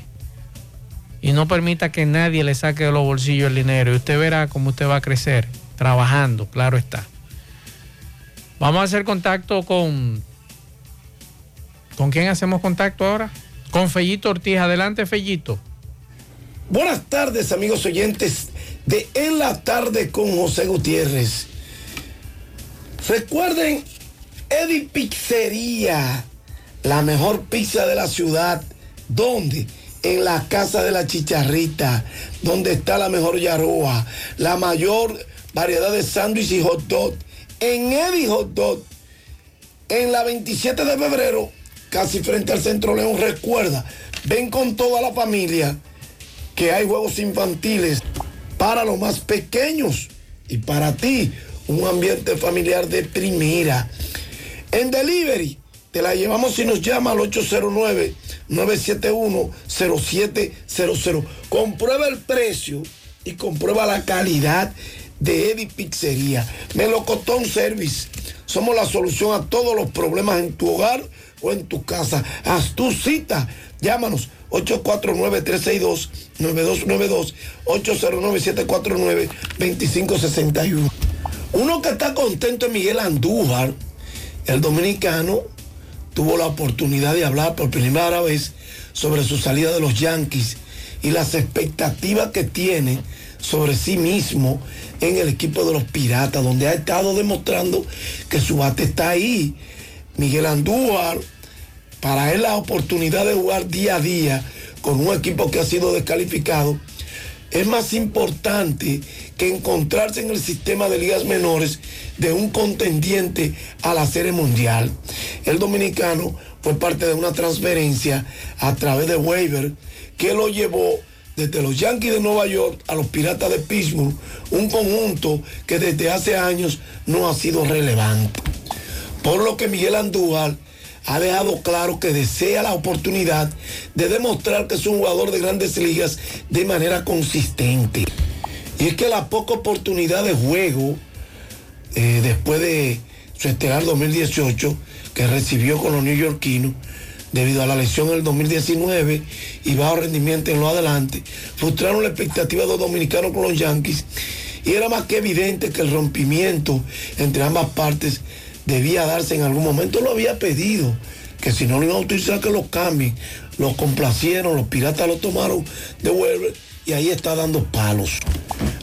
y no permita que nadie le saque de los bolsillos el dinero. Y usted verá cómo usted va a crecer trabajando, claro está. Vamos a hacer contacto con... ¿Con quién hacemos contacto ahora? Con Fellito Ortiz. Adelante, Fellito. Buenas tardes, amigos oyentes de En la tarde con José Gutiérrez. Recuerden, Eddie Pizzería, la mejor pizza de la ciudad. ¿Dónde? En la casa de la chicharrita, donde está la mejor yaroa, la mayor variedad de sándwiches y hot dog. En Eddie Hot Dog, en la 27 de febrero, casi frente al Centro León, recuerda, ven con toda la familia que hay juegos infantiles para los más pequeños y para ti un ambiente familiar de primera. En delivery te la llevamos si nos llama al 809-971-0700. Comprueba el precio y comprueba la calidad de Eddie Pizzería. Melocotón Service. Somos la solución a todos los problemas en tu hogar o en tu casa. Haz tu cita. Llámanos 849-362-9292, 809-749-2561. Uno que está contento es Miguel Andújar, el dominicano, tuvo la oportunidad de hablar por primera vez sobre su salida de los Yankees y las expectativas que tiene sobre sí mismo en el equipo de los Piratas, donde ha estado demostrando que su bate está ahí. Miguel Andújar, para él la oportunidad de jugar día a día con un equipo que ha sido descalificado, es más importante que encontrarse en el sistema de ligas menores de un contendiente a la Serie Mundial. El dominicano fue parte de una transferencia a través de waiver que lo llevó desde los Yankees de Nueva York a los Piratas de Pittsburgh, un conjunto que desde hace años no ha sido relevante. Por lo que Miguel Andújar ha dejado claro que desea la oportunidad de demostrar que es un jugador de grandes ligas de manera consistente. Y es que la poca oportunidad de juego eh, después de su estelar 2018 que recibió con los neoyorquinos debido a la lesión en el 2019 y bajo rendimiento en lo adelante, frustraron la expectativa de los dominicanos con los Yankees y era más que evidente que el rompimiento entre ambas partes debía darse en algún momento. Lo había pedido, que si no lo iban a utilizar que lo cambien. Los complacieron, los piratas lo tomaron de vuelta y ahí está dando palos.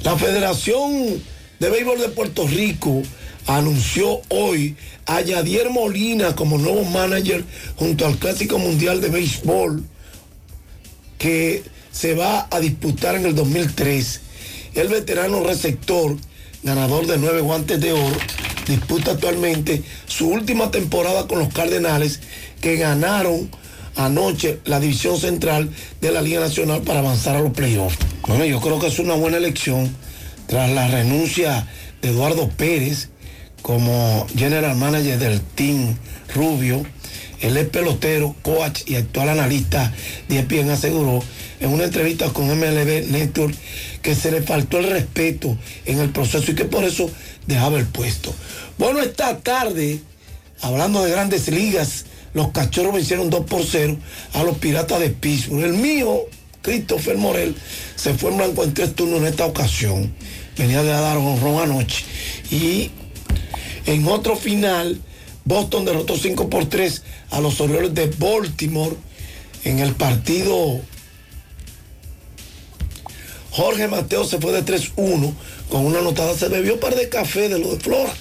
La Federación de Béisbol de Puerto Rico anunció hoy a Yadier Molina como nuevo manager junto al Clásico Mundial de Béisbol que se va a disputar en el 2003. El veterano receptor, ganador de nueve guantes de oro, disputa actualmente su última temporada con los Cardenales que ganaron anoche la división central de la Liga Nacional para avanzar a los playoffs. Bueno, yo creo que es una buena elección tras la renuncia de Eduardo Pérez como general manager del Team Rubio. Él es pelotero, coach y actual analista de ESPN aseguró en una entrevista con MLB Network que se le faltó el respeto en el proceso y que por eso dejaba el puesto. Bueno, esta tarde, hablando de grandes ligas, los cachorros vencieron 2 por 0 a los piratas de Pittsburgh. El mío, Christopher Morel, se fue en blanco en tres turnos en esta ocasión. Venía de dar un ron anoche. Y en otro final, Boston derrotó 5 por 3 a los Orioles de Baltimore en el partido. Jorge Mateo se fue de 3-1 con una anotada. Se bebió un par de café de lo de Flora.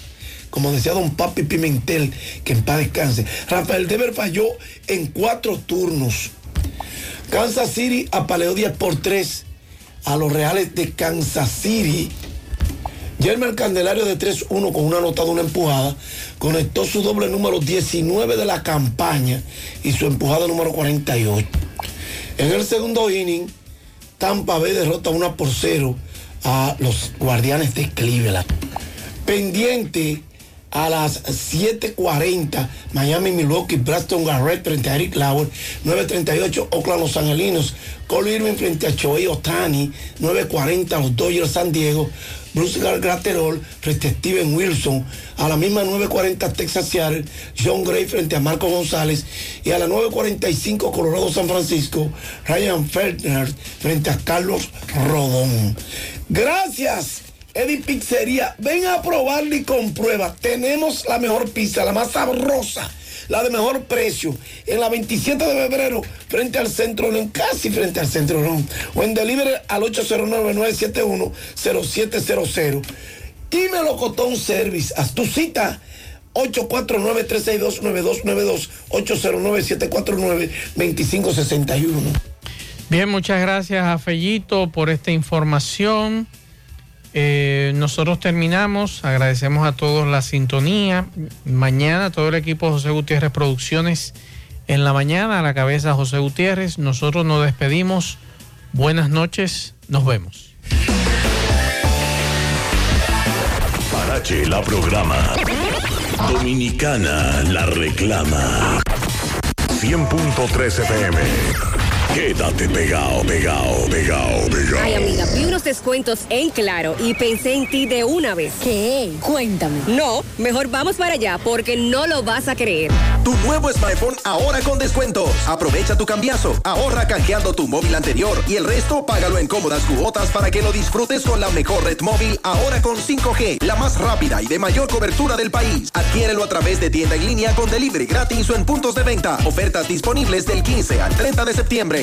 Como decía don Papi Pimentel, que en paz descanse. Rafael Dever falló en cuatro turnos. Kansas City apaleó 10 por 3 a los Reales de Kansas City. Yermer Candelario de 3-1 con una anotada, una empujada, conectó su doble número 19 de la campaña y su empujada número 48. En el segundo inning, Tampa Bay derrota 1 por 0 a los Guardianes de Cleveland. Pendiente a las 7.40, Miami, Milwaukee, Braston Garrett frente a Eric Lauer, 9.38, Oakland, Los Angelinos, Cole Irving frente a Choey Otani, 9.40, los Dodgers San Diego, Bruce Graterol frente a Steven Wilson, a la misma 9.40 Texas Seattle, John Gray frente a Marco González y a las 9.45 Colorado San Francisco, Ryan Feldner frente a Carlos Rodón. Gracias. Eddie Pizzería, ven a probarla y comprueba. Tenemos la mejor pizza, la más sabrosa, la de mejor precio, en la 27 de febrero, frente al Centro León, casi frente al Centro León, o en delivery al 809-971-0700. Y Melocotón Service, haz tu cita. 849-362-9292, 809-749-2561. Bien, muchas gracias a Fellito por esta información. Eh, nosotros terminamos, agradecemos a todos la sintonía. Mañana todo el equipo José Gutiérrez Producciones en la mañana, a la cabeza José Gutiérrez. Nosotros nos despedimos. Buenas noches, nos vemos. Parache la programa. Dominicana la reclama. 100.3 FM. Quédate pegado, pegado, pegado, pegado. Ay, amiga, vi unos descuentos en Claro y pensé en ti de una vez. ¿Qué? Cuéntame. No, mejor vamos para allá porque no lo vas a creer. Tu nuevo smartphone ahora con descuentos. Aprovecha tu cambiazo, ahorra canjeando tu móvil anterior y el resto págalo en cómodas cuotas para que lo disfrutes con la mejor red móvil ahora con 5G, la más rápida y de mayor cobertura del país. Adquiérelo a través de tienda en línea con delivery gratis o en puntos de venta. Ofertas disponibles del 15 al 30 de septiembre.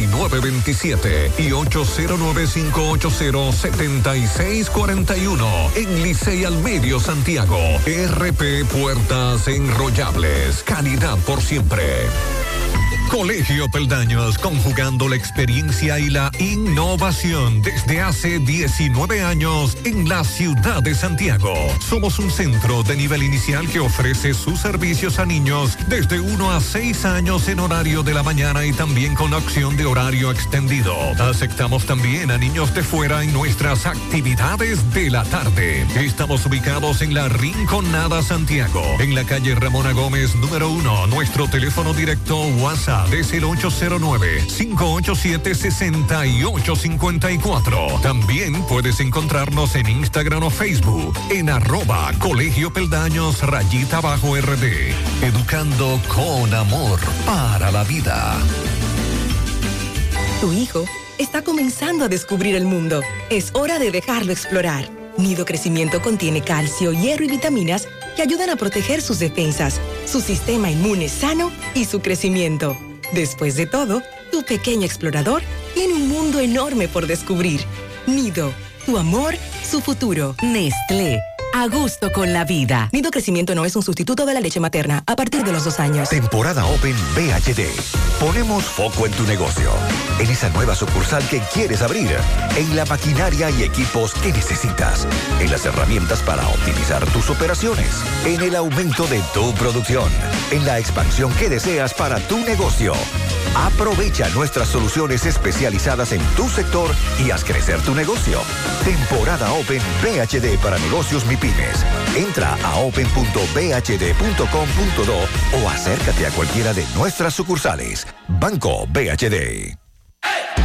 9927 y 809-580-7641 en Licey al Medio Santiago. RP Puertas Enrollables. Calidad por siempre. Colegio Peldaños, conjugando la experiencia y la innovación desde hace 19 años en la ciudad de Santiago. Somos un centro de nivel inicial que ofrece sus servicios a niños desde 1 a 6 años en horario de la mañana y también con opción de horario extendido. Aceptamos también a niños de fuera en nuestras actividades de la tarde. Estamos ubicados en la Rinconada Santiago, en la calle Ramona Gómez número 1. Nuestro teléfono directo WhatsApp es el 809-587-6854. También puedes encontrarnos en Instagram o Facebook en arroba Colegio Peldaños rayita bajo RD. Educando con amor para la vida. Tu hijo está comenzando a descubrir el mundo. Es hora de dejarlo explorar. Nido Crecimiento contiene calcio, hierro y vitaminas que ayudan a proteger sus defensas, su sistema inmune sano y su crecimiento. Después de todo, tu pequeño explorador tiene un mundo enorme por descubrir. Nido, tu amor, su futuro. Nestlé. A gusto con la vida. Nido Crecimiento no es un sustituto de la leche materna a partir de los dos años. Temporada Open BHD. Ponemos foco en tu negocio. En esa nueva sucursal que quieres abrir. En la maquinaria y equipos que necesitas. En las herramientas para optimizar tus operaciones. En el aumento de tu producción. En la expansión que deseas para tu negocio. Aprovecha nuestras soluciones especializadas en tu sector y haz crecer tu negocio. Temporada Open BHD para negocios MIPIMES. Entra a open.bhd.com.do o acércate a cualquiera de nuestras sucursales. Banco BHD.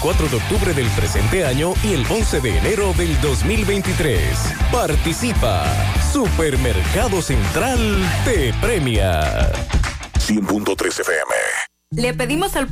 de octubre del presente año y el 11 de enero del 2023. Participa. Supermercado Central te premia. 100.3 FM. Le pedimos al